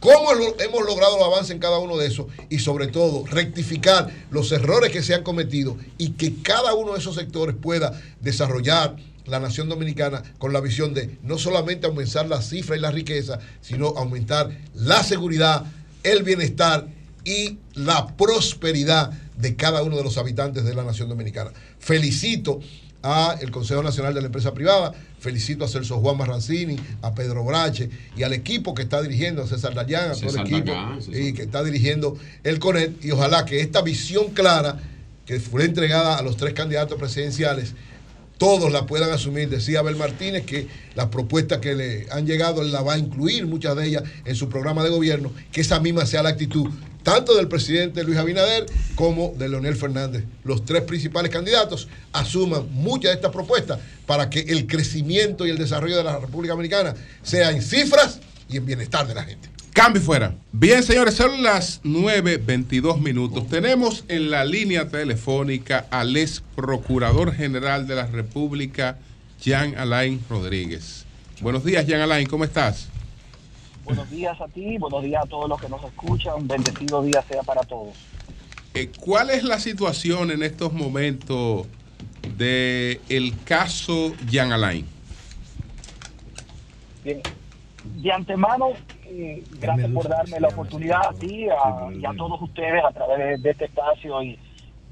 cómo hemos logrado el avance en cada uno de esos y sobre todo rectificar los errores que se han cometido y que cada uno de esos sectores pueda desarrollar la nación dominicana con la visión de no solamente aumentar la cifra y la riqueza, sino aumentar la seguridad, el bienestar y la prosperidad de cada uno de los habitantes de la nación dominicana. Felicito a el Consejo Nacional de la Empresa Privada, felicito a Celso Juan Marrancini, a Pedro Brache y al equipo que está dirigiendo, a César Dayan, a todo el equipo y que está dirigiendo el CONET y ojalá que esta visión clara que fue entregada a los tres candidatos presidenciales todos la puedan asumir. Decía Abel Martínez que las propuestas que le han llegado él la va a incluir, muchas de ellas, en su programa de gobierno, que esa misma sea la actitud tanto del presidente Luis Abinader como de Leonel Fernández. Los tres principales candidatos asuman muchas de estas propuestas para que el crecimiento y el desarrollo de la República Dominicana sea en cifras y en bienestar de la gente. Cambio fuera. Bien, señores, son las 9.22 minutos. Tenemos en la línea telefónica al ex procurador general de la República, Jean Alain Rodríguez. Buenos días, Jean Alain, ¿cómo estás? Buenos días a ti, buenos días a todos los que nos escuchan. Bendecido día sea para todos. Eh, ¿Cuál es la situación en estos momentos de el caso Jean Alain? Bien, de antemano, gracias por darme la oportunidad a ti a- y a todos ustedes a través de, este espacio y,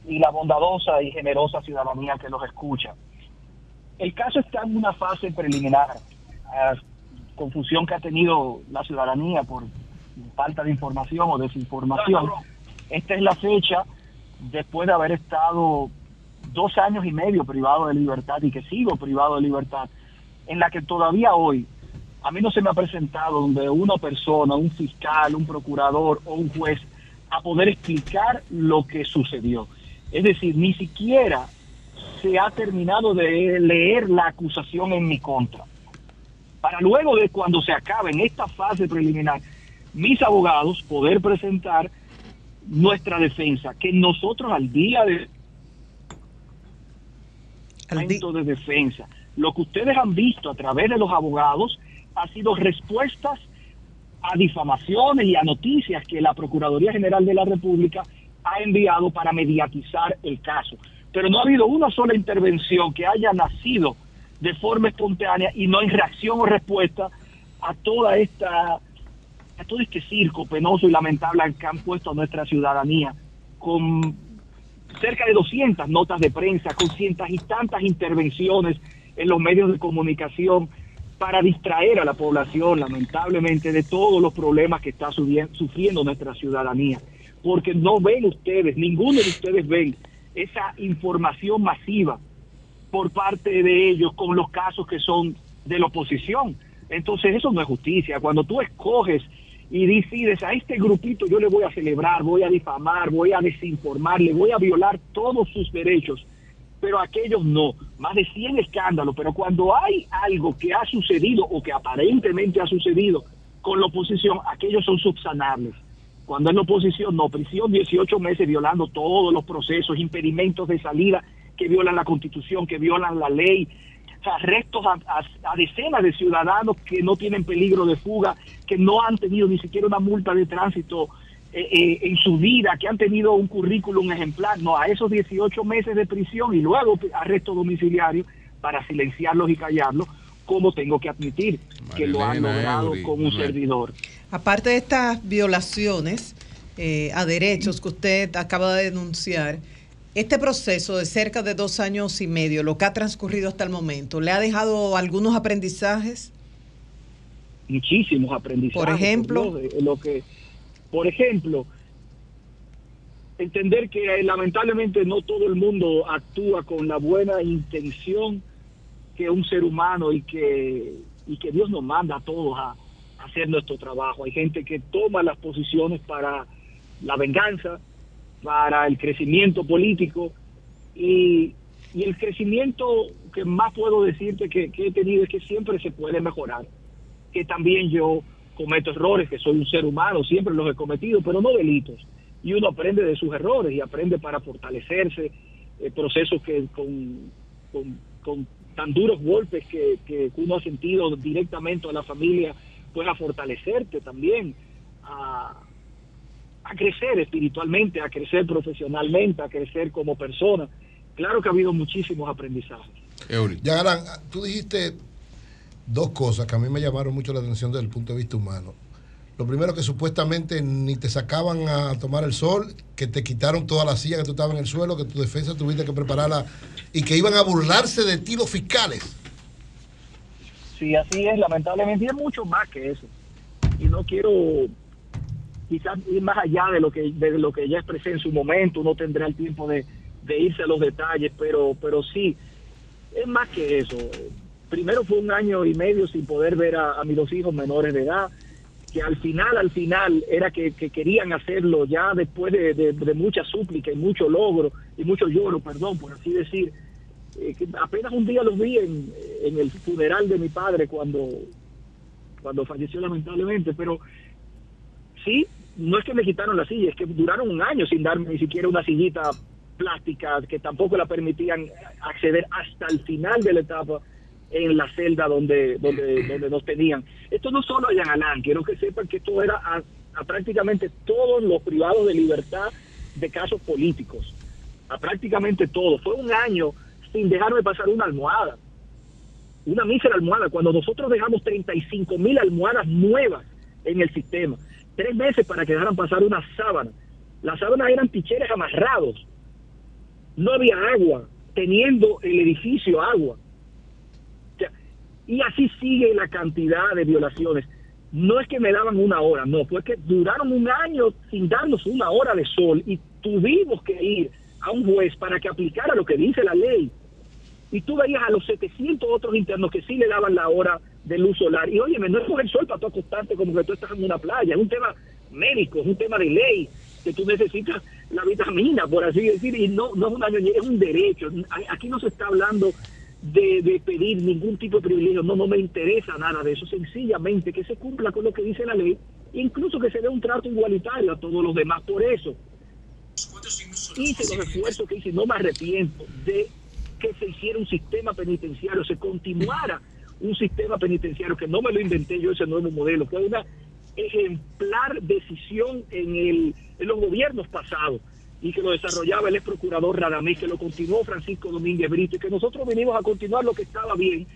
y la bondadosa y generosa ciudadanía que los escucha. El caso está en una fase preliminar. Confusión que ha tenido la ciudadanía por falta de información o desinformación. Esta es la fecha después de haber estado dos años y medio privado de libertad y que sigo privado de libertad, en la que todavía hoy a mí no se me ha presentado donde una persona, un fiscal, un procurador o un juez a poder explicar lo que sucedió. Es decir, ni siquiera se ha terminado de leer la acusación en mi contra. Para luego de cuando se acabe en esta fase preliminar, mis abogados poder presentar nuestra defensa, que nosotros al día de momento de defensa, lo que ustedes han visto a través de los abogados ha sido respuestas a difamaciones y a noticias que la Procuraduría General de la República ha enviado para mediatizar el caso. Pero no ha habido una sola intervención que haya nacido de forma espontánea y no en reacción o respuesta a toda esta a todo este circo penoso y lamentable que han puesto a nuestra ciudadanía con cerca de 200 notas de prensa, con cientos y tantas intervenciones en los medios de comunicación para distraer a la población, lamentablemente, de todos los problemas que está sufriendo nuestra ciudadanía. Porque no ven ustedes, ninguno de ustedes ven esa información masiva por parte de ellos con los casos que son de la oposición. Entonces eso no es justicia. Cuando tú escoges y decides a este grupito yo le voy a celebrar, voy a difamar, voy a desinformar, le voy a violar todos sus derechos, pero aquellos no. Más de 100 escándalos, pero cuando hay algo que ha sucedido o que aparentemente ha sucedido con la oposición, aquellos son subsanables. Cuando es la oposición, no, prisión 18 meses violando todos los procesos, impedimentos de salida que violan la constitución, que violan la ley, arrestos a, a- a decenas de ciudadanos que no tienen peligro de fuga, que no han tenido ni siquiera una multa de tránsito eh, eh, en su vida, que han tenido un currículum ejemplar, no, a esos 18 meses de prisión y luego arresto domiciliario para silenciarlos y callarlos, como tengo que admitir que lo han logrado Eury, con un servidor. Aparte de estas violaciones eh, a derechos que usted acaba de denunciar, este proceso de cerca de dos años y medio, lo que ha transcurrido hasta el momento, ¿le ha dejado algunos aprendizajes? muchísimos aprendizajes. Por ejemplo. Dios, eh, lo que, por ejemplo, entender que eh, lamentablemente no todo el mundo actúa con la buena intención que un ser humano y que y que Dios nos manda a todos a, hacer nuestro trabajo. Hay gente que toma las posiciones para la venganza, para el crecimiento político y, y el crecimiento que más puedo decirte que, que he tenido es que siempre se puede mejorar que también yo cometo errores, que soy un ser humano, siempre los he cometido, pero no delitos. Y uno aprende de sus errores y aprende para fortalecerse, eh, procesos que con, con, con tan duros golpes que, que uno ha sentido directamente a la familia, pues a fortalecerte también, a, a crecer espiritualmente, a crecer profesionalmente, a crecer como persona. Claro que ha habido muchísimos aprendizajes. Ya, Galán, tú dijiste dos cosas que a mí me llamaron mucho la atención desde el punto de vista humano. Lo primero que supuestamente ni te sacaban a tomar el sol, que te quitaron toda la silla que tú estabas en el suelo, que tu defensa tuviste que prepararla y que iban a burlarse de ti los fiscales. Sí, así es, lamentablemente, es mucho más que eso. Y no quiero quizás ir más allá de lo que de lo que ya expresé en su momento, no tendrá el tiempo de, de irse a los detalles, pero, pero sí, es más que eso. Primero fue un año y medio sin poder ver a, mis dos hijos menores de edad, que al final, al final, era que, que querían hacerlo ya después de, de- de mucha súplica y mucho logro y mucho lloro, perdón, por así decir. Eh, que apenas un día los vi en, en el funeral de mi padre cuando, cuando falleció lamentablemente, pero sí, no es que me quitaron la silla, es que duraron un año sin darme ni siquiera una sillita plástica que tampoco la permitían acceder hasta el final de la etapa en la celda donde donde, donde nos tenían. Esto no solo a Jean Alain, quiero que sepan que esto era a, a prácticamente todos los privados de libertad de casos políticos, a prácticamente todos. Fue un año sin dejarme pasar una almohada, una mísera almohada, cuando nosotros dejamos 35 mil almohadas nuevas en el sistema, tres meses para que dejaran pasar una sábana. Las sábanas eran picheres amarrados, no había agua, teniendo el edificio agua. Y así sigue la cantidad de violaciones. No es que me daban una hora, no, fue que duraron un año sin darnos una hora de sol y tuvimos que ir a un juez para que aplicara lo que dice la ley. Y tú veías a los 700 otros internos que sí le daban la hora de luz solar. Y óyeme, no es por el sol para tú acostarte como que tú estás en una playa, es un tema médico, es un tema de ley, que tú necesitas la vitamina, por así decir, y no, no es una ñoñería, es un derecho. Aquí no se está hablando de, pedir ningún tipo de privilegio, no, no me interesa nada de eso, sencillamente que se cumpla con lo que dice la ley, incluso que se dé un trato igualitario a todos los demás, por eso hice los esfuerzos que hice, no me arrepiento de que se hiciera un sistema penitenciario, se continuara un sistema penitenciario, que no me lo inventé yo ese nuevo modelo, fue una ejemplar decisión en, el, en los gobiernos pasados y que lo desarrollaba el ex procurador Radamés, que lo continuó Francisco Domínguez Brito y que nosotros venimos a continuar lo que estaba bien,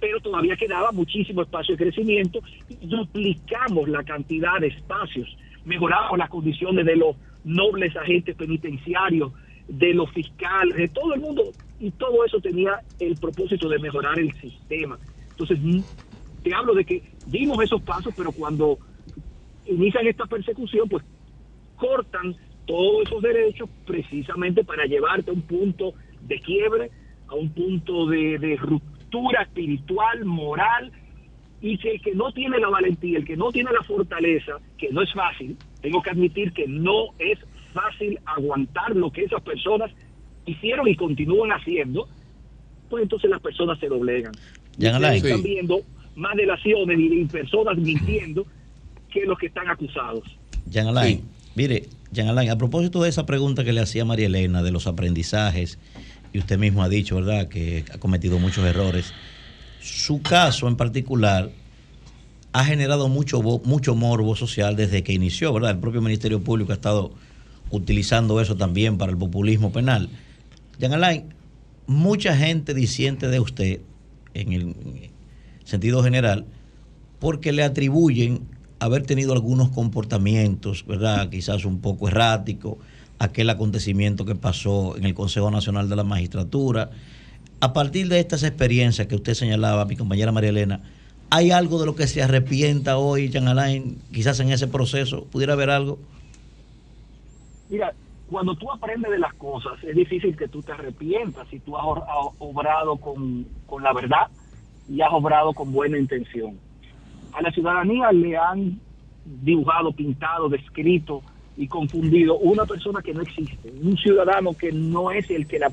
pero todavía quedaba muchísimo espacio de crecimiento y duplicamos la cantidad de espacios, mejoramos las condiciones de los nobles agentes penitenciarios, de los fiscales, de todo el mundo, y todo eso tenía el propósito de mejorar el sistema. Entonces, mm, te hablo de que dimos esos pasos, pero cuando inician esta persecución, pues cortan todos esos derechos precisamente para llevarte a un punto de quiebre, a un punto de, de ruptura espiritual, moral, y que el que no tiene la valentía, el que no tiene la fortaleza, que no es fácil, tengo que admitir que no es fácil aguantar lo que esas personas hicieron y continúan haciendo, pues entonces las personas se doblegan. Están viendo más delaciones y personas mintiendo que los que están acusados. Alain, mire, Jean Alain, a propósito de esa pregunta que le hacía María Elena de los aprendizajes, y usted mismo ha dicho, ¿verdad?, que ha cometido muchos errores. Su caso en particular ha generado mucho, mucho morbo social desde que inició, ¿verdad? El propio Ministerio Público ha estado utilizando eso también para el populismo penal. Jean Alain, mucha gente disiente de usted, en el sentido general, porque le atribuyen haber tenido algunos comportamientos, ¿verdad? Quizás un poco erráticos, aquel acontecimiento que pasó en el Consejo Nacional de la Magistratura. A partir de estas experiencias que usted señalaba, mi compañera María Elena, ¿hay algo de lo que se arrepienta hoy, Jean Alain? Quizás en ese proceso, ¿pudiera haber algo? Mira, cuando tú aprendes de las cosas, es difícil que tú te arrepientas si tú has obrado con, con la verdad y has obrado con buena intención. A la ciudadanía le han dibujado, pintado, descrito y confundido una persona que no existe, un ciudadano que no es el que la,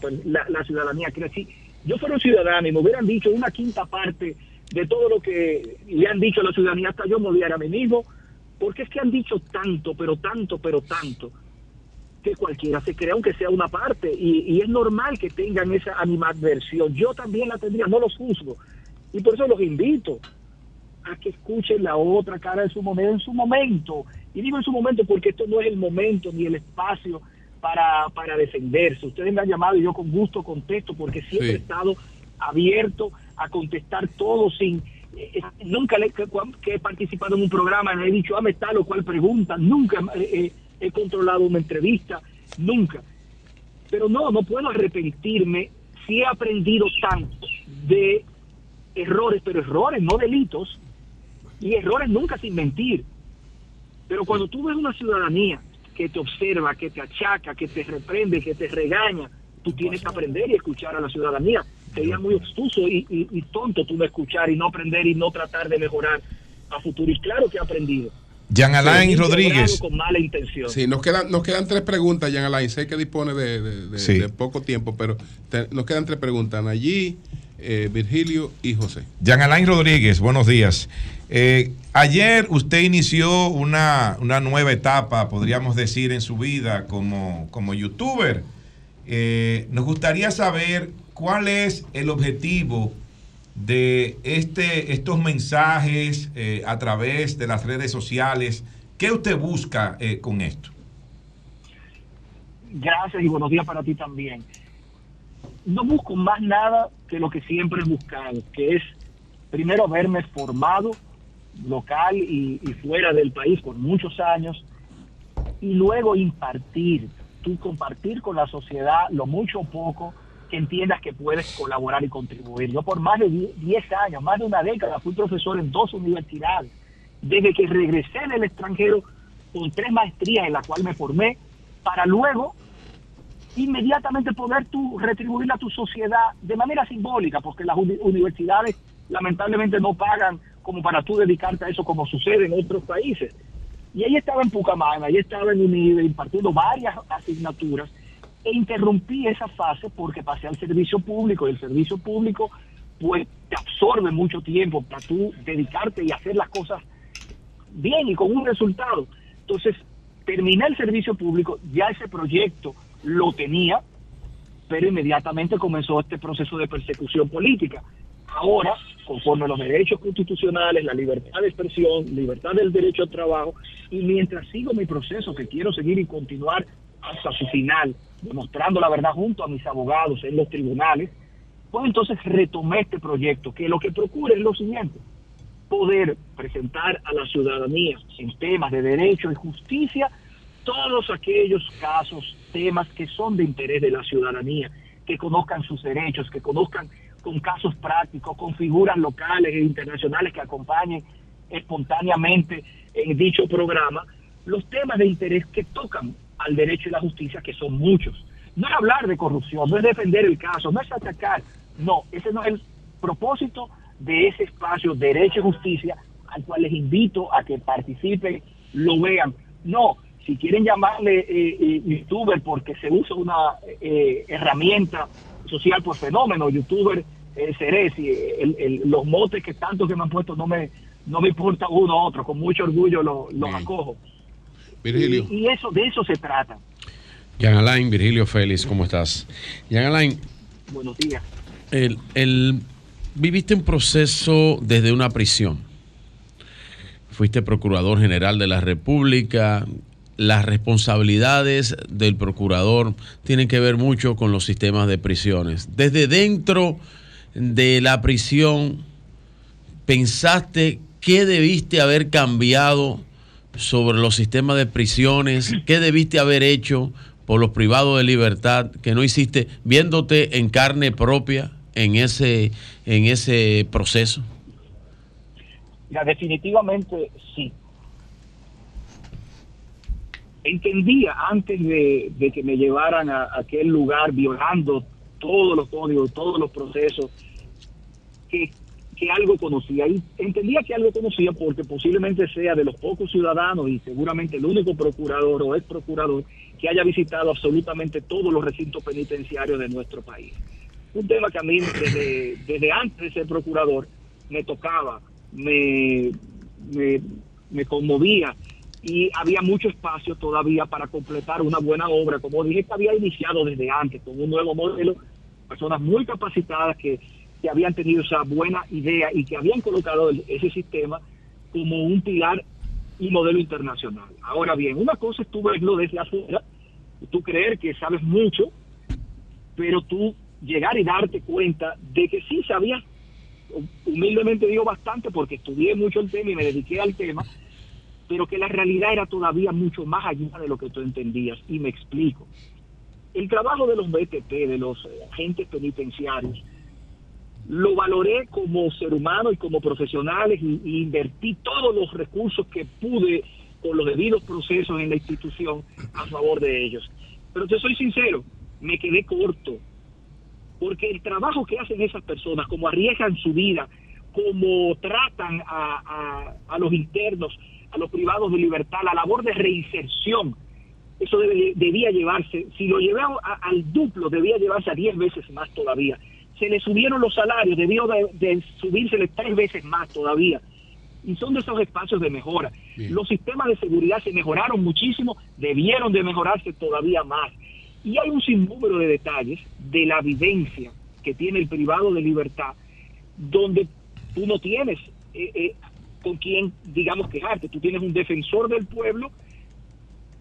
ciudadanía cree. Si yo fuera un ciudadano y me hubieran dicho una quinta parte de todo lo que le han dicho a la ciudadanía, hasta yo me odiara a mí mismo, porque es que han dicho tanto, pero tanto, pero tanto que cualquiera se crea aunque sea una parte y es normal que tengan esa animadversión. Yo también la tendría, no los juzgo y por eso los invito a que escuchen la otra cara de su moneda en su momento. Y digo en su momento porque esto no es el momento ni el espacio para, para defenderse. Ustedes me han llamado y yo con gusto contesto porque siempre Sí. he estado abierto a contestar todo sin... eh, eh, nunca le, que, que he participado en un programa he dicho, ah, me tal o cual pregunta. Nunca eh, he controlado una entrevista. Nunca. Pero no, no puedo arrepentirme si he aprendido tanto de errores, pero errores, no delitos, y errores nunca sin mentir. Pero cuando tú ves una ciudadanía que te observa, que te achaca, que te reprende, que te regaña, tú tienes que aprender y escuchar a la ciudadanía. Sería muy obstuso y, y- y tonto tú no escuchar y no aprender y no tratar de mejorar a futuro. Y claro que he aprendido. Jean Alain Sí, Rodríguez. Con mala intención. Sí, nos quedan, nos quedan tres preguntas, Jean Alain. Sé que dispone de, de- de- Sí. de poco tiempo, pero te- nos quedan tres preguntas. Allí, Virgilio y José. Jean Alain Rodríguez, buenos días. Eh, ayer usted inició una, una nueva etapa, podríamos decir, en su vida como, como youtuber. Eh, nos gustaría saber cuál es el objetivo de este, estos mensajes eh, a través de las redes sociales. ¿Qué usted busca con esto? Gracias y buenos días para ti también. No busco más nada que lo que siempre he buscado, que es primero haberme formado local y, fuera del país por muchos años y luego impartir, tú compartir con la sociedad lo mucho o poco que entiendas que puedes colaborar y contribuir. Yo por más de 10 años, más de una década, fui profesor en dos universidades. Desde que regresé del extranjero con tres maestrías en las cuales me formé, para luego inmediatamente poder tú retribuir a tu sociedad de manera simbólica, porque las uni- universidades lamentablemente no pagan como para tú dedicarte a eso como sucede en otros países. Y ahí estaba en Pucamana, ahí estaba en UNIDE impartiendo varias asignaturas e interrumpí esa fase porque pasé al servicio público y el servicio público pues te absorbe mucho tiempo para tú dedicarte y hacer las cosas bien y con un resultado. Entonces, terminé el servicio público, ya ese proyecto lo tenía, pero inmediatamente comenzó este proceso de persecución política. Ahora, conforme a los derechos constitucionales, la libertad de expresión, libertad del derecho al trabajo, y mientras sigo mi proceso, que quiero seguir y continuar hasta su final, demostrando la verdad junto a mis abogados en los tribunales, pues entonces retomé este proyecto, que lo que procura es lo siguiente, poder presentar a la ciudadanía en temas de derecho y justicia todos aquellos casos, temas que son de interés de la ciudadanía, que conozcan sus derechos, que conozcan con casos prácticos, con figuras locales e internacionales que acompañen espontáneamente en dicho programa, los temas de interés que tocan al derecho y la justicia, que son muchos. No es hablar de corrupción, no es defender el caso, no es atacar, no, ese no es el propósito de ese espacio Derecho y Justicia, al cual les invito a que participen, lo vean. No, si quieren llamarle eh, eh, youtuber porque se usa una eh, herramienta social por fenómeno, youtuber eh, seré, si el- el- los motes que tanto que me han puesto no me no me importa uno u otro, con mucho orgullo lo- los acojo. Virgilio. Y, y eso de eso se trata. Jean Alain, Virgilio Félix, ¿cómo estás? Jean Alain, Buenos días. el, el- viviste un proceso desde una prisión. Fuiste procurador general de la República. Las responsabilidades del procurador tienen que ver mucho con los sistemas de prisiones. Desde dentro de la prisión, ¿pensaste qué debiste haber cambiado sobre los sistemas de prisiones? ¿Qué debiste haber hecho por los privados de libertad que no hiciste viéndote en carne propia en ese, en ese proceso? Definitivamente sí. Entendía antes de, de que me llevaran a, a aquel lugar violando todos los códigos, todos los procesos, que, que algo conocía. Y entendía que algo conocía porque posiblemente sea de los pocos ciudadanos y seguramente el único procurador o ex procurador que haya visitado absolutamente todos los recintos penitenciarios de nuestro país. Un tema que a mí desde, desde antes de ser procurador me tocaba, me, me, me conmovía y había mucho espacio todavía para completar una buena obra. Como dije, que había iniciado desde antes con un nuevo modelo, personas muy capacitadas que, que habían tenido esa buena idea y que habían colocado ese sistema como un pilar y modelo internacional. Ahora bien, una cosa es tú verlo desde afuera, tú creer que sabes mucho, pero tú llegar y darte cuenta de que sí sabías, humildemente digo bastante porque estudié mucho el tema y me dediqué al tema, pero que la realidad era todavía mucho más allá de lo que tú entendías. Y me explico. El trabajo de los BTP, de los eh, agentes penitenciarios, lo valoré como ser humano y como profesionales y, y invertí todos los recursos que pude con los debidos procesos en la institución a favor de ellos. Pero te soy sincero, me quedé corto, porque el trabajo que hacen esas personas, como arriesgan su vida, como tratan a, a- a los internos, a los privados de libertad, la labor de reinserción, eso debe- debía llevarse, si lo llevamos a- al duplo, debía llevarse a 10 veces más todavía. Se le subieron los salarios, debió de, de tres veces más todavía. Y son de esos espacios de mejora. Los sistemas de seguridad se mejoraron muchísimo, debieron de mejorarse todavía más. Y hay un sinnúmero de detalles de la vivencia que tiene el privado de libertad, donde tú no tienes eh, eh, con quien, digamos, quejarte. Tú tienes un defensor del pueblo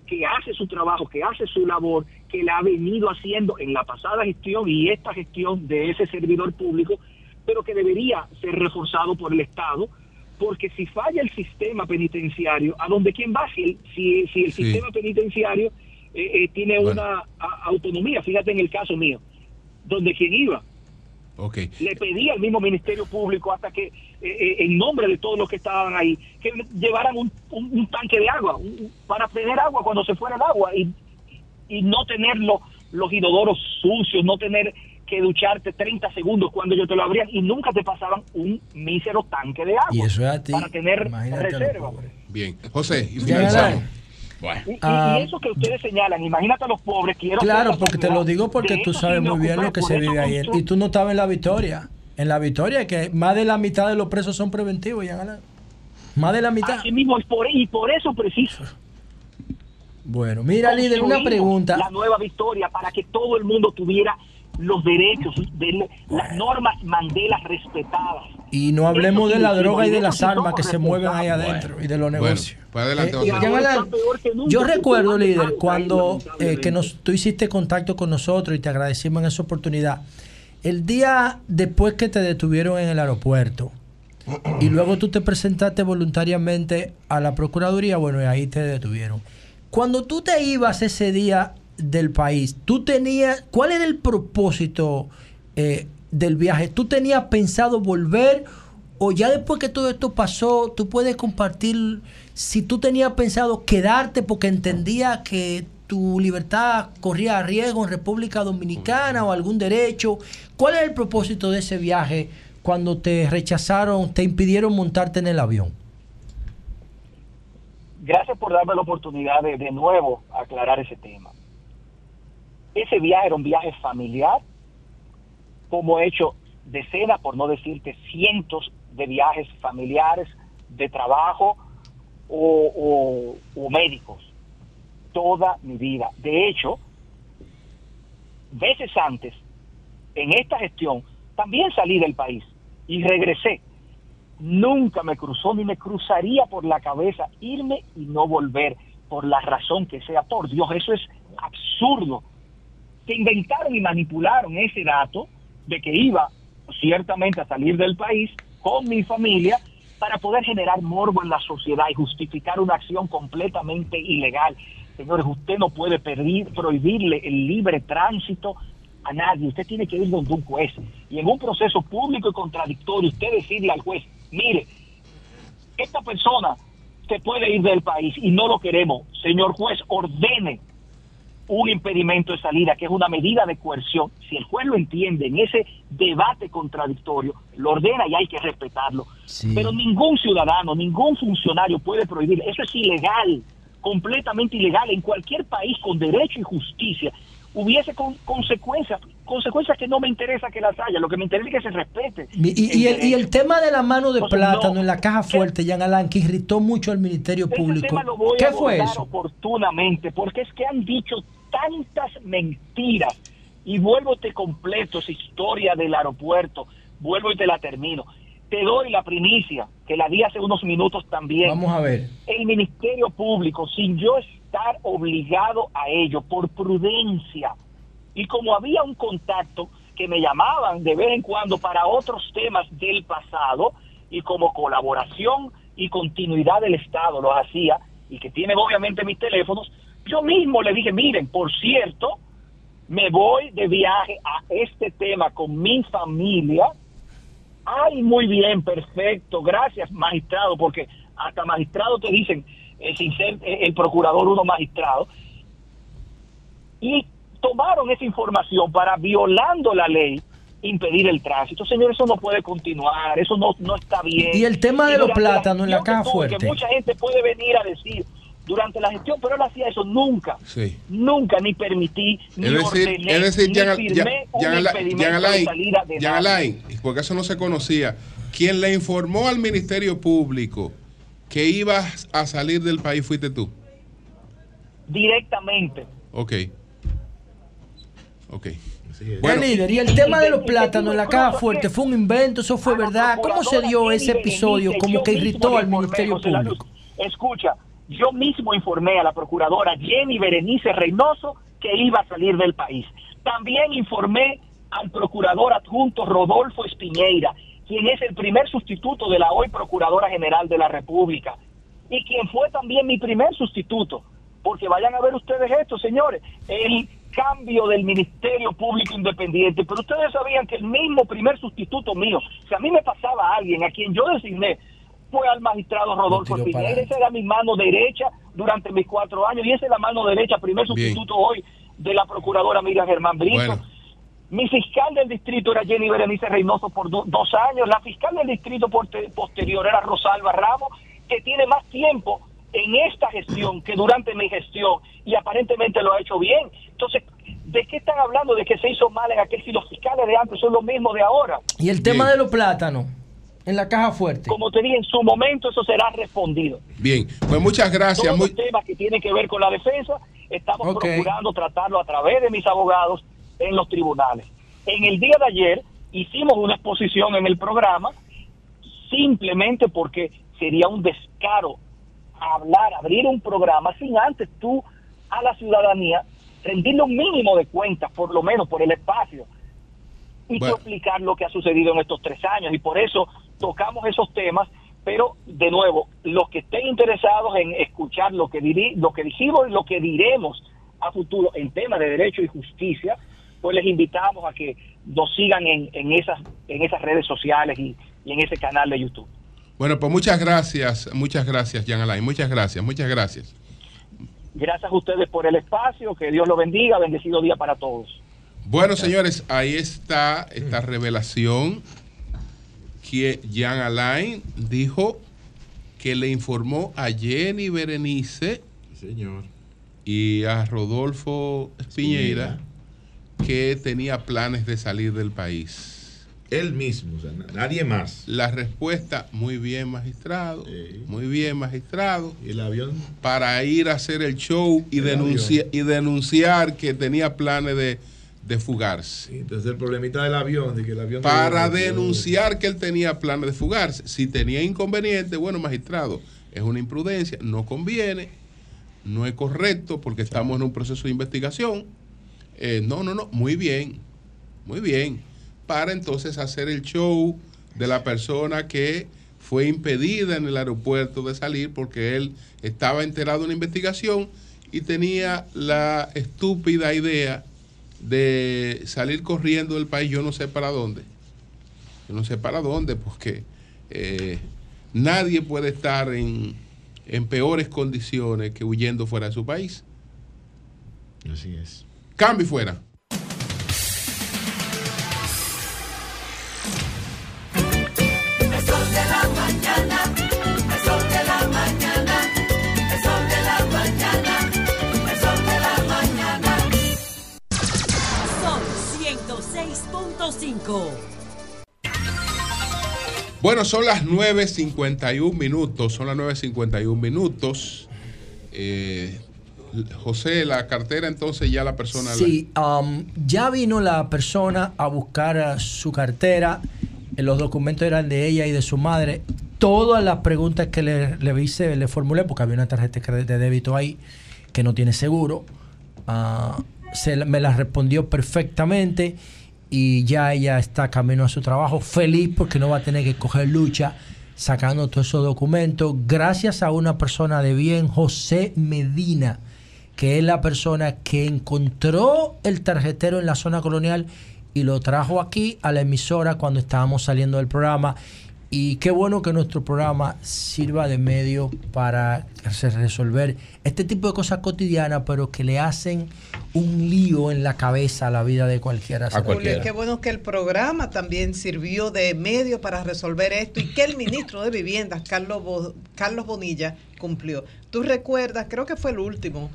que hace su trabajo, que hace su labor, que la ha venido haciendo en la pasada gestión y esta gestión de ese servidor público, pero que debería ser reforzado por el Estado, porque si falla el sistema penitenciario, ¿a dónde quién va? Si el, si, si el Sí. sistema penitenciario eh, eh, tiene Bueno. una a- autonomía, fíjate en el caso mío, donde quien iba, Ok. le pedí al mismo Ministerio Público hasta que, eh, en nombre de todos los que estaban ahí, que llevaran un, un- un tanque de agua un- para tener agua cuando se fuera el agua y, y no tener lo- los inodoros sucios, no tener que ducharte 30 segundos cuando ellos te lo abrían y nunca te pasaban un mísero tanque de agua Y eso es a ti. para tener los reserva. Bien. José, y finalizamos. Ah. y eso que ustedes señalan, imagínate a los pobres, quiero Claro, porque te lo digo porque tú sabes muy bien lo que se vive ahí. Y tú no estabas en la victoria. En la victoria, que más de la mitad de los presos son preventivos, ya Galán. Más de la mitad. Así mismo, es por, y por eso preciso. Bueno, mira, líder, una pregunta. La nueva victoria para que todo el mundo tuviera los derechos, de las normas Mandela respetadas. Y no hablemos Eso de la droga y de las armas que se mueven ahí adentro y de los Bueno, negocios. adelante, Eh, yo recuerdo, líder, cuando eh, que nos, tú hiciste contacto con nosotros y te agradecimos en esa oportunidad. El día después que te detuvieron en el aeropuerto y luego tú te presentaste voluntariamente a la Procuraduría, bueno, y ahí te detuvieron. Cuando tú te ibas ese día del país, tú tenías, ¿cuál era el propósito eh, del viaje? ¿Tú tenías pensado volver o ya después que todo esto pasó, tú puedes compartir si tú tenías pensado quedarte porque entendía que tu libertad corría riesgo en República Dominicana o algún derecho? ¿Cuál es el propósito de ese viaje cuando te rechazaron, te impidieron montarte en el avión? Gracias por darme la oportunidad de de nuevo aclarar ese tema. Ese viaje era un viaje familiar, como he hecho decenas, por no decirte cientos de viajes familiares, de trabajo o, médicos, toda mi vida. De hecho, veces antes, en esta gestión, también salí del país y regresé. Nunca me cruzó ni me cruzaría por la cabeza irme y no volver por la razón que sea. Por Dios, eso es absurdo. Se inventaron y manipularon ese dato de que iba ciertamente a salir del país con mi familia para poder generar morbo en la sociedad y justificar una acción completamente ilegal. Señores, usted no puede pedir, prohibirle el libre tránsito a nadie. Usted tiene que ir donde un juez. Y en un proceso público y contradictorio, usted decirle al juez, mire, esta persona se puede ir del país y no lo queremos. Señor juez, ordene un impedimento de salida, que es una medida de coerción. Si el juez lo entiende en ese debate contradictorio, lo ordena y hay que respetarlo. Pero ningún ciudadano, ningún funcionario puede prohibir. Eso es ilegal, completamente ilegal. En cualquier país con derecho y justicia hubiese con- consecuencias, consecuencias que no me interesa que las haya. Lo que me interesa es que se respete. Y, y el, y el tema de la mano de plátano no. en la caja fuerte, Jan Alain, que irritó mucho al Ministerio Público. tema lo voy a ¿Qué fue eso? oportunamente, porque es que han dicho tantas mentiras. Y vuelvo te completo esa historia del aeropuerto, vuelvo y te la termino. Te doy la primicia, que la di hace unos minutos también. Vamos a ver. El Ministerio Público, sin yo estar obligado a ello, por prudencia, y como había un contacto que me llamaban de vez en cuando para otros temas del pasado, y como colaboración y continuidad del Estado lo hacía, y que tienen obviamente mis teléfonos, yo mismo le dije, miren, por cierto, me voy de viaje a este tema con mi familia. Ay, muy bien, perfecto, gracias, magistrado, porque hasta magistrado te dicen, eh, sin ser eh, el procurador uno magistrado. Y tomaron esa información para, violando la ley, impedir el tránsito. Señor, eso no puede continuar, eso no, no está bien. Y el tema de los plátanos en la caja fuerte. Que mucha gente puede venir a decir durante la gestión, pero él hacía eso nunca. Sí. Nunca ni permití, ni Es decir, ordené, es decir, ni firmé un impedimento Alain, de salida de. Alain, porque eso no se conocía, quien le informó al Ministerio Público que ibas a salir del país fuiste tú. directamente. Ok. Ok. Bueno, líder, y el tema de los plátanos en la caja fuerte fue un invento, eso fue verdad. ¿Cómo se dio ese episodio como que irritó al Ministerio Público? Escucha, yo mismo informé a la procuradora Jenny Berenice Reynoso que iba a salir del país. También informé al procurador adjunto Rodolfo Espiñeira, quien es el primer sustituto de la hoy Procuradora General de la República y quien fue también mi primer sustituto. Porque vayan a ver ustedes esto, señores, el cambio del Ministerio Público Independiente. Pero ustedes sabían que el mismo primer sustituto mío, si a mí me pasaba alguien a quien yo designé, fue al magistrado Rodolfo Espiñeira. Esa era mi mano derecha durante mis cuatro años y esa es la mano derecha, primer Bien. sustituto hoy de la procuradora Miriam Germán Brito. Bueno. Mi fiscal del distrito era Jenny Berenice Reynoso por do- dos años. La fiscal del distrito posterior era Rosalba Ramos, que tiene más tiempo en esta gestión que durante mi gestión y aparentemente lo ha hecho bien. Entonces, ¿de qué están hablando? ¿De que se hizo mal en aquel si los fiscales de antes son los mismos de ahora? Y el tema de los plátanos en la caja fuerte. Como te dije, en su momento eso será respondido. Bien, pues muchas gracias. Todos Muy, los temas que tienen que ver con la defensa, estamos procurando tratarlo a través de mis abogados en los tribunales. En el día de ayer hicimos una exposición en el programa simplemente porque sería un descaro hablar, abrir un programa sin antes tú a la ciudadanía rendirle un mínimo de cuentas, por lo menos por el espacio, y Bueno. explicar lo que ha sucedido en estos tres años. Y por eso tocamos esos temas, pero de nuevo, los que estén interesados en escuchar lo que, diri- lo que dijimos y lo que diremos a futuro en temas de derecho y justicia, pues les invitamos a que nos sigan en, en, esas, en esas redes sociales y, y en ese canal de YouTube. bueno, pues muchas gracias, muchas gracias, Jan Alain. Muchas gracias, muchas gracias. Gracias a ustedes por el espacio, que Dios los bendiga, bendecido día para todos. Bueno, señores, ahí está esta revelación que Jan Alain dijo que le informó a Jenny Berenice Señor. y a Rodolfo Piñeira que tenía planes de salir del país. Él mismo, o sea, na- nadie más. La respuesta, muy bien, magistrado. Muy bien, magistrado. Y el avión. Para ir a hacer el show y, El denuncia- y denunciar que tenía planes de, de fugarse. Entonces el problemita del avión, de que el avión. Para denunciar que él tenía planes de fugarse. Si tenía inconveniente, bueno, magistrado, es una imprudencia, no conviene, no es correcto porque estamos en un proceso de investigación. Eh, no, no, no, muy bien, muy bien. Para entonces hacer el show de la persona que fue impedida en el aeropuerto de salir porque él estaba enterado de una investigación y tenía la estúpida idea de salir corriendo del país, yo no sé para dónde. Yo no sé para dónde, porque eh, nadie puede estar en, en peores condiciones que huyendo fuera de su país. Así es. Cambio y fuera. Sol 106.5. Bueno, son las 9.51 minutos, son las 9.51 minutos. Eh, José, la cartera entonces ya la persona... la- Sí, um, ya vino la persona a buscar su cartera. Eh, Los documentos eran de ella y de su madre. Todas las preguntas que le, le hice, le formulé, porque había una tarjeta de débito ahí que no tiene seguro. ah, se me las respondió perfectamente y ya ella está camino a su trabajo, feliz porque no va a tener que coger lucha sacando todos esos documentos, gracias a una persona de bien, José Medina, que es la persona que encontró el tarjetero en la zona colonial y lo trajo aquí a la emisora cuando estábamos saliendo del programa Y qué bueno que nuestro programa sirva de medio para resolver este tipo de cosas cotidianas, pero que le hacen un lío en la cabeza a la vida de cualquiera. Julio, qué bueno que el programa también sirvió de medio para resolver esto y que el ministro de Vivienda, Carlos, Bo- Carlos Bonilla, cumplió. ¿Tú recuerdas? Creo que fue el último.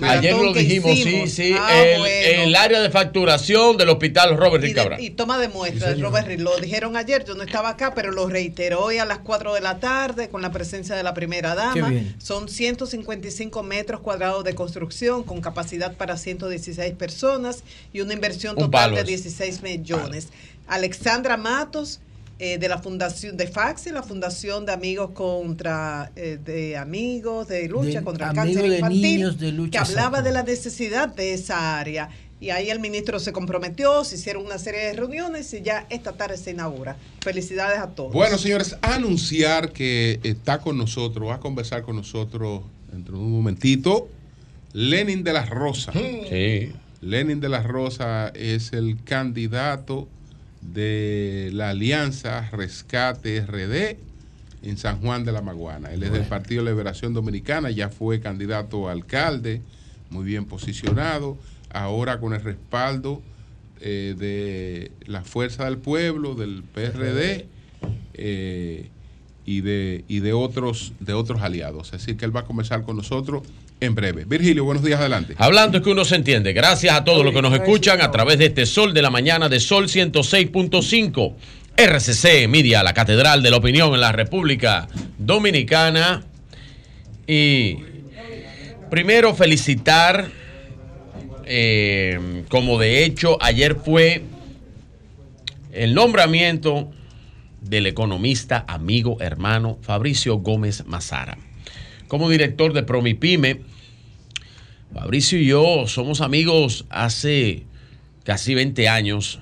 Ayer lo dijimos, sí, sí. Ah, el, bueno. el área de facturación del hospital Robert Y, Rick de- Cabral. y toma de muestra, Robert Reed. Lo dijeron ayer, yo no estaba acá, pero lo reiteró hoy a las 4 de la tarde con la presencia de la primera dama. Son 155 metros cuadrados de construcción con capacidad para 116 personas y una inversión total de es. 16 millones. Alexandra Matos. Eh, de la fundación de Faxi, la fundación de amigos contra eh, de amigos de lucha De contra el cáncer de infantil niños de lucha, que hablaba de la necesidad de esa área y ahí el ministro se comprometió, se hicieron una serie de reuniones y ya esta tarde se inaugura. Felicidades a todos. Bueno, señores, anunciar que está con nosotros, va a conversar con nosotros dentro de un momentito, Lenin de las Rosas. Sí. Lenin de las Rosas es el candidato de la Alianza Rescate RD en San Juan de la Maguana. Él es del Partido de Liberación Dominicana, ya fue candidato a alcalde, muy bien posicionado, ahora con el respaldo eh, de la Fuerza del Pueblo, del PRD eh, y, de, y de, otros, de otros aliados. Así que él va a conversar con nosotros en breve. Virgilio, buenos días, adelante. Hablando es que uno se entiende. Gracias a todos los que nos escuchan a través de este Sol de la Mañana de Sol 106.5. RCC Media, la Catedral de la Opinión en la República Dominicana. Y primero felicitar, eh, como de hecho ayer fue el nombramiento del economista, amigo, hermano Fabricio Gómez Mazara. Como director de Promipyme, Fabricio y yo somos amigos hace casi 20 años,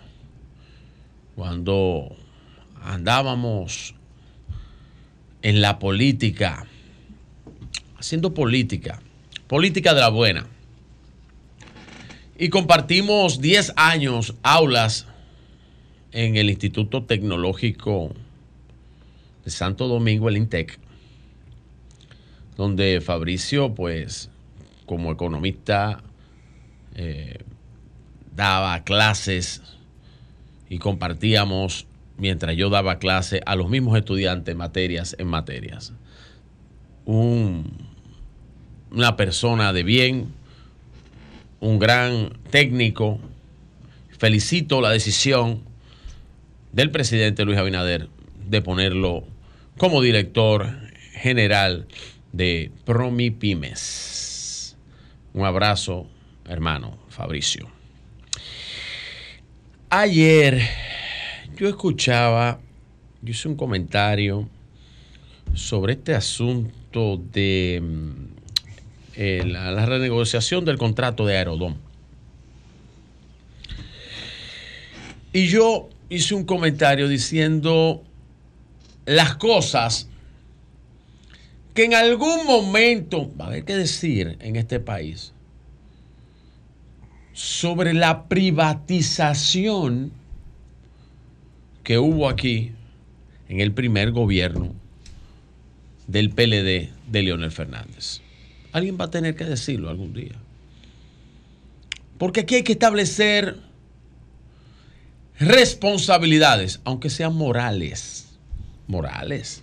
cuando andábamos en la política, haciendo política, política de la buena. Y compartimos 10 años aulas en el Instituto Tecnológico de Santo Domingo, el INTEC, donde Fabricio, pues, como economista, eh, daba clases y compartíamos, mientras yo daba clase, a los mismos estudiantes materias en materias. Un- una persona de bien, un gran técnico. Felicito la decisión del presidente Luis Abinader de ponerlo como director general de Promipymes. Un abrazo, hermano Fabricio. Ayer yo escuchaba, yo hice un comentario sobre este asunto de mm, eh, la, la renegociación del contrato de Aerodón. Y yo hice un comentario diciendo las cosas que en algún momento va a haber que decir en este país sobre la privatización que hubo aquí en el primer gobierno del PLD de Leonel Fernández. Alguien va a tener que decirlo algún día. Porque aquí hay que establecer responsabilidades, aunque sean morales. Morales.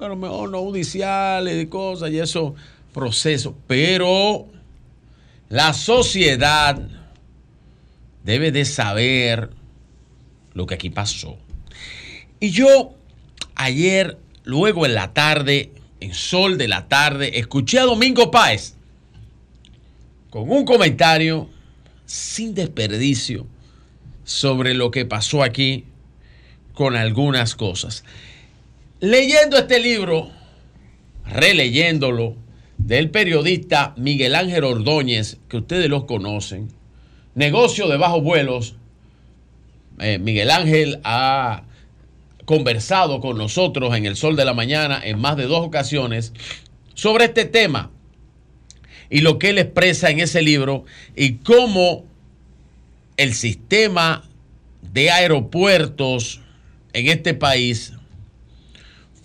A lo mejor no judiciales y cosas y eso, proceso. Pero la sociedad debe de saber lo que aquí pasó. Y yo ayer, luego en la tarde, en sol de la tarde, escuché a Domingo Páez con un comentario sin desperdicio sobre lo que pasó aquí con algunas cosas. Leyendo este libro, releyéndolo, del periodista Miguel Ángel Ordóñez, que ustedes los conocen, negocio de bajos vuelos, eh, Miguel Ángel ha conversado con nosotros en el Sol de la Mañana en más de dos ocasiones sobre este tema y lo que él expresa en ese libro y cómo el sistema de aeropuertos en este país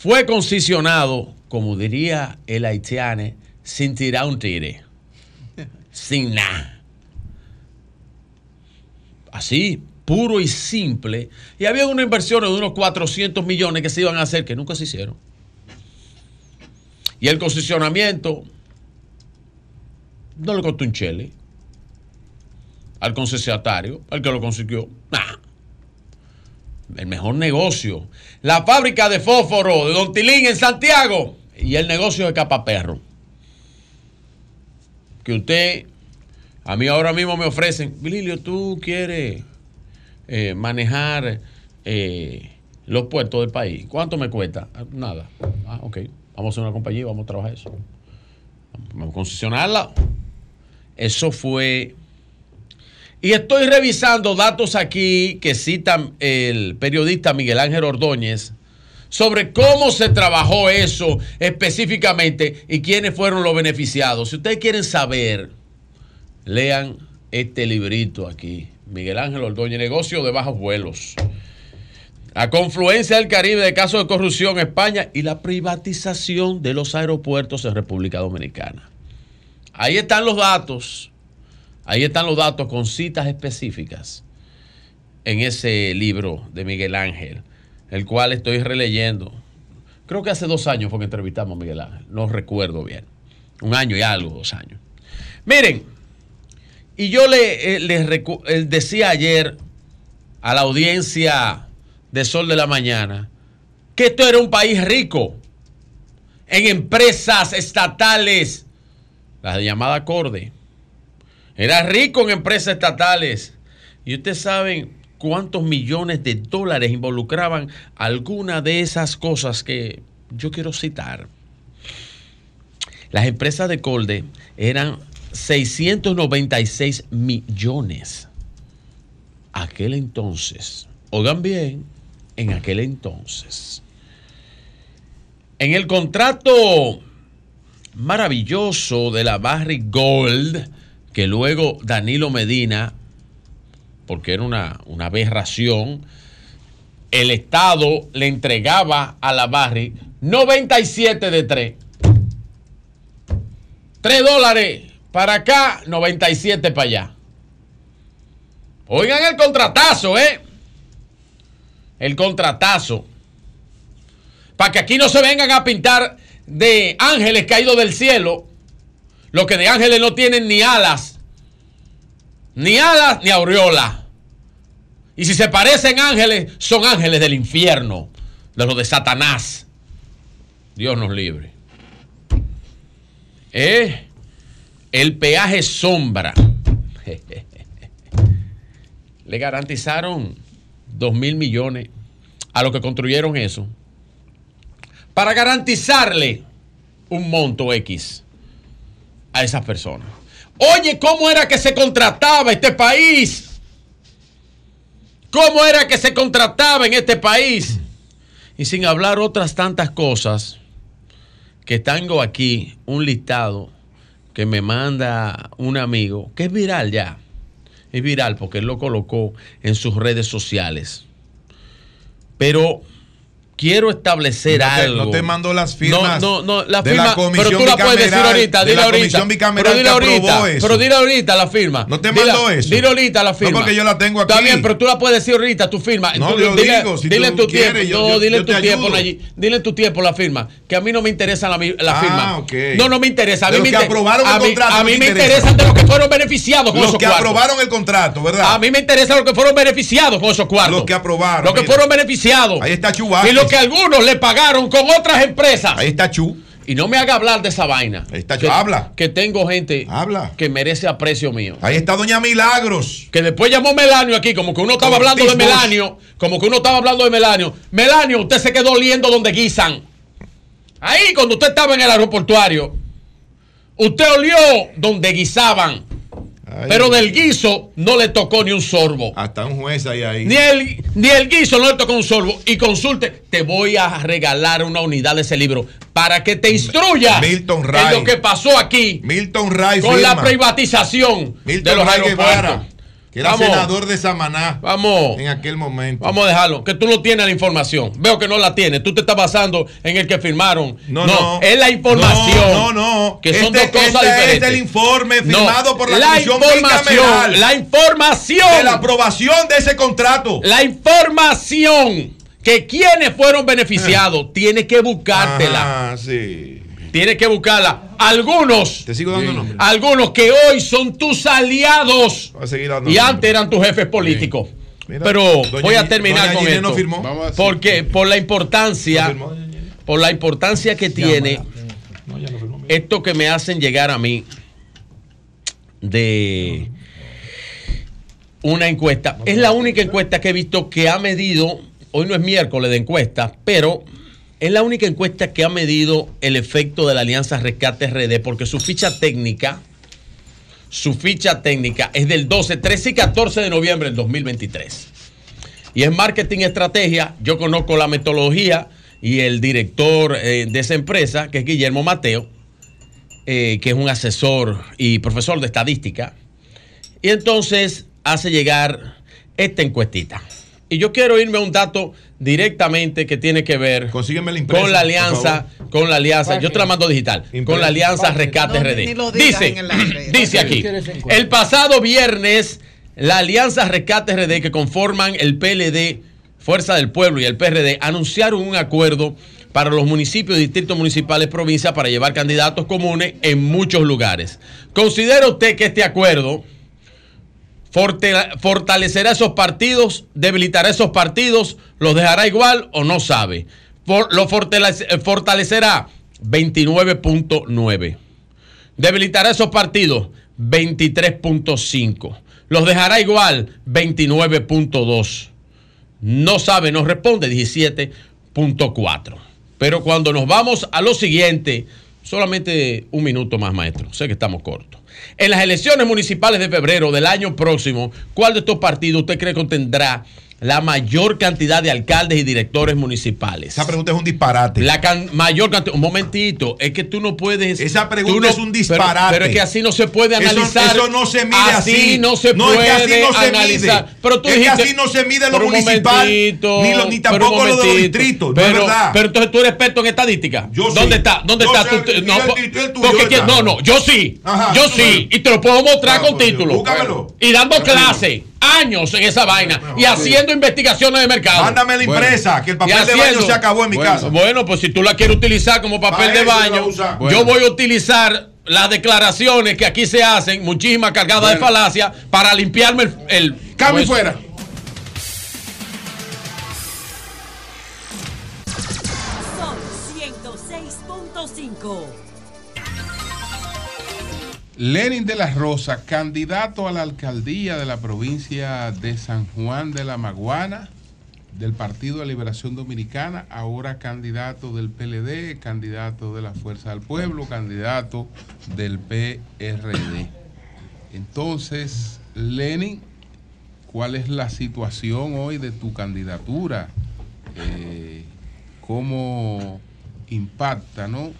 fue concesionado, como diría el haitiano, sin tirar un tire. sin nada. Así, puro y simple. Y había una inversión de unos 400 millones que se iban a hacer que nunca se hicieron. Y el concesionamiento no le costó un chele al concesionario, al que lo consiguió. El mejor negocio. La fábrica de fósforo de Don Tilín en Santiago y el negocio de Capaperro. Que usted, a mí ahora mismo me ofrecen, Lilio, tú quieres eh, manejar eh, los puertos del país. ¿Cuánto me cuesta? Nada. Ah, ok. Vamos a hacer una compañía vamos a trabajar eso. Vamos a concesionarla. Eso fue. Y estoy revisando datos aquí que cita el periodista Miguel Ángel Ordóñez sobre cómo se trabajó eso específicamente y quiénes fueron los beneficiados. Si ustedes quieren saber, lean este librito aquí. Miguel Ángel Ordóñez, negocio de bajos vuelos. La confluencia del Caribe de casos de corrupción en España y la privatización de los aeropuertos en República Dominicana. Ahí están los datos. Ahí están los datos con citas específicas en ese libro de Miguel Ángel, el cual estoy releyendo. Creo que hace dos años fue que entrevistamos a Miguel Ángel. No recuerdo bien. Un año y algo, dos años. Miren, y yo le, eh, les eh, decía ayer a la audiencia de Sol de la Mañana que esto era un país rico en empresas estatales, la llamada Corde. Era rico en empresas estatales. Y ustedes saben cuántos millones de dólares involucraban alguna de esas cosas que yo quiero citar. Las empresas de Colde eran 696 millones. Aquel entonces, oigan bien, en aquel entonces. En el contrato maravilloso de la Barry Gold, que luego Danilo Medina, porque era una, una aberración, el Estado le entregaba a la Barry 97 de 3. 3 dólares para acá, 97 para allá. Oigan el contratazo, ¿eh? El contratazo. Para que aquí no se vengan a pintar de ángeles caídos del cielo. Los que de ángeles no tienen ni alas. Ni alas ni aureola. Y si se parecen ángeles, son ángeles del infierno. De los de Satanás. Dios nos libre. ¿Eh? El peaje sombra. Le garantizaron 2 mil millones a los que construyeron eso para garantizarle un monto X a esas personas. Oye, ¿cómo era que se contrataba este país? ¿Cómo era que se contrataba en este país? Y sin hablar otras tantas cosas, que tengo aquí un listado que me manda un amigo, que es viral ya. Es viral porque él lo colocó en sus redes sociales. Pero quiero establecer No te- algo. no te mandó las firmas No, no, no, la de firma, la comisión pero tú la puedes decir ahorita, de dile la ahorita. pero dile que ahorita, eso. pero dile ahorita la firma. No te Dile- mandó eso. Dile ahorita la firma. No, porque yo la tengo Está aquí. bien, pero tú la puedes decir ahorita, tu firma. No, Tú- yo dile, digo, si dile tú en tu quieres, tiempo, yo- no, yo- dile en tu tiempo. Nayi, dile en tu tiempo la firma, que a mí no me interesa la, la Ah, firma. ok. No, no me interesa. A De mí los me que aprobaron el a mí- contrato, A no mí te me interesa. interesan de los que fueron beneficiados con Los esos que cuartos. aprobaron el contrato, ¿verdad? A mí me interesa los que fueron beneficiados con esos cuartos. Los que aprobaron. Los que fueron beneficiados. Ahí está Chu Algunos le pagaron con otras empresas. Ahí está Chu. Y no me haga hablar de esa vaina. Ahí está que, Chu. Habla. Que tengo gente Habla. que merece aprecio mío. Ahí está Doña Milagros. Que después llamó Melanio aquí, como que uno estaba hablando de. Melanio. Como que uno estaba hablando de Melanio. Melanio, usted se quedó oliendo donde guisan. Ahí, cuando usted estaba en el aeroportuario, usted olió donde guisaban. Ay. Pero del guiso no le tocó ni un sorbo. Hasta un juez ahí ahí. Ni el, ni el guiso no le tocó un sorbo. Y consulte, te voy a regalar una unidad de ese libro para que te instruya Milton en Ray. lo que pasó aquí Milton Ray con firma. la privatización Milton de los Ray aeropuertos. Guevara. Que era Vamos. senador de Samaná Vamos. en aquel momento. Vamos a dejarlo, que tú no tienes la información. Veo que no la tienes. Tú te estás basando en el que firmaron. No, no. es la información. No, no, no. Que son Este- dos cosas este es diferentes. el informe No, firmado por la Comisión información. La información. De la aprobación de ese contrato. La información que quienes fueron beneficiados, tiene que buscártela. Ah, sí. Tiene que buscarla. Algunos. Te sigo dando nombres. Algunos que hoy son tus aliados. Voy a seguir dando Y antes eran tus jefes políticos. Mira, Pero voy a terminar doña con esto. no firmó. Porque por la importancia, por la importancia que tiene esto que me hacen llegar a mí de una encuesta. Es la única encuesta que he visto que ha medido, hoy no es miércoles de encuesta, pero es la única encuesta que ha medido el efecto de la Alianza Rescate RD, porque su ficha técnica, su ficha técnica es del 12, 13 y 14 de noviembre del 2023. Y es marketing estrategia. Yo conozco la metodología y el director eh, de esa empresa, que es Guillermo Mateo, eh, que es un asesor y profesor de estadística. Y entonces hace llegar esta encuestita. Y yo quiero irme a un dato directamente que tiene que ver impresa, con la alianza, con la alianza, yo te la mando digital, con la alianza Rescate No, RD. Dice, dice aquí, el pasado viernes, la alianza Rescate RD que conforman el PLD, Fuerza del Pueblo y el PRD anunciaron un acuerdo para los municipios distritos municipales provincia para llevar candidatos comunes en muchos lugares. ¿Considera usted que este acuerdo fortalecerá esos partidos, debilitará esos partidos, los dejará igual o no sabe? For- lo eh, fortalecerá 29.9. Debilitará esos partidos 23.5. Los dejará igual 29.2. No sabe, nos responde 17.4. Pero cuando nos vamos a lo siguiente, solamente un minuto más, maestro. Sé que estamos cortos. En las elecciones municipales de febrero del año próximo, ¿cuál de estos partidos usted cree que obtendrá la mayor cantidad de alcaldes y directores municipales? Esa pregunta es un disparate. La can- mayor cantidad. Un momentito, es que tú no puedes. Esa pregunta no- es un disparate. Pero, es que así no se puede analizar. eso no se mide así. no se No, es puede que así no se analizar. mide. Pero tú Es que así no se mide lo municipal, ni lo- ni tampoco lo de los distritos, no es Pero, verdad. pero entonces tú eres experto en estadística. Yo sí. ¿Dónde está? ¿Dónde Yo está? sé, Tú- y no, el- po- y el tuyo, porque ¿dónde que- está? no, no, yo sí. Ajá, yo sí. Y te lo puedo mostrar Ah, con pues, título. búscamelo. Y dando Tranquilo. Años en esa vaina. Y sí. haciendo investigaciones de mercado. Mándame la impresa, que el papel de baño se acabó en mi bueno, casa. Bueno, pues si tú la quieres utilizar como papel Para de baño, yo Bueno. voy a utilizar las declaraciones que aquí se hacen, muchísimas cargadas de falacia, para limpiarme el. el fuera. Lenin de la Rosa, candidato a la alcaldía de la provincia de San Juan de la Maguana, del Partido de Liberación Dominicana, ahora candidato del PLD, candidato de la Fuerza del Pueblo, candidato del PRD. Entonces, Lenin, ¿cuál es la situación hoy de tu candidatura? Eh, ¿Cómo impacta, no?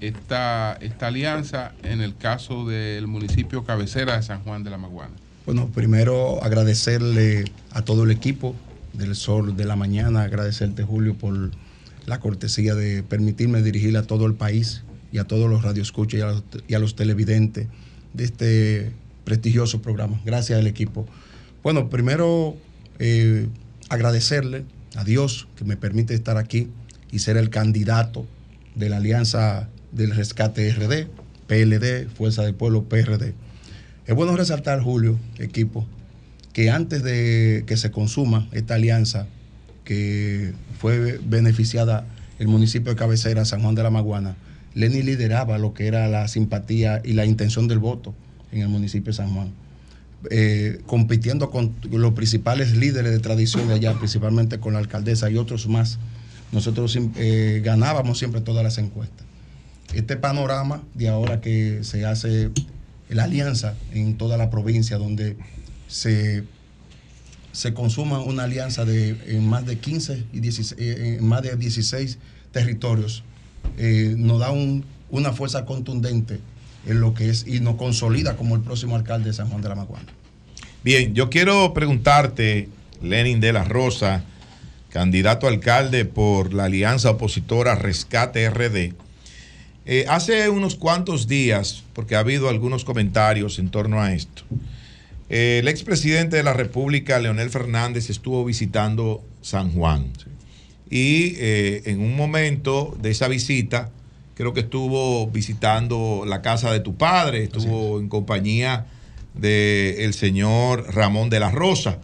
Esta, esta alianza en el caso del municipio cabecera de San Juan de la Maguana? Bueno, primero agradecerle a todo el equipo del Sol de la Mañana, agradecerte Julio por la cortesía de permitirme dirigir a todo el país y a todos los radioescuchas y a los, y a los televidentes de este prestigioso programa. Gracias al equipo. Bueno, primero eh, agradecerle a Dios que me permite estar aquí y ser el candidato de la Alianza del Rescate RD, PLD, Fuerza del Pueblo, PRD. Es bueno resaltar, Julio, equipo, que antes de que se consuma esta alianza, que fue beneficiada el municipio de cabecera, San Juan de la Maguana, Lenny lideraba lo que era la simpatía y la intención del voto en el municipio de San Juan. Eh, compitiendo con los principales líderes de tradición de allá, principalmente con la alcaldesa y otros más. Nosotros eh, ganábamos siempre todas las encuestas. Este panorama de ahora que se hace la alianza en toda la provincia, donde se, se consuma una alianza de en más de 15 y 16, eh, en más de 16 territorios, eh, nos da un- una fuerza contundente en lo que es y nos consolida como el próximo alcalde de San Juan de la Maguana. Bien, yo quiero preguntarte, Lenin de la Rosa, candidato a alcalde por la alianza opositora Rescate RD. Eh, hace unos cuantos días, porque ha habido algunos comentarios en torno a esto, eh, el expresidente de la República, Leonel Fernández, estuvo visitando San Juan. Y eh, en un momento de esa visita, creo que estuvo visitando la casa de tu padre, estuvo en compañía del señor Ramón de la Rosa.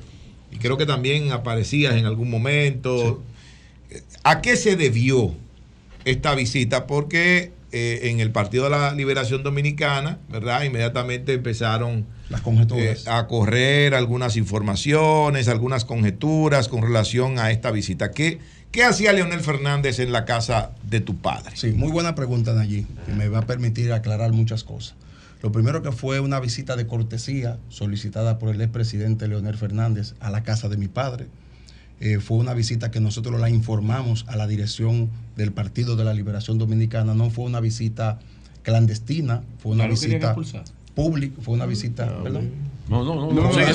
Y creo que también aparecías en algún momento. ¿A qué se debió esta visita? Porque eh, en el Partido de la Liberación Dominicana, ¿verdad? Inmediatamente empezaron Las conjeturas. eh, a correr algunas informaciones, algunas conjeturas con relación a esta visita. ¿Qué, qué hacía Leonel Fernández en la casa de tu padre? Sí, muy buena pregunta, allí, que me va a permitir aclarar muchas cosas. Lo primero que fue una visita de cortesía solicitada por el expresidente Leonel Fernández a la casa de mi padre. Eh, fue una visita que nosotros la informamos a la dirección del Partido de la Liberación Dominicana. No fue una visita clandestina, fue una ¿Ya lo querían visita pública, fue una visita, ¿perdón? No, no, no. Fue no. Una-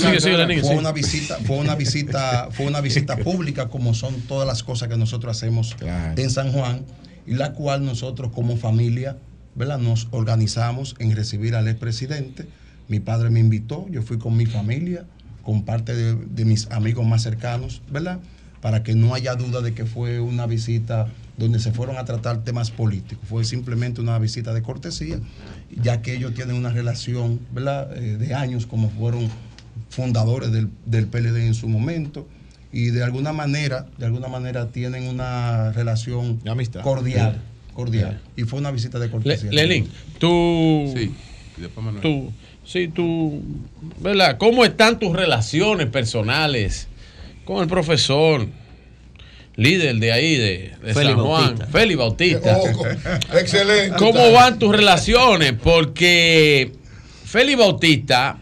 Fue una visita, fue una visita, fue una visita pública, como son todas las cosas que nosotros hacemos en San Juan, y la cual nosotros como familia, ¿verdad? Nos organizamos en recibir al expresidente. Mi padre me invitó, yo fui con mi familia, con parte de, de mis amigos más cercanos, ¿verdad? Para que no haya duda de que fue una visita donde se fueron a tratar temas políticos. Fue simplemente una visita de cortesía, ya que ellos tienen una relación, ¿verdad? Eh, de años, como fueron fundadores del, del PLD en su momento y de alguna manera, de alguna manera tienen una relación cordial, cordial. Y fue una visita de Le- cortesía. Lenín, tú. Sí. Y después Manuel. Tú, sí, tú. ¿Verdad? ¿Cómo están tus relaciones personales con el profesor? Líder de ahí, de, de San Juan, Bautista. Félix Bautista. Oh, excelente. ¿Cómo van tus relaciones? Porque Félix Bautista,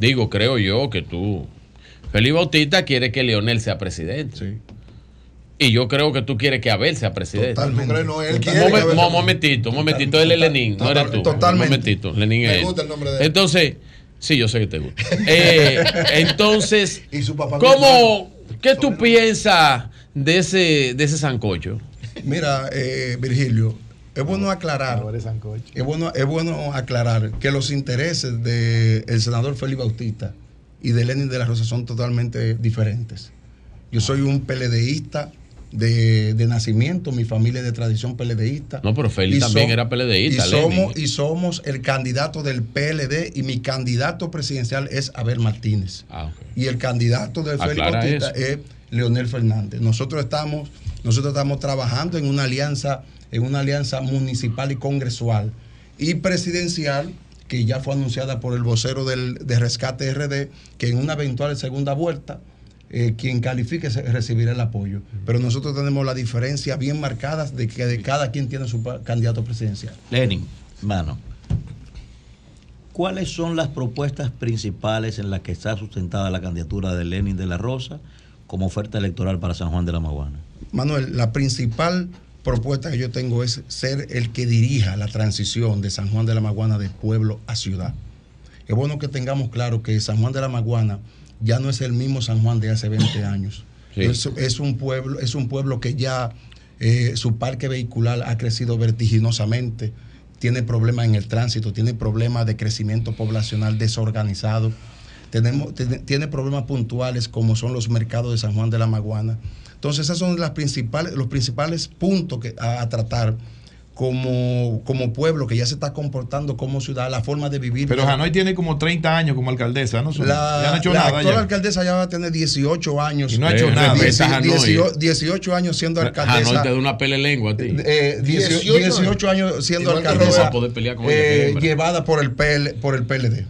digo, creo yo que tú, Félix Bautista quiere que Leonel sea presidente. Y yo creo que tú quieres que Abel sea presidente. Totalmente. No, él Un quiere momen- que Abel sea un momentito, un momentito. Él es Lenín, no eres tú. Totalmente. Un momentito, Lenín es Me él. gusta el nombre de él. Entonces, sí, yo sé que te gusta. Eh, entonces, Y su papá ¿cómo, qué tú piensas de ese, de ese sancocho? Mira, eh, Virgilio, es bueno aclarar, es bueno, es bueno aclarar que los intereses del senador Félix Bautista y de Lenin de la Rosa son totalmente diferentes. Yo soy un PLDista de, de nacimiento, mi familia es de tradición PLDista. No, pero Félix también era PLDista, Y Lenin. somos, y somos el candidato del PLD y mi candidato presidencial es Abel Martínez. Ah, Y el candidato de Félix Bautista es Leonel Fernández. Nosotros estamos, nosotros estamos trabajando en una alianza, en una alianza municipal y congresual y presidencial que ya fue anunciada por el vocero del, de Rescate RD, que en una eventual segunda vuelta, eh, quien califique recibirá el apoyo. Pero nosotros tenemos la diferencia bien marcada de que de cada quien tiene su candidato presidencial. Lenin, mano, ¿cuáles son las propuestas principales en las que está sustentada la candidatura de Lenin de la Rosa como oferta electoral para San Juan de la Maguana? Manuel, la principal propuesta que yo tengo es ser el que dirija la transición de San Juan de la Maguana de pueblo a ciudad. Es bueno que tengamos claro que San Juan de la Maguana ya no es el mismo San Juan de hace 20 años. Sí. Es, es un pueblo, es un pueblo que ya eh, su parque vehicular ha crecido vertiginosamente, tiene problemas en el tránsito, tiene problemas de crecimiento poblacional desorganizado, tenemos, tiene, problemas puntuales como son los mercados de San Juan de la Maguana. Entonces, esos son las principales, los principales puntos que, a, a tratar como, como pueblo que ya se está comportando como ciudad, la forma de vivir. Pero Hanoi tiene como 30 años como alcaldesa, ¿no? La, ya no ha hecho la nada. actual ya. alcaldesa ya va a tener 18 años. Y no ha hecho nada. respeta a Hanoi. 18, 18 años siendo alcaldesa. Hanoi te da una pele lengua a ti. Eh, 18, 18 años siendo alcaldesa poder pelear con ella, eh, llevada por el, PL, por el PLD.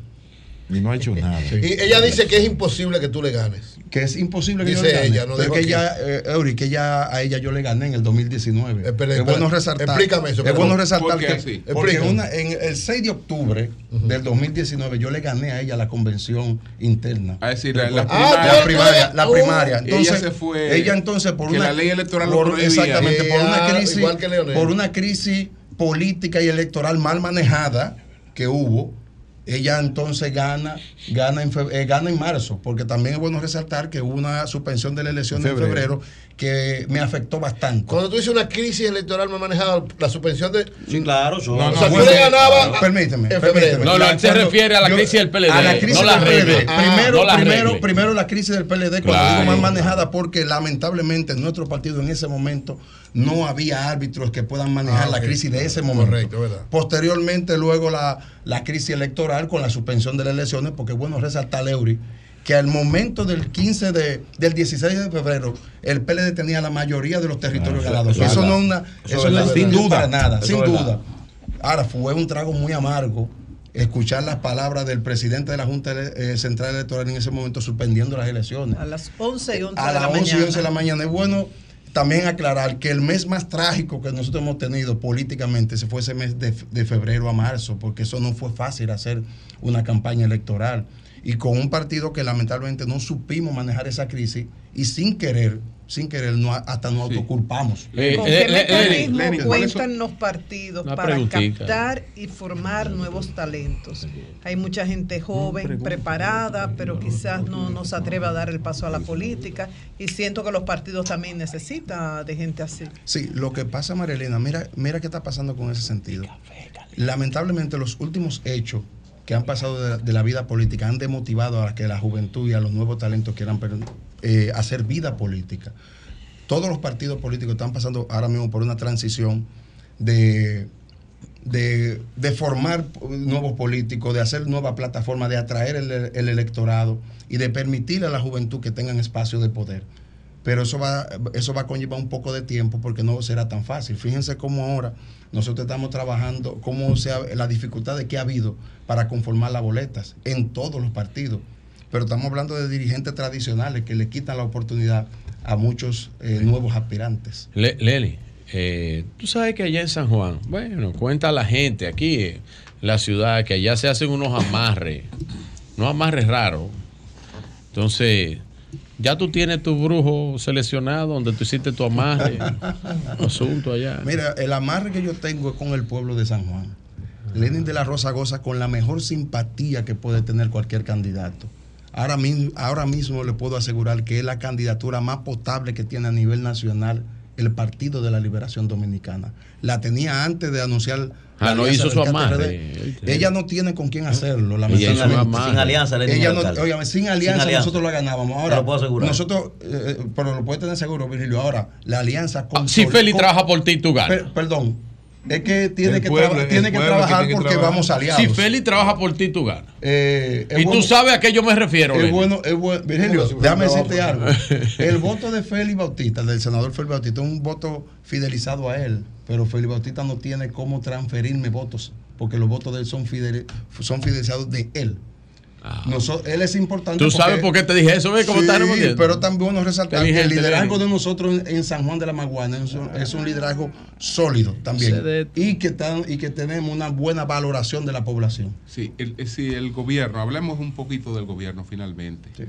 Y no ha hecho nada. Y ella dice que es imposible que tú le ganes. Que es imposible que yo Dice le gane. ella, no Pero dijo que aquí. ella, eh, Eury, que ella, a ella yo le gané en el 2019. Espera, es bueno resaltar. Explícame eso, Es bueno resaltar ¿Por qué que así? porque una, en el 6 de octubre del 2019 yo le gané a ella la convención interna. A decir, la- la La primaria. primaria. La Oh. primaria. Ella Entonces, se fue- ella entonces por que una la ley electoral lo por- prohibía. exactamente por una Ella, crisis igual que por una crisis política y electoral mal manejada que hubo ella entonces gana, gana en, fe- eh, gana en marzo, porque también es bueno resaltar que hubo una suspensión de la elección en Febrero. febrero que me afectó bastante. Cuando tú dices una crisis electoral, me manejado la suspensión de. Sí, claro. son- No, o sea, tú le ganabas. Permíteme. permíteme. No, no, él se refiere a la yo- crisis del PLD, A la crisis no la del PLD. Ah, primero, no la primero, arregle. primero la crisis del PLD, cuando Claro. digo mal manejada, porque lamentablemente en nuestro partido en ese momento no había árbitros que puedan manejar Ah, la crisis de ese momento. Correcto, verdad. Posteriormente, luego la, la crisis electoral con la suspensión de las elecciones, porque bueno resaltar, Eury, que al momento del 15 de, del 16 de febrero, el PLD tenía la mayoría de los territorios ganados. eso es Eso, no es una, Eso eso es no es sin duda, nada, Eso sin verdad. duda. Ahora, fue un trago muy amargo escuchar las palabras del presidente de la Junta eh, Central Electoral en ese momento suspendiendo las elecciones. A las 11 y 11 A de la las 11 y mañana. 11 de la mañana. Es bueno también aclarar que el mes más trágico que nosotros hemos tenido políticamente se fue ese mes de, de febrero a marzo, porque eso no fue fácil hacer una campaña electoral. Y con un partido que lamentablemente no supimos manejar esa crisis y sin querer, sin querer, no, hasta nos autoculpamos. Eh, ¿Con eh, qué eh, mecanismo Lenny, ¿cuáles son- cuentan los partidos Una para captar y formar nuevos talentos? Hay mucha gente joven, preparada, pero quizás no, no se atreve a dar el paso a la política. Y siento que los partidos también necesitan de gente así. Sí, lo que pasa, Marilena, mira, mira qué está pasando con ese sentido. Lamentablemente, los últimos hechos que han pasado de la, vida política han demotivado a que la juventud y a los nuevos talentos quieran eh, hacer vida política. Todos los partidos políticos están pasando ahora mismo por una transición de, de, formar nuevos políticos, de hacer nuevas plataformas, de atraer el, el electorado y de permitir a la juventud que tengan espacio de poder. Pero eso va, eso va a conllevar un poco de tiempo porque no será tan fácil. Fíjense cómo ahora nosotros estamos trabajando, cómo sea la dificultad de que ha habido para conformar las boletas en todos los partidos. Pero estamos hablando de dirigentes tradicionales que le quitan la oportunidad a muchos eh, nuevos aspirantes. Le- Leli, eh, tú sabes que allá en San Juan, bueno, cuenta la gente aquí en la ciudad que allá se hacen unos amarres, unos amarres raros. Entonces, ya tú tienes tu brujo seleccionado donde tú hiciste tu amarre, asunto allá. Mira, el amarre que yo tengo es con el pueblo de San Juan. Lenin de la Rosa goza con la mejor simpatía que puede tener cualquier candidato. Ahora mismo, ahora mismo le puedo asegurar que es la candidatura más potable que tiene a nivel nacional el Partido de la Liberación Dominicana. La tenía antes de anunciar. Ah, no hizo su amarre. KTRD. Ella no tiene con quién hacerlo. Lamentablemente. amarre. Sin alianza, Ella no, óigame, sin alianza, alianza. nosotros la ganábamos. Ahora, Te lo puedo asegurar. nosotros, eh, eh, pero lo puede tener seguro, Virgilio. Ahora, la alianza con. Ah, Si Feli con- trabaja por ti, tú ganas. Per- perdón. Es que tiene El que, pueblo, traba- el tiene que trabajar tiene que porque trabajar. vamos aliados. Si Feli trabaja por ti, tú ganas. Eh, y tú sabes a qué yo me refiero. Es bueno, es bueno. Virgilio, ¿Cómo que si fuera déjame decirte algo. El voto de Félix Bautista, del senador Félix Bautista, es un voto fidelizado a él. Pero Félix Bautista no tiene cómo transferirme votos, porque los votos de él son, fidel- son fidelizados de él. Él es importante. ¿Tú sabes por qué te dije eso? ¿Ves cómo Sí, estás pero también bueno resaltar que el liderazgo de nosotros en, en San Juan de la Maguana es un, es un liderazgo sólido también. Y que, tan- y que tenemos una buena valoración de la población. Sí, el, eh, sí, el gobierno, hablemos un poquito del gobierno finalmente. Eh,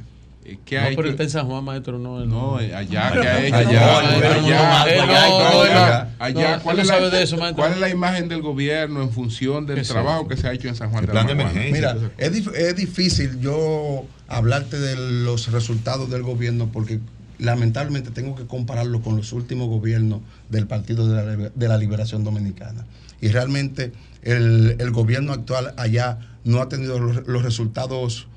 ¿Qué No, hay pero que- está en San Juan, maestro, no. No, eh, allá, ¿qué ha no, hecho? no, Allá, no, allá, no, no, no, no, no, no, ¿cuál es no la- sabe de eso, maestro. ¿Cuál es la imagen del gobierno en función del ¿Qué es trabajo que se ha hecho en San Juan El de plan la de emergencia. Mira, es, dif- es difícil yo hablarte de los resultados del gobierno porque lamentablemente tengo que compararlo con los últimos gobiernos del Partido de la, de la Liberación Dominicana. Y realmente el, el gobierno actual allá no ha tenido los, los resultados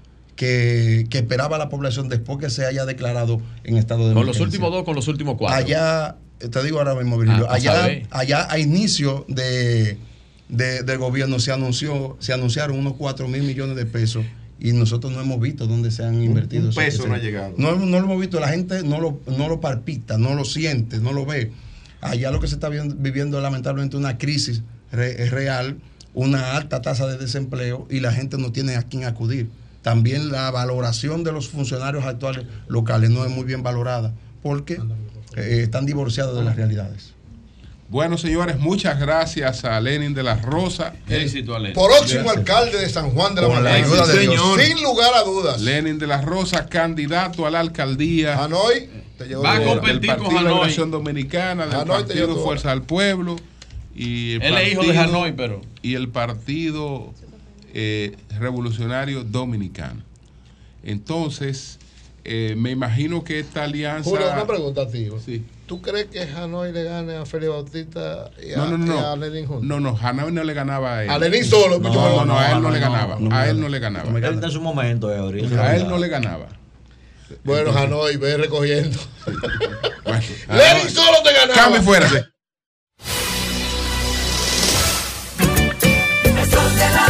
que, que esperaba la población después que se haya declarado en estado de Con los emergencia. últimos dos, con los últimos cuatro. Allá, te digo ahora mismo, Virgilio, Ah, allá, allá a inicio de, de- del gobierno se anunció, se anunciaron unos 4 mil millones de pesos y nosotros no hemos visto dónde se han invertido. un esos- peso no ha llegado. No, no lo hemos visto, la gente no lo, no lo palpita, no lo siente, no lo ve. Allá lo que se está viendo- viviendo lamentablemente una crisis re- es real, una alta tasa de desempleo y la gente no tiene a quién acudir. También la valoración de los funcionarios actuales locales no es muy bien valorada porque eh, están divorciados de las realidades. Bueno, señores, muchas gracias a Lenin de la Rosa. Éxito, Lenin. Próximo Gracias. alcalde de San Juan de la de Dios. Sin lugar a dudas. Lenin de la Rosa, candidato a la alcaldía. Hanoi, te llegó Va a competir del con Partido de Hanoi. Liberación Dominicana, del Hanoi te Partido tu Fuerza del Pueblo. Y el Él es hijo de partido- Hanoi, pero. Y el partido eh, Revolucionario Dominicano. Entonces, eh, me imagino que esta alianza... Julio, una pregunta a ti. Sí. ¿Tú crees que Hanoi le gane a Félix Bautista y a, No, no, a no. Lenin juntos? No, no, Hanoi no le ganaba a él. A Lenin solo, No, no, no, a él no, no, le no, ganaba. no, a no, él no. no le ganaba. Él en su momento, es A él no le ganaba. Bueno, Entonces- Hanoi, ve recogiendo. Bueno, Lenin solo te ganaba. Cambio fuera. sí. El sol de la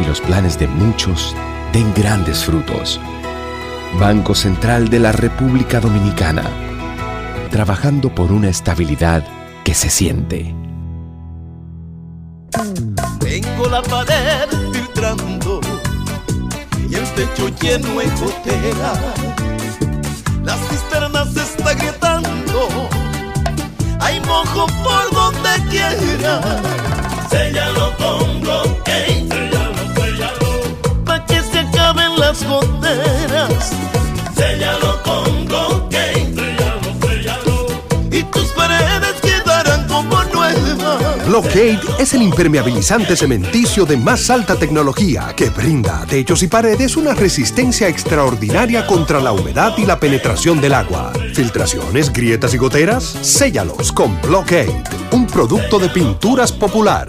y los planes de muchos den grandes frutos. Banco Central de la República Dominicana. Trabajando por una estabilidad que se siente. Tengo la pared filtrando y el techo lleno de gotera. Las cisternas se está agrietando. Hay mojo por donde quiera. Séllalo con bloque, las con bloque, séllalo, séllalo. Y tus paredes quedarán como nuevas. Blockade es el impermeabilizante cementicio de más alta tecnología que brinda a techos y paredes una resistencia extraordinaria contra la humedad y la penetración del agua. Filtraciones, grietas y goteras, séllalos con Blockade, un producto de pinturas popular.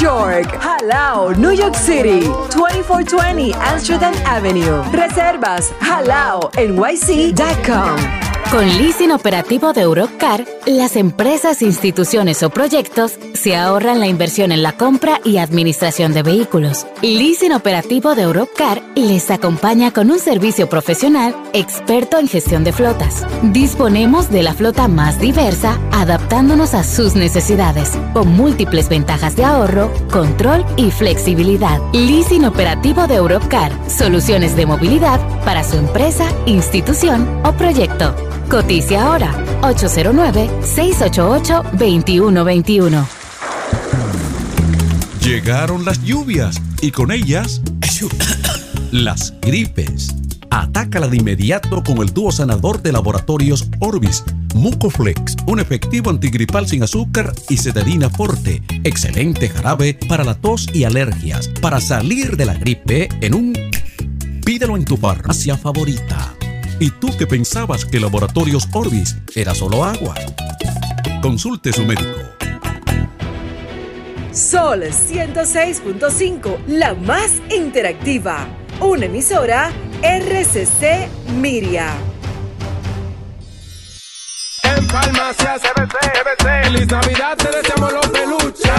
York. Jalao, New York City. 2420 Amsterdam Avenue. Reservas jalao nyc.com. Con leasing operativo de Europcar, las empresas, instituciones o proyectos se ahorran la inversión en la compra y administración de vehículos. Leasing operativo de Europcar les acompaña con un servicio profesional experto en gestión de flotas. Disponemos de la flota más diversa, adaptándonos a sus necesidades, con múltiples ventajas de ahorro, control y flexibilidad. Leasing operativo de Europcar, soluciones de movilidad para su empresa, institución o proyecto. Cotice ahora 809-688-2121. Llegaron las lluvias y con ellas las gripes. Atácala de inmediato con el dúo sanador de laboratorios Orbis, Mucoflex, un efectivo antigripal sin azúcar y cetadina forte. Excelente jarabe para la tos y alergias. Para salir de la gripe en un... Pídelo en tu farmacia favorita. ¿Y tú que pensabas que Laboratorios Orbis era solo agua? Consulte su médico. Sol 106.5, la más interactiva. Una emisora RCC Miria. En farmacia CBC, CBC. Feliz Navidad, te deseamos los peluches.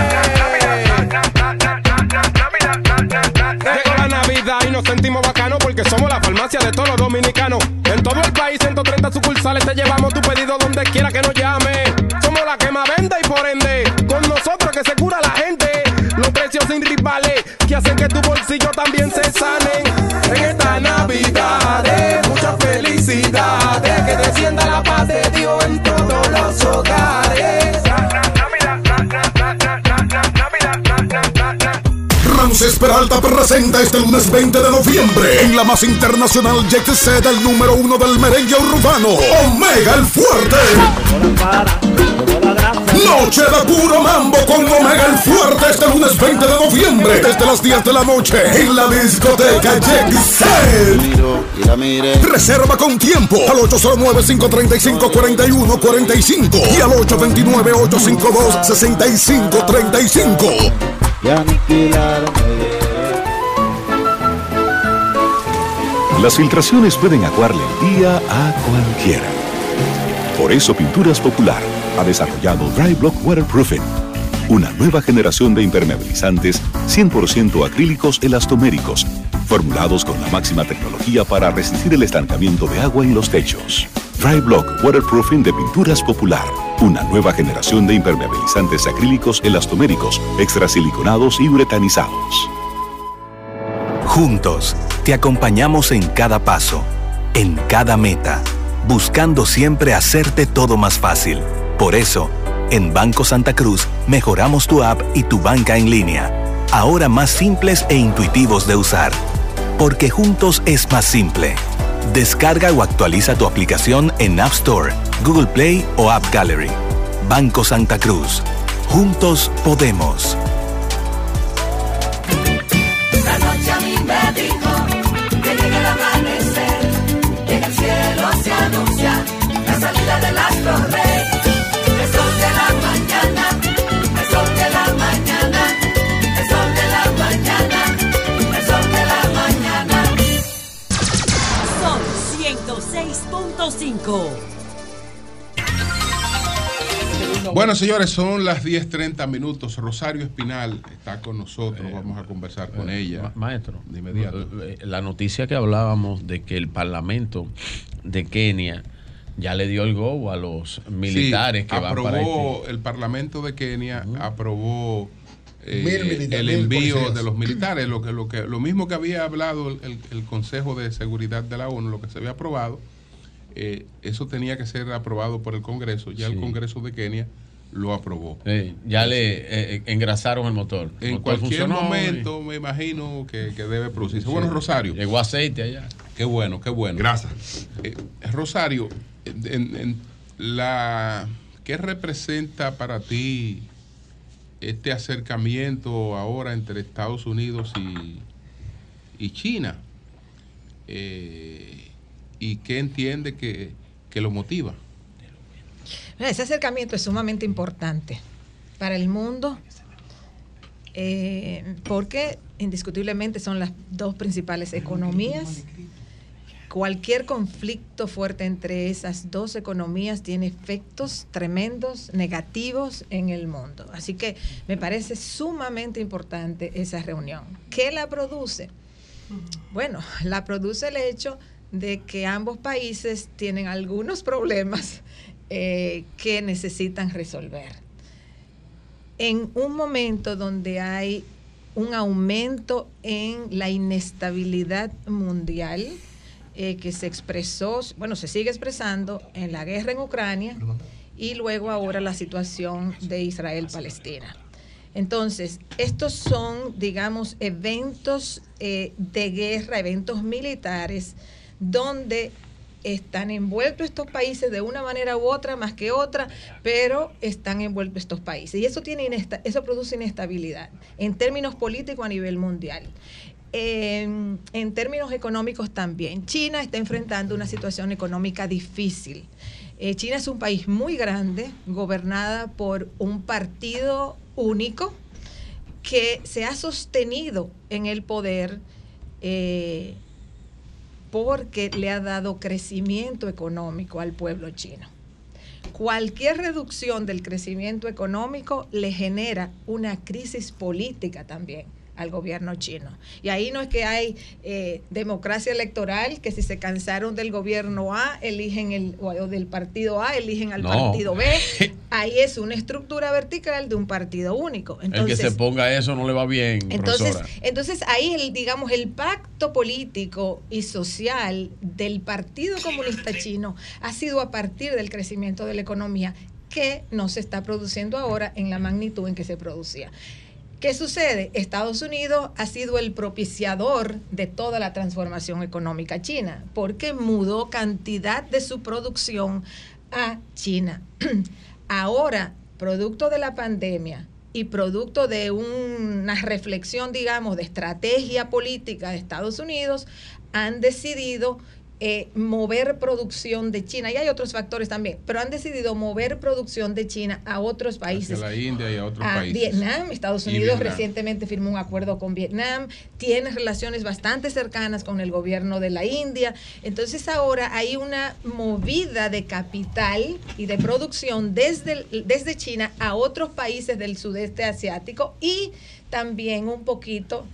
Llegó la Navidad y nos sentimos bacanos porque somos la farmacia de todos los dominicanos. En todo el país, 130 sucursales, te llevamos tu pedido donde quiera que nos llame. Somos la que más vende y por ende, con nosotros que se cura la gente. Los precios sin rivales que hacen que tu bolsillo también se sanen. En esta Navidad, muchas felicidades, que descienda la paz de Dios en todos los hogares. Ramses Peralta presenta este lunes 20 de noviembre en la más internacional Jet Set, el número uno del merengue urbano, Omega el Fuerte. No Noche de puro mambo con Omega el Fuerte este lunes 20 de noviembre desde las 10 de la noche en la discoteca Yexel. Reserva con tiempo al 809-535-4145 y al 829-852-6535. Las filtraciones pueden aguarle el día a cualquiera. Por eso Pinturas Popular ha desarrollado Dry Block Waterproofing, una nueva generación de impermeabilizantes 100% acrílicos elastoméricos, formulados con la máxima tecnología para resistir el estancamiento de agua en los techos. Dry Block Waterproofing de Pinturas Popular, una nueva generación de impermeabilizantes acrílicos elastoméricos, extrasiliconados y uretanizados. Juntos, te acompañamos en cada paso, en cada meta, buscando siempre hacerte todo más fácil. Por eso, en Banco Santa Cruz mejoramos tu app y tu banca en línea, ahora más simples e intuitivos de usar. Porque juntos es más simple. Descarga o actualiza tu aplicación en App Store, Google Play o App Gallery. Banco Santa Cruz. Juntos podemos. Bueno, señores, son las 10.30 minutos. Rosario Espinal está con nosotros. Eh, Vamos a conversar eh, con ella. Maestro. Eh, la noticia que hablábamos de que el Parlamento de Kenia ya le dio el go a los militares que aprobó, van para. Este- el Parlamento de Kenia aprobó el envío de los militares, lo, que, lo, que, lo mismo que había hablado el, Consejo de Seguridad de la ONU, lo que se había aprobado, eh, eso tenía que ser aprobado por el Congreso. Ya el. Congreso de Kenia lo aprobó. Eh, ya le eh, engrasaron el motor. El En motor cualquier funcionó y- momento me imagino que, que debe producirse. Sí. Bueno, Rosario. Llegó aceite allá. Qué bueno, qué bueno. Gracias. Eh, Rosario, en, en la, ¿qué representa para ti este acercamiento ahora entre Estados Unidos y, y China? Eh, ¿Y qué entiende que, que lo motiva? Ese acercamiento es sumamente importante para el mundo eh, porque indiscutiblemente son las dos principales economías. Cualquier conflicto fuerte entre esas dos economías tiene efectos tremendos, negativos en el mundo. Así que me parece sumamente importante esa reunión. ¿Qué la produce? Bueno, la produce el hecho de que ambos países tienen algunos problemas eh, que necesitan resolver. En un momento donde hay un aumento en la inestabilidad mundial eh, que se expresó, bueno, se sigue expresando en la guerra en Ucrania y luego ahora la situación de Israel-Palestina. Entonces, estos son, digamos, eventos eh, de guerra, eventos militares, donde están envueltos estos países de una manera u otra, más que otra, pero están envueltos estos países. Y eso, tiene inesta- eso produce inestabilidad en términos políticos a nivel mundial. En, términos económicos también. China está enfrentando una situación económica difícil. Eh, China es un país muy grande, gobernada por un partido único que se ha sostenido en el poder eh, porque le ha dado crecimiento económico al pueblo chino. Cualquier reducción del crecimiento económico le genera una crisis política también al gobierno chino. Y ahí no es que hay eh, democracia electoral, que si se cansaron del gobierno A, eligen el, o del partido A, eligen al No. partido B. Ahí es una estructura vertical de un partido único. el que Entonces, se ponga eso no le va bien, entonces, profesora. entonces ahí el, digamos, el pacto político y social del Partido Comunista Chino ha sido a partir del crecimiento de la economía que no se está produciendo ahora en la magnitud en que se producía. ¿Qué sucede? Estados Unidos ha sido el propiciador de toda la transformación económica china, porque mudó cantidad de su producción a China. Ahora producto de la pandemia y producto de una reflexión, digamos, de estrategia política de Estados Unidos, han decidido eh, mover producción de China. Y hay otros factores también, pero han decidido mover producción de China a otros países. Hacia la India y a otros a países. Vietnam, Estados Unidos Vietnam. recientemente firmó un acuerdo con Vietnam, tiene relaciones bastante cercanas con el gobierno de la India. Entonces ahora hay una movida de capital y de producción desde, desde China a otros países del sudeste asiático y también un poquito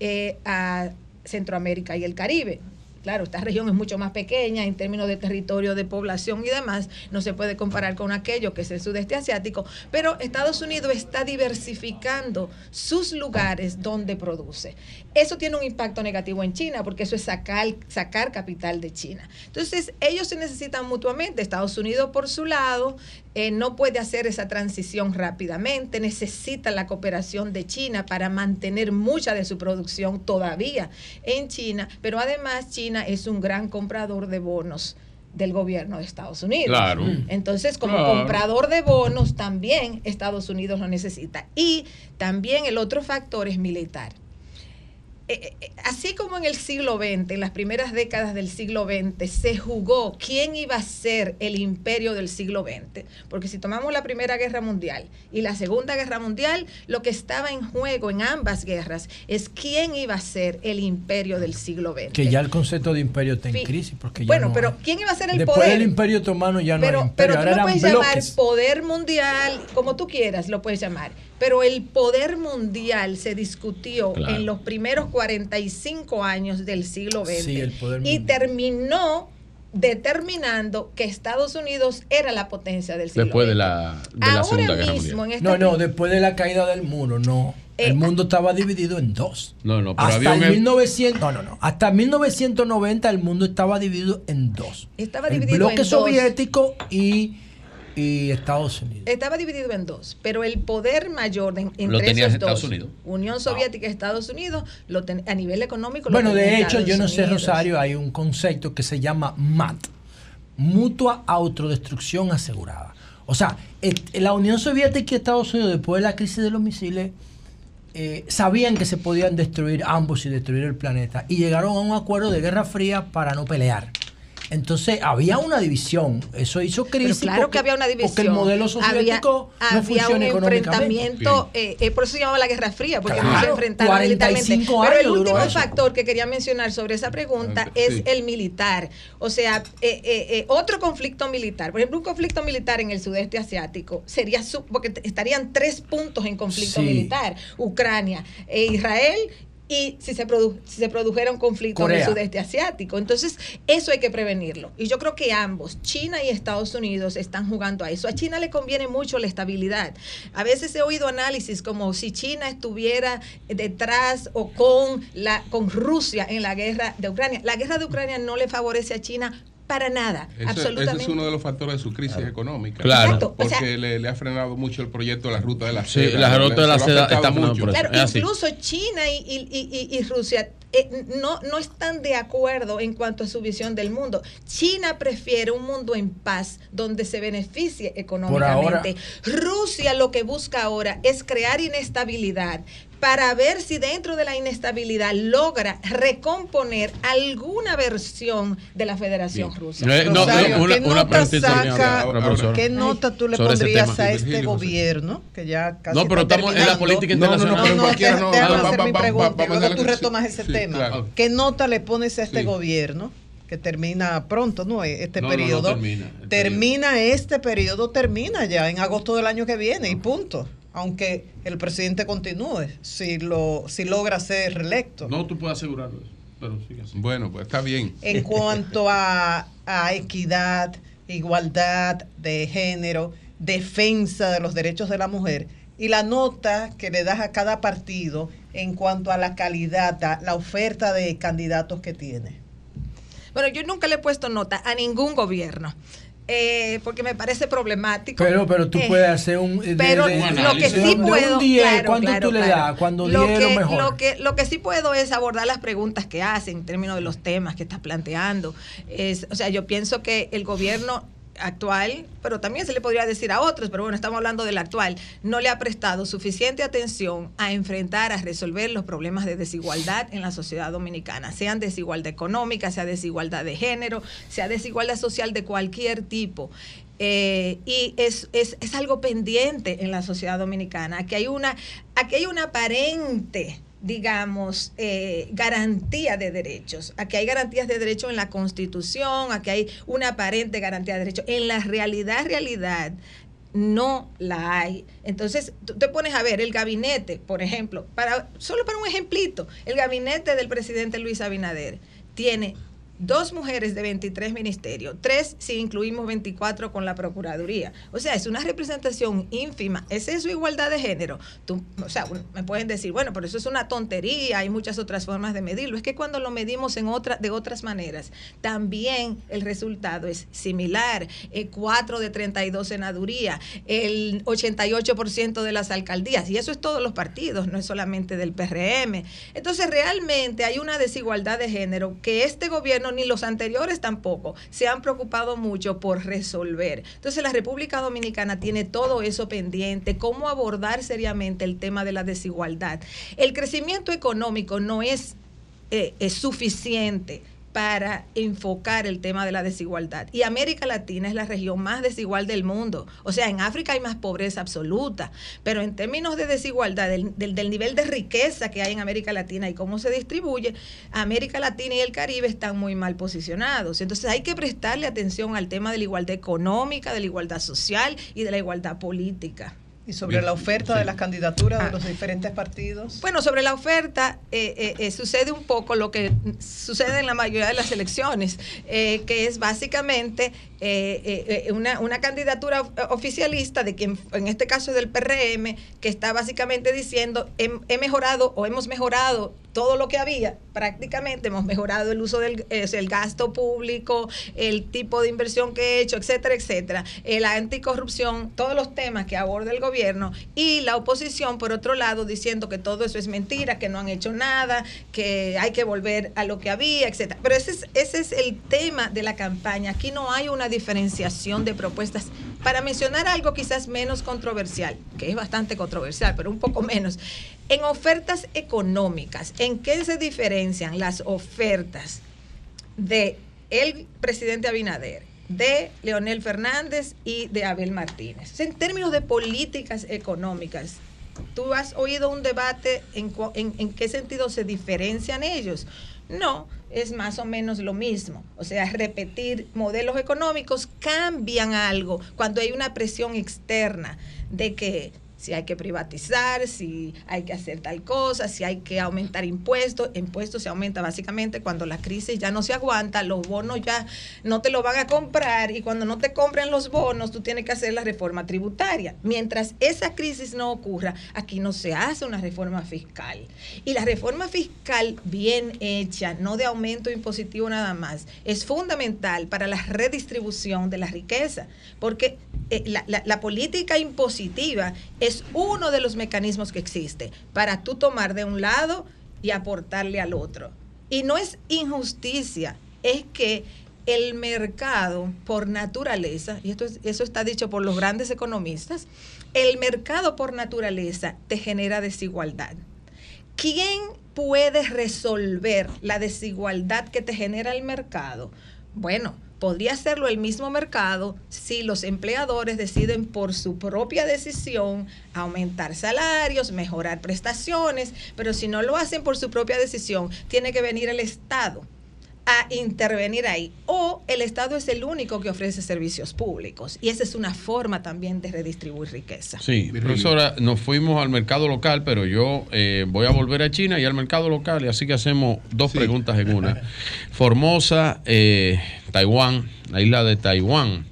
eh, a Centroamérica y el Caribe. Claro, esta región es mucho más pequeña en términos de territorio, de población y demás. No se puede comparar con aquello que es el sudeste asiático. Pero Estados Unidos está diversificando sus lugares donde produce. Eso tiene un impacto negativo en China porque eso es sacar, sacar capital de China. Entonces, ellos se necesitan mutuamente. Estados Unidos, por su lado, eh, no puede hacer esa transición rápidamente. Necesita la cooperación de China para mantener mucha de su producción todavía en China. Pero además, China es un gran comprador de bonos del gobierno de Estados Unidos. Claro. Entonces, como Claro. comprador de bonos, también Estados Unidos lo necesita. Y también el otro factor es militar. Eh, eh, así como en el siglo XX, en las primeras décadas del siglo XX, se jugó quién iba a ser el imperio del siglo XX. Porque si tomamos la Primera Guerra Mundial y la Segunda Guerra Mundial, lo que estaba en juego en ambas guerras es quién iba a ser el imperio del siglo XX. Que ya el concepto de imperio está en crisis. Porque ya bueno, no pero. ¿quién iba a ser el Después poder? del imperio otomano ya no pero, hay imperio. pero tú ahora lo puedes llamar bloques. poder mundial, como tú quieras, lo puedes llamar. Pero el poder mundial se discutió Claro. en los primeros 45 años del siglo XX Sí, el poder y terminó determinando que Estados Unidos era la potencia del siglo Después de XX. la, de la Ahora Segunda Guerra mismo, Mundial. en este No, no, después de la caída del muro, no. Eh, el mundo estaba dividido en dos. No, no, pero había Hasta un... el 1900, no, no, no. Hasta 1990 el mundo estaba dividido en dos. Estaba el dividido bloque en dos. soviético y, y Estados Unidos. Estaba dividido en dos, pero el poder mayor de- entre Lo tenía esos Estados dos, Unidos. Unión Soviética y Estados Unidos, lo ten- a nivel económico. lo Bueno, de hecho, Estados yo no sé. Rosario, hay un concepto que se llama MAT, mutua autodestrucción asegurada. O sea, et- la Unión Soviética y Estados Unidos, después de la crisis de los misiles, eh, sabían que se podían destruir ambos y destruir el planeta. Y llegaron a un acuerdo de Guerra Fría para no pelear. Entonces había una división. Eso hizo crisis. Pero claro porque- que había una división. Porque el modelo soviético había, no había funciona un económicamente. enfrentamiento, eh, eh, por eso se llamaba la Guerra Fría, porque Claro, no se enfrentaron 45 militarmente. Pero el último factor que quería mencionar sobre esa pregunta Sí. es el militar. O sea, eh, eh, eh, otro conflicto militar. Por ejemplo, un conflicto militar en el sudeste asiático sería, su- porque estarían tres puntos en conflicto Sí. militar. Ucrania, e Israel y si se, produ- si se produjera un conflicto en el sudeste asiático. Entonces, eso hay que prevenirlo. Y yo creo que ambos, China y Estados Unidos, están jugando a eso. A China le conviene mucho la estabilidad. A veces he oído análisis como si China estuviera detrás o con, la, con Rusia en la guerra de Ucrania. La guerra de Ucrania no le favorece a China para nada, Ese, es uno de los factores de su crisis económica. Claro. Exacto, o sea- Porque le, le ha frenado mucho el proyecto de la ruta de la Sí, seda. la Le- ruta de la ha seda está mucho. por eso. Claro, Es así. incluso China y, y- y- y- y Rusia eh, no, no están de acuerdo en cuanto a su visión del mundo. China prefiere un mundo en paz donde se beneficie económicamente. Rusia lo que busca ahora es crear inestabilidad para ver si dentro de la inestabilidad logra recomponer alguna versión de la Federación Rusa. No, no, Rosario, una- ¿qué una nota saca-. ¿Qué nota tú le pondrías tema. a este gobierno? Que ya casi No, pero está estamos en la política internacional. No, no, no, pero no. Darle- tú retomas ese sí, tema. claro. ¿Qué nota le pones a este Sí. gobierno? Que termina pronto, ¿no? Este No, no, no periodo. termina, termina este periodo, termina ya en agosto del año que viene y punto. Aunque el presidente continúe, si lo si logra ser reelecto. No, tú puedes asegurarlo. eso, Pero sigue así. Bueno, pues está bien. en cuanto a, a equidad, igualdad de género, defensa de los derechos de la mujer y la nota que le das a cada partido en cuanto a la calidad, a la oferta de candidatos que tiene. Bueno, yo nunca le he puesto nota a ningún gobierno. Eh, porque me parece problemático. Pero, pero tú Eh, puedes hacer un. de- pero de- lo que sí puedo 10, claro, ¿cuánto claro, tú le das? Cuando lo 10 que, lo mejor. Lo que, lo que sí puedo es abordar las preguntas que hacen en términos de los temas que estás planteando. Es, o sea, yo pienso que el gobierno actual, pero también se le podría decir a otros, pero bueno, estamos hablando del actual, no le ha prestado suficiente atención a enfrentar, a resolver los problemas de desigualdad en la sociedad dominicana, sean desigualdad económica, sea desigualdad de género, sea desigualdad social de cualquier tipo. Eh, y es, es, es algo pendiente en la sociedad dominicana. Aquí hay una, aquí hay una aparente digamos, eh, garantía de derechos. Aquí hay garantías de derechos en la Constitución, aquí hay una aparente garantía de derechos. En la realidad, realidad, no la hay. Entonces, tú te pones a ver el gabinete, por ejemplo, para, solo para un ejemplito, el gabinete del presidente Luis Abinader tiene dos mujeres de 23 ministerios, tres si incluimos 24 con la Procuraduría. O sea, es una representación ínfima. ¿Es eso igualdad de género? Tú, o sea, me pueden decir, bueno, pero eso es una tontería, hay muchas otras formas de medirlo. Es que cuando lo medimos en otra, de otras maneras, también el resultado es similar. Eh, 4 de 32 senaduría, el 88% de las alcaldías, y eso es todos los partidos, no es solamente del PRM. Entonces, realmente hay una desigualdad de género que este gobierno ni los anteriores tampoco se han preocupado mucho por resolver. Entonces la República Dominicana tiene todo eso pendiente, cómo abordar seriamente el tema de la desigualdad. El crecimiento económico no es, eh, es suficiente para enfocar el tema de la desigualdad. Y América Latina es la región más desigual del mundo. O sea, en África hay más pobreza absoluta, pero en términos de desigualdad, del, del, del, nivel de riqueza que hay en América Latina y cómo se distribuye, América Latina y el Caribe están muy mal posicionados. Entonces hay que prestarle atención al tema de la igualdad económica, de la igualdad social y de la igualdad política. ¿Y sobre la oferta sí. de las candidaturas de los diferentes partidos? Bueno, sobre la oferta eh, eh, eh, sucede un poco lo que sucede en la mayoría de las elecciones, eh, que es básicamente una, una, candidatura oficialista de quien en este caso es del PRM, que está básicamente diciendo he, he, mejorado o hemos mejorado todo lo que había, prácticamente hemos mejorado el uso del el gasto público, el tipo de inversión que he hecho, etcétera, etcétera, la anticorrupción, todos los temas que aborda el gobierno y la oposición, por otro lado, diciendo que todo eso es mentira, que no han hecho nada, que hay que volver a lo que había, etcétera. Pero ese es, ese es el tema de la campaña. Aquí no hay una diferenciación de propuestas. Para mencionar algo quizás menos controversial, que es bastante controversial, pero un poco menos, en ofertas económicas, ¿en qué se diferencian las ofertas de el presidente Abinader de Leonel Fernández y de Abel Martínez. En términos de políticas económicas, ¿tú has oído un debate en, en, qué sentido se diferencian ellos? No, es más o menos lo mismo. O sea, repetir modelos económicos cambian algo cuando hay una presión externa de que si hay que privatizar, si hay que hacer tal cosa, si hay que aumentar impuestos. Impuestos se aumenta básicamente cuando la crisis ya no se aguanta, los bonos ya no te lo van a comprar y cuando no te compren los bonos, tú tienes que hacer la reforma tributaria. Mientras esa crisis no ocurra, aquí no se hace una reforma fiscal. Y la reforma fiscal bien hecha, no de aumento impositivo nada más, es fundamental para la redistribución de la riqueza, porque eh, la, política impositiva es uno de los mecanismos que existe para tú tomar de un lado y aportarle al otro. Y no es injusticia, es que el mercado por naturaleza, y esto es, eso está dicho por los grandes economistas, el mercado por naturaleza te genera desigualdad. ¿Quién puede resolver la desigualdad que te genera el mercado? Bueno, podría hacerlo el mismo mercado si los empleadores deciden por su propia decisión aumentar salarios, mejorar prestaciones, pero si no lo hacen por su propia decisión, tiene que venir el Estado a intervenir ahí. O el Estado es el único que ofrece servicios públicos. Y esa es una forma también de redistribuir riqueza. Sí, profesora, nos fuimos al mercado local, pero yo eh, voy a volver a China y al mercado local, y así que hacemos dos sí. preguntas en una. Formosa, eh, Taiwán, la isla de Taiwán,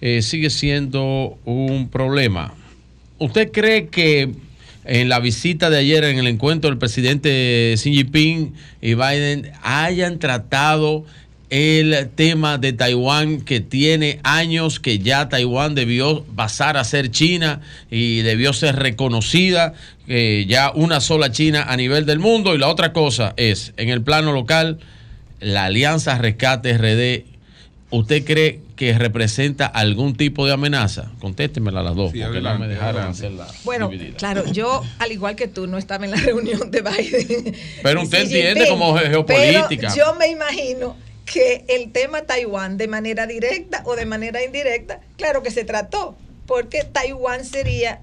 eh, sigue siendo un problema. ¿Usted cree que en la visita de ayer, en el encuentro del presidente Xi Jinping y Biden, hayan tratado el tema de Taiwán que tiene años que ya Taiwán debió pasar a ser China y debió ser reconocida eh, ya una sola China a nivel del mundo. Y la otra cosa es en el plano local la Alianza Rescate RD ¿usted cree que representa algún tipo de amenaza? Contéstemela a las dos, Sí, porque no me dejaron adelante. hacerla Bueno, dividida. claro, yo, al igual que tú, no estaba en la reunión de Biden. Pero usted entiende como ge- geopolítica. pero yo me imagino que el tema Taiwán, de manera directa o de manera indirecta, claro que se trató, porque Taiwán sería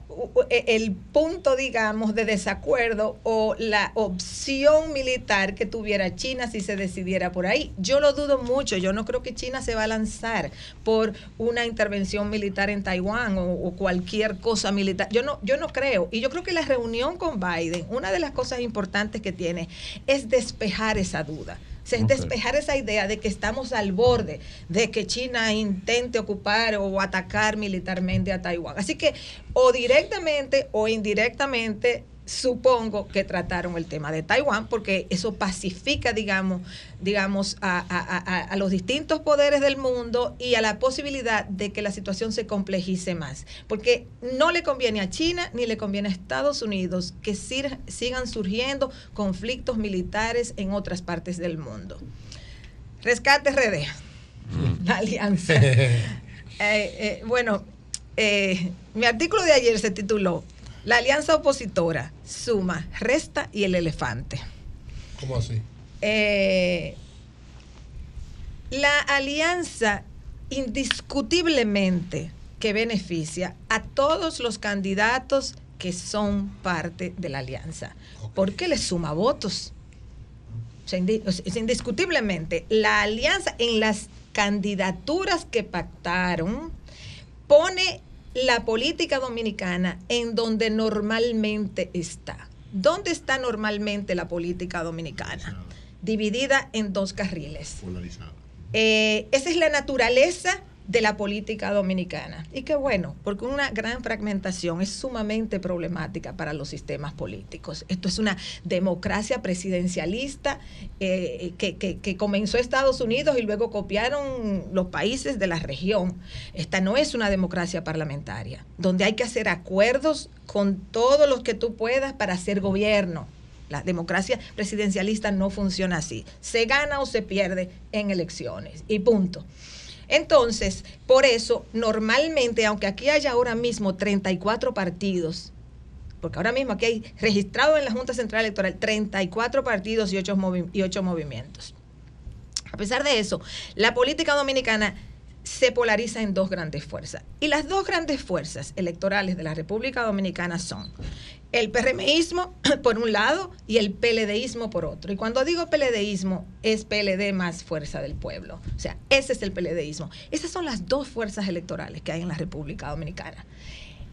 e- el punto, digamos, de desacuerdo o la opción militar que tuviera China si se decidiera por ahí. Yo lo dudo mucho, yo no creo que China se va a lanzar por una intervención militar en Taiwán o, o cualquier cosa militar. Yo no, yo no creo. Y yo creo que la reunión con Biden, una de las cosas importantes que tiene es despejar esa duda. O sea, es despejar esa idea de que estamos al borde de que China intente ocupar o atacar militarmente a Taiwán. Así que o directamente o indirectamente supongo que trataron el tema de Taiwán porque eso pacifica, digamos, digamos a, a- a- a los distintos poderes del mundo y a la posibilidad de que la situación se complejice más. Porque no le conviene a China ni le conviene a Estados Unidos que sir- sigan surgiendo conflictos militares en otras partes del mundo. Rescate RD, la alianza. Eh, eh, bueno, eh, mi artículo de ayer se tituló La alianza opositora suma, resta y el elefante. ¿Cómo así? Eh, la alianza indiscutiblemente que beneficia a todos los candidatos que son parte de la alianza, porque le suma votos. O sea, indiscutiblemente la alianza en las candidaturas que pactaron pone la política dominicana en donde normalmente está. ¿Dónde está normalmente la política dominicana? Dividida en dos carriles. Polarizada. Eh, esa es la naturaleza de la política dominicana. Y qué bueno, porque una gran fragmentación es sumamente problemática para los sistemas políticos. Esto es una democracia presidencialista eh, que, que- que comenzó Estados Unidos y luego copiaron los países de la región. Esta no es una democracia parlamentaria, donde hay que hacer acuerdos con todos los que tú puedas para hacer gobierno. La democracia presidencialista no funciona así. Se gana o se pierde en elecciones y punto. Entonces, por eso, normalmente, aunque aquí haya ahora mismo 34 partidos, porque ahora mismo aquí hay registrado en la Junta Central Electoral 34 partidos y 8, y ocho movimientos. A pesar de eso, la política dominicana se polariza en dos grandes fuerzas. Y las dos grandes fuerzas electorales de la República Dominicana son el PRMismo por un lado y el PLDismo por otro. Y cuando digo PLDismo es PLD más fuerza del pueblo. O sea, ese es el PLDismo. Esas son las dos fuerzas electorales que hay en la República Dominicana.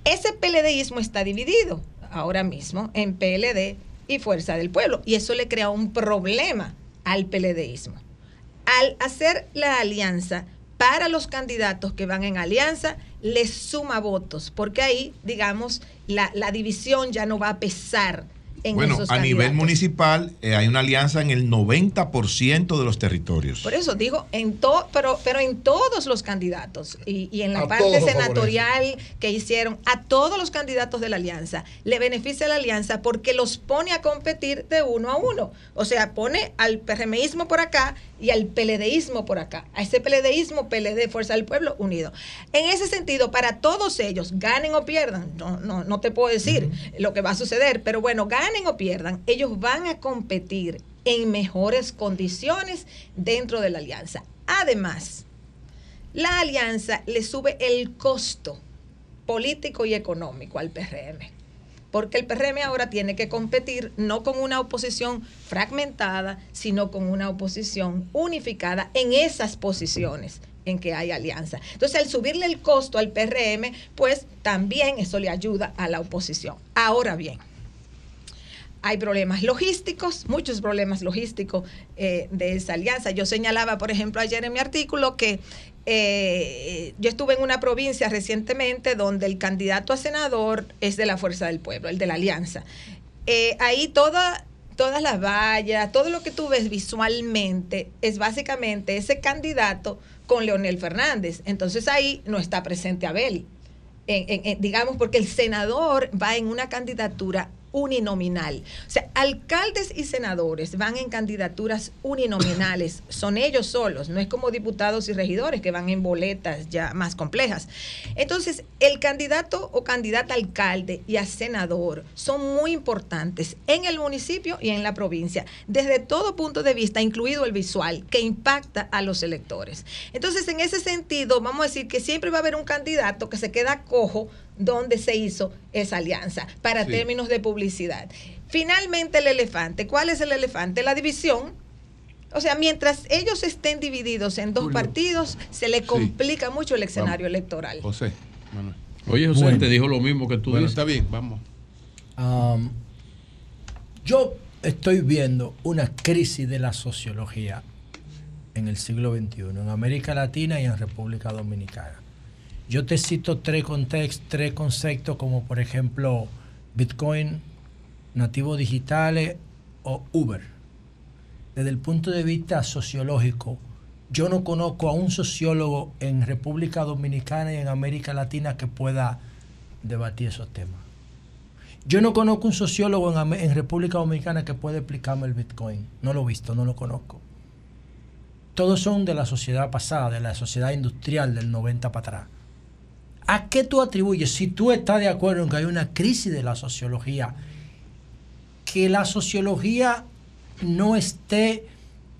Ese PLDismo está dividido ahora mismo en PLD y Fuerza del Pueblo. Y eso le crea un problema al PLDismo. Al hacer la alianza para los candidatos que van en alianza, les suma votos, porque ahí, digamos, la, la división ya no va a pesar en Bueno, esos a nivel municipal eh, hay una alianza en el 90% de los territorios. Por eso digo, en to, pero, pero en todos los candidatos y, y en la A parte senatorial que hicieron, a todos los candidatos de la alianza, le beneficia la alianza porque los pone a competir de uno a uno. O sea, pone al PRMismo por acá y al PLDismo por acá. A ese PLDismo, PLD, Fuerza del Pueblo, unido. En ese sentido, para todos ellos, ganen o pierdan, no, no, no te puedo decir lo que va a suceder, pero bueno, ganen o pierdan, ellos van a competir en mejores condiciones dentro de la alianza. Además, la alianza le sube el costo político y económico al PRM. Porque el PRM ahora tiene que competir no con una oposición fragmentada, sino con una oposición unificada en esas posiciones en que hay alianza. Entonces, al subirle el costo al PRM, pues también eso le ayuda a la oposición. Ahora bien, hay problemas logísticos, muchos problemas logísticos eh, de esa alianza. Yo señalaba, por ejemplo, ayer en mi artículo que eh, yo estuve en una provincia recientemente donde el candidato a senador es de la Fuerza del Pueblo, el de la Alianza. Eh, ahí toda, todas las vallas, todo lo que tú ves visualmente es básicamente ese candidato con Leonel Fernández. Entonces ahí no está presente Abel. Digamos, porque el senador va en una candidatura uninominal. O sea, alcaldes y senadores van en candidaturas uninominales, son ellos solos, no es como diputados y regidores que van en boletas ya más complejas. Entonces, el candidato o candidata a alcalde y a senador son muy importantes en el municipio y en la provincia, desde todo punto de vista, incluido el visual, que impacta a los electores. Entonces, en ese sentido, vamos a decir que siempre va a haber un candidato que se queda cojo donde se hizo esa alianza para Sí. términos de publicidad. Finalmente el elefante. ¿Cuál es el elefante? La división. O sea, mientras ellos estén divididos en dos partidos, se le complica mucho el escenario electoral. José, Manuel. Oye, José, Bueno. te dijo lo mismo que tú Bueno, dices. está bien, vamos. Um, yo estoy viendo una crisis de la sociología en el siglo XXI, en América Latina y en República Dominicana. Yo te cito tres contextos, tres conceptos como por ejemplo Bitcoin, nativos digitales o Uber. Desde el punto de vista sociológico, yo no conozco a un sociólogo en República Dominicana y en América Latina que pueda debatir esos temas. Yo no conozco un sociólogo en República Dominicana que pueda explicarme el Bitcoin. No lo he visto, no lo conozco. Todos son de la sociedad pasada, de la sociedad industrial del 90 para atrás. ¿A qué tú atribuyes? Si tú estás de acuerdo en que hay una crisis de la sociología, que la sociología no esté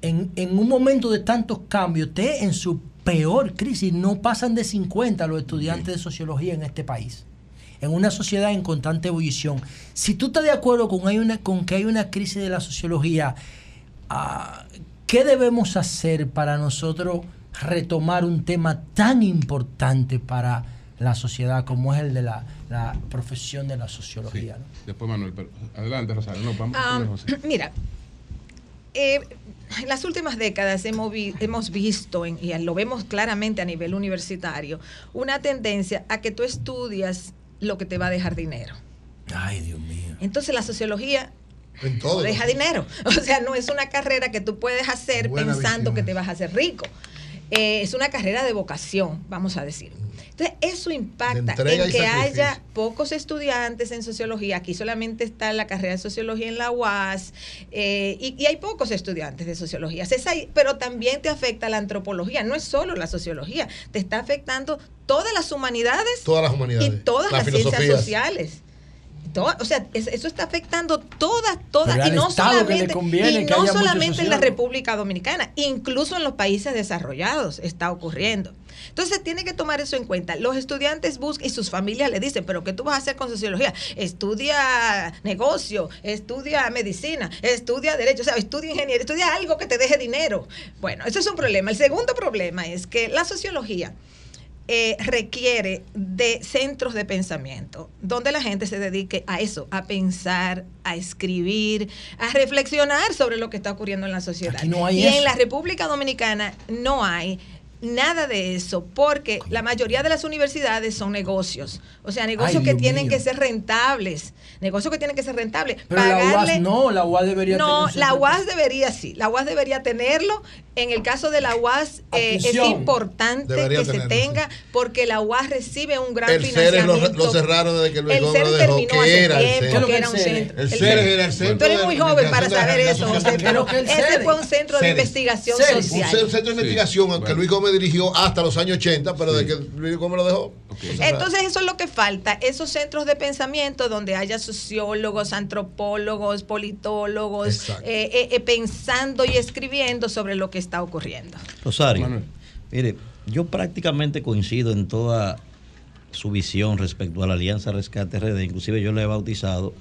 en, en un momento de tantos cambios, esté en su peor crisis, no pasan de 50 los estudiantes de sociología en este país. En una sociedad en constante ebullición. Si tú estás de acuerdo con, hay una, con que hay una crisis de la sociología, ah, ¿qué debemos hacer para nosotros retomar un tema tan importante para la sociedad como es el de la, la profesión de la sociología? ¿no? Después Manuel, pero adelante Rosario, no, vamos Ah, José. mira, eh, en las últimas décadas hemos, vi- hemos visto, en- y lo vemos claramente a nivel universitario, una tendencia a que tú estudias lo que te va a dejar dinero. Ay, Dios mío. Entonces la sociología En todo. deja dinero. O sea, no es una carrera que tú puedes hacer Buena pensando visión que te vas a hacer rico. Eh, es una carrera de vocación, vamos a decir. Entonces, eso impacta en que haya pocos estudiantes en sociología. Aquí solamente está la carrera de sociología en la UAS eh, y, y hay pocos estudiantes de sociología. Ahí, pero también te afecta la antropología, no es solo la sociología, te está afectando todas las humanidades Todas las humanidades. y todas Las las, ciencias sociales. O sea, es- eso está afectando todas, todas, y no Estado solamente, conviene y no solamente en la. República Dominicana, incluso en los países desarrollados está ocurriendo. Entonces tiene que tomar eso en cuenta. Los estudiantes buscan y sus familias le dicen, pero ¿qué tú vas a hacer con sociología? Estudia negocio, estudia medicina, estudia derecho, o sea, estudia ingeniería, estudia algo que te deje dinero. Bueno, eso es un problema. El segundo problema es que la sociología eh, requiere de centros de pensamiento, donde la gente se dedique a eso, a pensar, a escribir, a reflexionar sobre lo que está ocurriendo en la sociedad. No hay y eso. en la República Dominicana no hay nada de eso, porque la mayoría de las universidades son negocios, o sea, negocios Ay, que tienen mío. que ser rentables, negocios que tienen que ser rentables. Pero la UAS no, la UAS debería No, tener la UAS debería sí, la UAS debería tenerlo. En el caso de la UAS eh, es importante Debería que se tenerlo, tenga porque la UAS recibe un gran El CERES lo, financiamiento. lo cerraron desde que Luis el Gómez lo dejó. terminó ¿Qué hace era el CERES? que era un centro. El CERES era el centro Tú eres muy joven para saber eso, José, pero ese fue un centro de investigación Un social. ce- centro de investigación que Luis Gómez dirigió hasta los años 80, pero de que Luis Gómez lo dejó. Entonces eso es lo que falta, esos centros de pensamiento donde haya sociólogos, antropólogos, politólogos, eh, eh, eh, pensando y escribiendo sobre lo que está ocurriendo. Rosario, mire, yo prácticamente coincido en toda su visión respecto a la Alianza Rescate RD, inclusive yo la he bautizado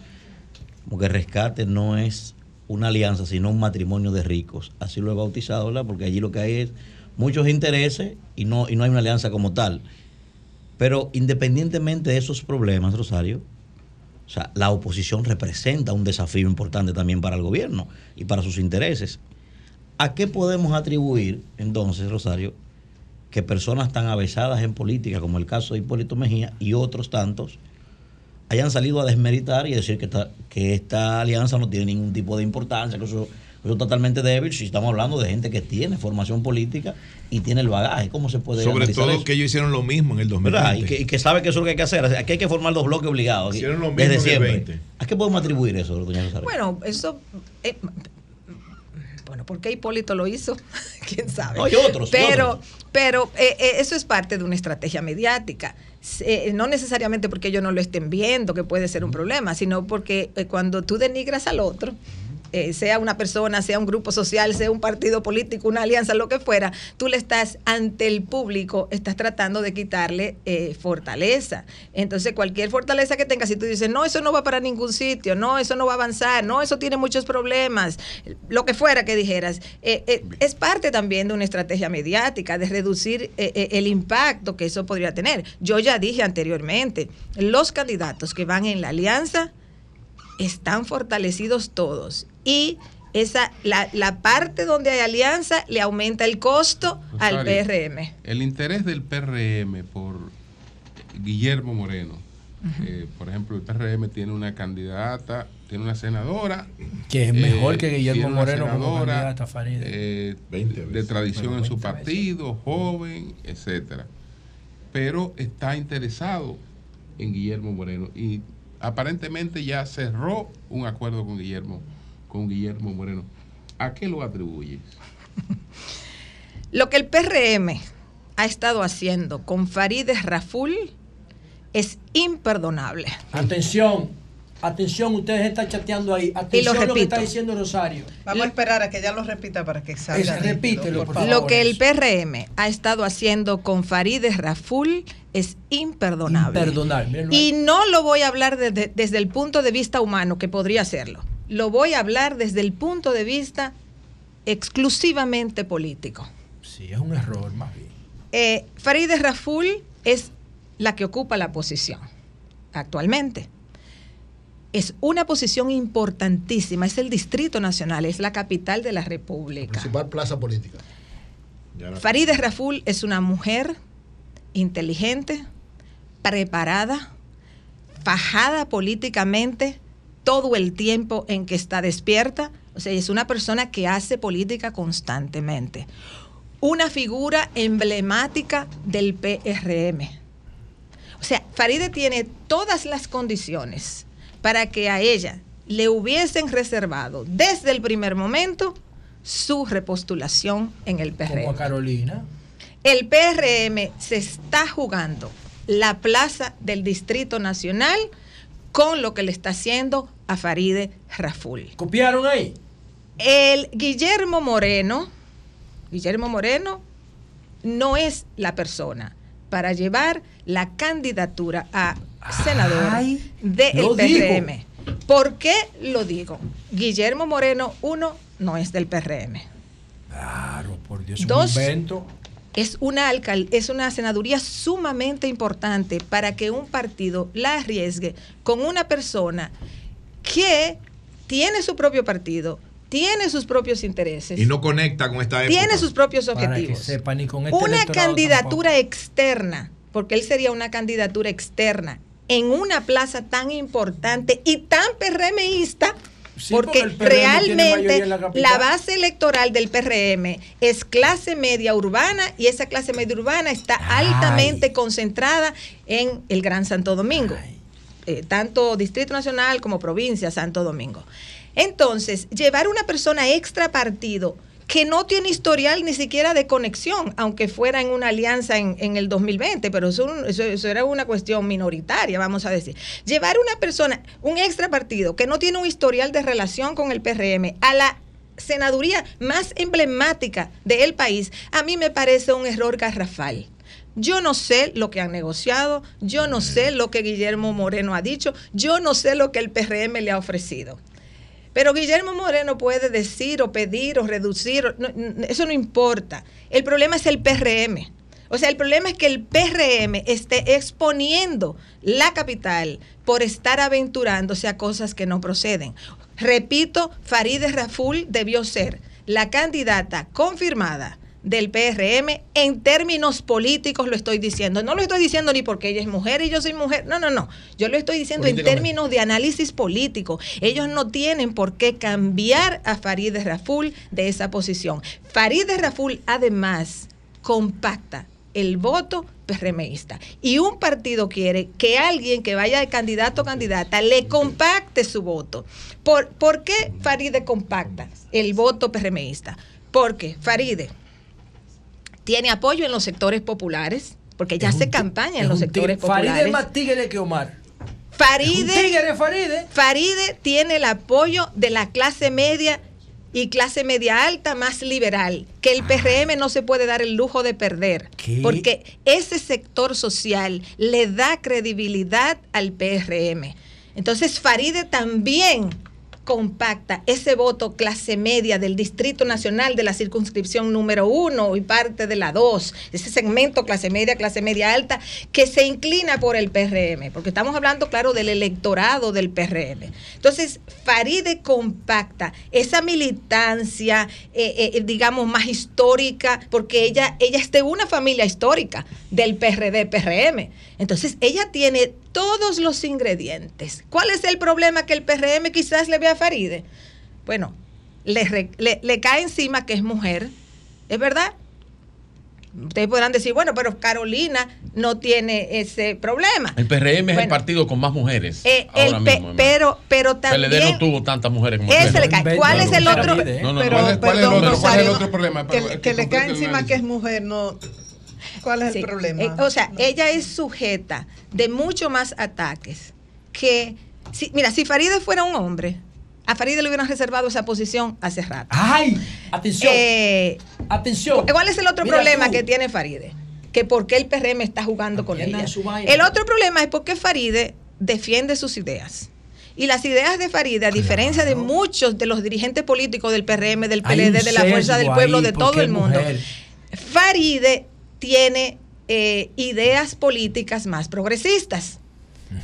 como que Rescate no es una alianza, sino un matrimonio de ricos. Así lo he bautizado, ¿verdad? Porque allí lo que hay es muchos intereses y no, y no hay una alianza como tal. Pero independientemente de esos problemas, Rosario, o sea, la oposición representa un desafío importante también para el gobierno y para sus intereses. ¿A qué podemos atribuir entonces, Rosario, que personas tan avesadas en política como el caso de Hipólito Mejía y otros tantos hayan salido a desmeritar y decir que esta, que esta alianza no tiene ningún tipo de importancia, que eso, que eso es totalmente débil si estamos hablando de gente que tiene formación política y tiene el bagaje? ¿Cómo se puede Sobre todo eso? que ellos hicieron lo mismo en el ¿Verdad? 2020. Y que, y que sabe que eso es lo que hay que hacer. Aquí hay que formar dos bloques obligados. Hicieron lo mismo desde en el siempre. 20. Aquí hay qué podemos atribuir eso, doña Rosario? Bueno, eso. eh, bueno, ¿por qué Hipólito lo hizo? ¿Quién sabe? No, y otros, Pero, otros. pero eh, eh, eso es parte de una estrategia mediática. Eh, no necesariamente porque ellos no lo estén viendo, que puede ser un problema, sino porque eh, cuando tú denigras al otro, eh, sea una persona, sea un grupo social, sea un partido político, una alianza, lo que fuera, tú le estás ante el público, estás tratando de quitarle eh, fortaleza. Entonces, cualquier fortaleza que tengas, si tú dices, no, eso no va para ningún sitio, no, eso no va a avanzar, no, eso tiene muchos problemas, lo que fuera que dijeras, eh, es parte también de una estrategia mediática, de reducir el impacto que eso podría tener. Yo ya dije anteriormente, los candidatos que van en la alianza, están fortalecidos todos y esa la, la parte donde hay alianza le aumenta el costo al PRM. El interés del PRM por Guillermo Moreno. eh, por ejemplo, el PRM tiene una candidata, tiene una senadora. Que es mejor eh, que Guillermo tiene una Moreno como eh, de tradición en su partido, joven, etcétera. Pero está interesado en Guillermo Moreno y aparentemente ya cerró un acuerdo con Guillermo, con Guillermo Moreno. ¿A qué lo atribuyes? Lo que el PRM ha estado haciendo con Farideh Raful es imperdonable. Atención, atención, ustedes están chateando ahí. Atención lo, que repito. está diciendo Rosario. Vamos a esperar a que ella lo repita para que salga. Es- repítelo, por favor. Lo que el PRM ha estado haciendo con Farideh Raful es imperdonable. Imperdonable. Y no lo voy a hablar desde, desde el punto de vista humano, que podría hacerlo. Lo voy a hablar desde el punto de vista exclusivamente político. Sí, es un error más bien. Eh, Farideh Raful es la que ocupa la posición actualmente. Es una posición importantísima, es el Distrito Nacional, es la capital de la República. Principal plaza política. Farideh Raful es una mujer inteligente, preparada, fajada políticamente todo el tiempo en que está despierta. O sea, es una persona que hace política constantemente. Una figura emblemática del PRM. O sea, Faride tiene todas las condiciones para que a ella le hubiesen reservado desde el primer momento su repostulación en el PRM. Como a Carolina. El PRM se está jugando la plaza del Distrito Nacional con lo que le está haciendo a Faride Raful. ¿Copiaron ahí? El Guillermo Moreno, Guillermo Moreno no es la persona para llevar la candidatura a senador del PRM. ¿Por qué lo digo? Guillermo Moreno, uno, no es del PRM. Claro, por Dios, Dos, un invento. es una, alcal- es una senaduría sumamente importante para que un partido la arriesgue con una persona que tiene su propio partido, tiene sus propios intereses, Y no conecta con esta época. tiene sus propios Para que objetivos. sepan, y con este Una candidatura externa, porque él sería una candidatura externa en una plaza tan importante y tan PRMista, Sí, porque, realmente en la base electoral del PRM es clase media urbana y esa clase media urbana está altamente concentrada en el Gran Santo Domingo, eh, tanto Distrito Nacional como provincia Santo Domingo. Entonces, llevar una persona extra partido que no tiene historial ni siquiera de conexión, aunque fuera en una alianza en, el 2020, pero eso, eso- eso era una cuestión minoritaria, vamos a decir. Llevar una persona, un extra partido que no tiene un historial de relación con el PRM a la senaduría más emblemática del país, a mí me parece un error garrafal. Yo no sé lo que han negociado, yo no sé lo que Guillermo Moreno ha dicho, yo no sé lo que el PRM le ha ofrecido. Pero Guillermo Moreno puede decir o pedir o reducir, eso no importa. El problema es el PRM. O sea, el problema es que el PRM esté exponiendo la capital por estar aventurándose a cosas que no proceden. Repito, Farideh Raful debió ser la candidata confirmada del PRM en términos políticos lo estoy diciendo. No lo estoy diciendo ni porque ella es mujer y yo soy mujer. No, no, no. Yo lo estoy diciendo en términos de análisis político. Ellos no tienen por qué cambiar a Farideh Raful de esa posición. Farideh Raful además compacta el voto PRMista. Y un partido quiere que alguien que vaya de candidato o candidata le compacte su voto. ¿Por, ¿por qué Faride compacta el voto PRMista? Porque Faride tiene apoyo en los sectores populares, porque ella hace campaña en los sectores populares. Faride es más tigre que Omar. Faride, tigre, Faride. Faride tiene el apoyo de la clase media y clase media alta más liberal, que el PRM no se puede dar el lujo de perder, porque ese sector social le da credibilidad al PRM. Entonces Faride también compacta ese voto clase media del Distrito Nacional de la circunscripción número uno y parte de la dos, ese segmento clase media, clase media alta, que se inclina por el PRM, porque estamos hablando, claro, del electorado del PRM. Entonces, Faride compacta esa militancia, eh, eh, digamos, más histórica, porque ella, ella es de una familia histórica del PRD-PRM. Entonces, ella tiene todos los ingredientes. ¿Cuál es el problema que el PRM quizás le ve a Faride? Bueno, le, re- le- le cae encima que es mujer, ¿es verdad? Ustedes podrán decir, bueno, pero Carolina no tiene ese problema. El PRM es el partido con más mujeres. Eh, ahora el mismo, pero, pero PLD también... no tuvo tantas mujeres como Ese le cae. ¿Cuál es el otro? No, no, Pero, ¿cuál es- el perdón, otro- problema? Que, que le cae encima que es mujer, no. ¿Cuál es Sí. el problema? Eh, o sea, ella es sujeta de mucho más ataques que... Si, mira, si Faride fuera un hombre, a Faride le hubieran reservado esa posición hace rato. ¡Ay! Atención. Eh, Atención. ¿Cuál es el otro Mira problema tú. que tiene Faride? Que por qué el PRM está jugando con ella. El otro problema es porque Faride defiende sus ideas. Y las ideas de Faride, a diferencia de muchos de los dirigentes políticos del PRM, del PLD, de la Fuerza del Pueblo, ahí, de todo el mundo, mujer. Faride tiene eh, ideas políticas más progresistas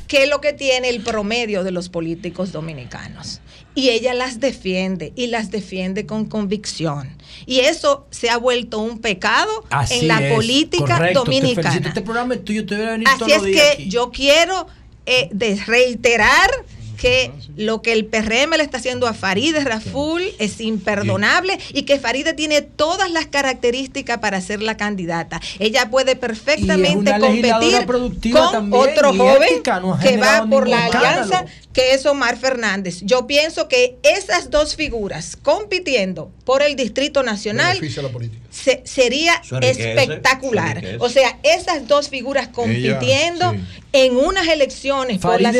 que es lo que tiene el promedio de los políticos dominicanos. Y ella las defiende y las defiende con convicción. Y eso se ha vuelto un pecado Así en la es, política correcto, te felicito. dominicana. Este programa es tuyo, te voy a venir Así es que aquí. yo quiero eh, de- reiterar que lo que el PRM le está haciendo a Faride Raful es imperdonable y que Faride tiene todas las características para ser la candidata. Ella puede perfectamente competir con también otro joven ética, no ha que va por la alianza escándalo. que es Omar Fernández. Yo pienso que esas dos figuras compitiendo por el Distrito Nacional Beneficia a la política. Se- sería enriquece, espectacular. O sea, esas dos figuras compitiendo sí. en unas elecciones por la de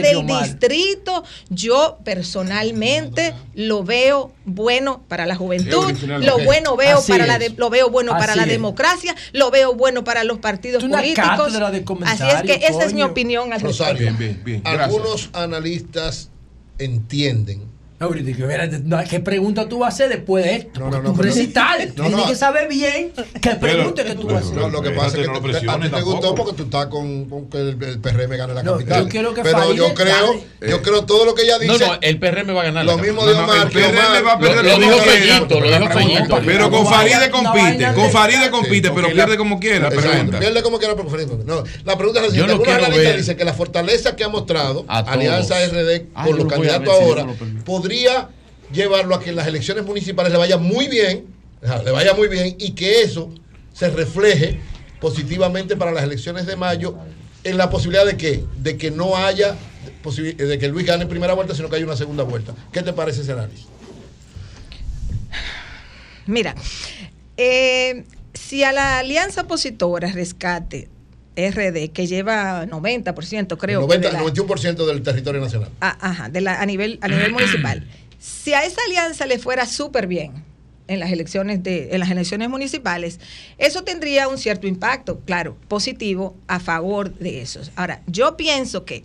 del distrito, yo personalmente lo veo bueno para la juventud, lo bueno veo Así para la de- lo veo bueno para la es. democracia, lo veo bueno para los partidos una políticos. de Así es que esa es mi opinión al Rosario, respecto. Bien, bien, gracias. algunos analistas entienden. No, digo, no, ¿Qué pregunta tú vas a hacer después de esto? Porque no, tú pero- recital. No, Tienes no. que saber bien qué pregunta que tú vas a hacer. No, lo que pasa es que no te- a ti te gustó porque tú estás con, con que el, el PRM gane la No, capital. yo quiero que Pero yo creo, yo creo todo lo que ella dice. No, no, el PRM va a ganar. Lo la mismo capital. de Omar, el PRM Omar- va a perder Lo, lo dijo. Fellito, lo dijo Fellito. Pero con Faride compite, con Faride compite, pero pierde como quiera. Pierde como quiera, pero Faride compite. No, la pregunta es la siguiente. no Algunos analistas dicen que la fortaleza que ha mostrado. Alianza RD Ah, con los candidatos ahora permite. Podría llevarlo a que en las elecciones municipales le vaya muy bien, le vaya muy bien y que eso se refleje positivamente para las elecciones de mayo en la posibilidad de que de que no haya de que Luis gane en primera vuelta, sino que haya una segunda vuelta. ¿Qué te parece ese análisis? Mira, eh, si a la alianza opositora Rescate RD, que lleva 90%, creo. El que 90, de la- 91% del territorio nacional. Ah, ajá, de la- a nivel, a nivel municipal. Si a esa alianza le fuera súper bien en las elecciones de, en las elecciones municipales, eso tendría un cierto impacto, claro, positivo a favor de esos. Ahora, yo pienso que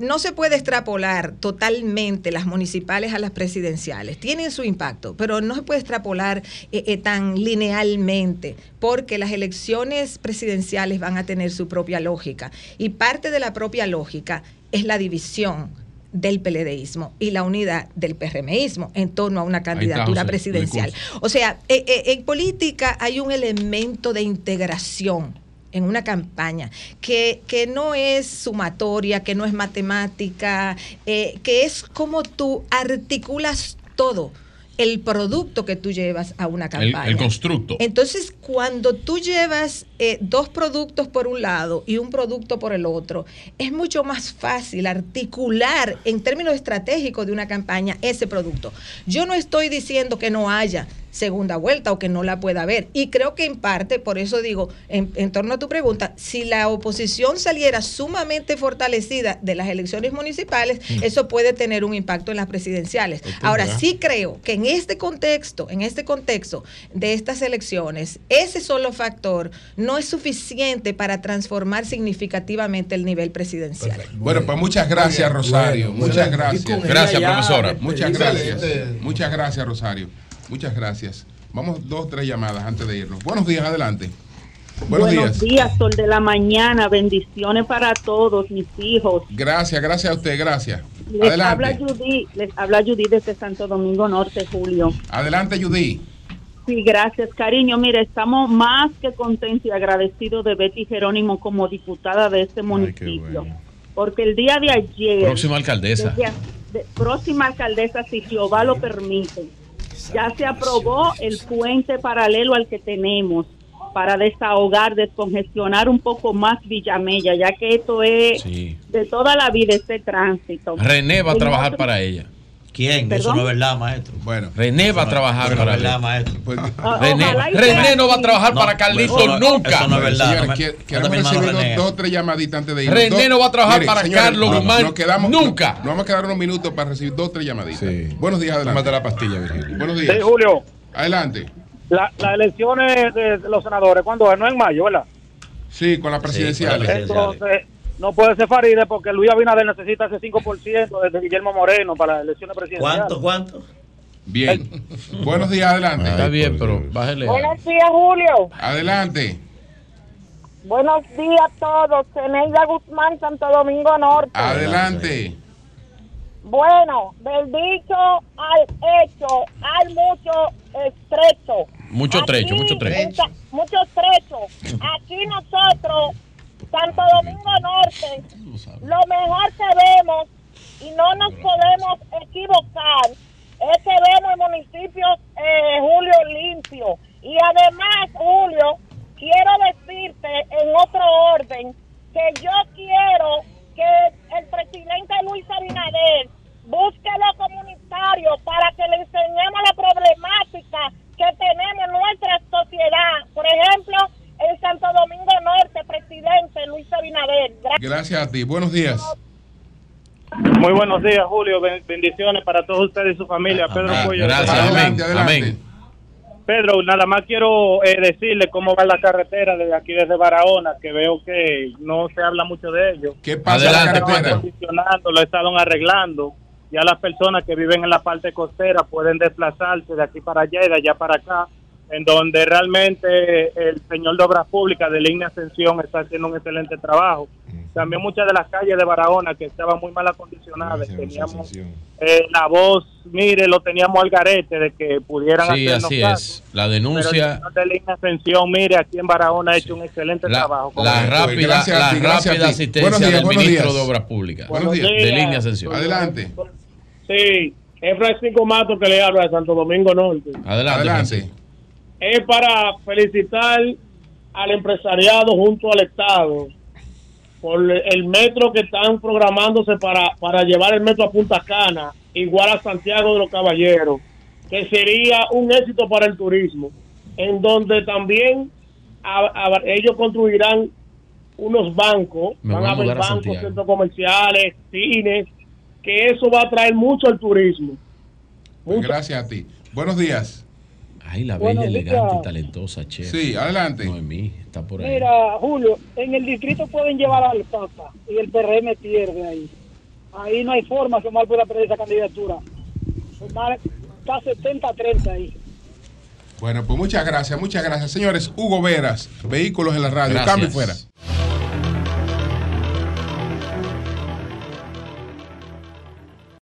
no se puede extrapolar totalmente las municipales a las presidenciales. Tienen su impacto, pero no se puede extrapolar eh, eh, tan linealmente, porque las elecciones presidenciales van a tener su propia lógica. Y parte de la propia lógica es la división del PLDismo y la unidad del PRMismo en torno a una candidatura presidencial. O sea, eh, eh, en política hay un elemento de integración en una campaña que, que no es sumatoria, que no es matemática, eh, que es como tú articulas todo el producto que tú llevas a una El, campaña. el constructo. Entonces, cuando tú llevas eh, dos productos por un lado y un producto por el otro, es mucho más fácil articular en términos estratégicos de una campaña ese producto. Yo no estoy diciendo que no haya segunda vuelta o que no la pueda haber. Y creo que en parte, por eso digo, en, en torno a tu pregunta, si la oposición saliera sumamente fortalecida de las elecciones municipales, Mm. eso puede tener un impacto en las presidenciales. Ahora, sí creo que en este contexto, en este contexto de estas elecciones, ese solo factor no es suficiente para transformar significativamente el nivel presidencial. Bueno, pues muchas gracias, Rosario. bueno, muchas gracias. Gracias, profesora. Muchas gracias. Muchas gracias, Rosario. Muchas gracias. Vamos dos, tres llamadas antes de irnos. Buenos días, adelante. Buenos, días. Sol de la mañana. Bendiciones para todos mis hijos. Gracias, gracias a usted, gracias. Les habla. Judy, les habla Judy desde Santo Domingo Norte, Julio. Adelante, Judy. Sí, gracias, cariño. Mire, estamos más que contentos y agradecidos de Betty Jerónimo como diputada de este municipio. Porque el día de ayer. Próxima alcaldesa. desde- de- próxima alcaldesa, si Jehová lo permite. Ya se aprobó el puente paralelo al que tenemos para desahogar, descongestionar un poco más Villamella, ya que esto es Sí. de toda la vida este tránsito. René va a trabajar otro- para ella. ¿Quién? Eso no es verdad, maestro. Bueno. René va a trabajar para verdad, maestro. René, ojalá y René no va a trabajar No, para Carlito no- nunca. eso no es verdad. Señores, no me- queremos recibir dos, René. dos o tres llamaditas antes de irnos. René Dos- no va a trabajar Mire, para señores, Carlos no, Guzmán nos quedamos, nunca. No, no vamos a quedar unos minutos para recibir dos o tres llamaditas. Buenos días, adelante. Tómate la pastilla, Virgilio. Buenos días. Sí, Julio. Adelante. La- Las elecciones de los senadores, ¿cuándo es? No en mayo, ¿verdad? Sí, con las presidenciales. Entonces, no puede ser Faride porque Luis Abinader necesita ese 5% desde Guillermo Moreno para las elecciones presidenciales. ¿Cuánto, cuánto? Bien. Buenos días, adelante. Está bien, pero bájale. Buenos días, Julio. Adelante. Buenos días a todos. Ceneida Guzmán, Santo Domingo Norte. Adelante. Bueno, del dicho al hecho hay mucho estrecho. Mucho trecho, Aquí, mucho trecho. mucha- mucho estrecho. Aquí nosotros, Santo Domingo Norte, lo mejor que vemos y no nos podemos equivocar es que vemos el municipio eh, Julio limpio. Y además, Julio, quiero decirte en otro orden que yo quiero que el presidente Luis Abinader busque lo comunitario para que le enseñemos la problemática que tenemos en nuestra sociedad. Por ejemplo, en Santo Domingo Norte, presidente Luis Abinader. Gracias. Gracias a ti. Buenos días. Muy buenos días, Julio. Ben- Bendiciones para todos ustedes y su familia. Pedro Ah, Cuello. gracias, Adelante, amén, adelante. amén. Pedro, nada más quiero eh, decirle cómo va la carretera desde aquí, desde Barahona, que veo que no se habla mucho de ello. ¿Qué pasa Adelante, lo estaban arreglando. Ya las personas que viven en la parte costera pueden desplazarse de aquí para allá y de allá para acá, en donde realmente el señor de Obras Públicas de Línea Ascensión está haciendo un excelente trabajo. También muchas de las calles de Barahona que estaban muy mal acondicionadas, teníamos eh, la voz, mire, lo teníamos al garete de que pudieran Sí, hacernos así caso. es. La Pero el denuncia, señor de Línea Ascensión, mire, aquí en Barahona ha hecho un excelente la, trabajo. con la rápida, Gracias a la ti, gracias rápida asistencia días, del ministro días. de Obras Públicas. Buenos días. De línea ascensión. Adelante. Sí, es Francisco Mato que le habla de Santo Domingo Norte. Adelante, Adelante. Francisco. Es para felicitar al empresariado junto al Estado por el metro que están programándose para, para llevar el metro a Punta Cana, igual a Santiago de los Caballeros, que sería un éxito para el turismo, en donde también a- a- ellos construirán unos bancos, Me van a haber a bancos, centros comerciales, cines, que eso va a atraer mucho al turismo. Pues gracias a ti. Buenos días. Ay, la Buenos bella, elegante días. y talentosa, chef. Sí, adelante. Noemí está por ahí. Mira, Julio, en el distrito pueden llevar al Papa y el PRM pierde ahí. Ahí no hay forma que Omar pueda perder esa candidatura. Omar está 70-30 ahí. Bueno, pues muchas gracias, muchas gracias. Señores, Hugo Veras, Vehículos en la Radio. Gracias. Cambio fuera.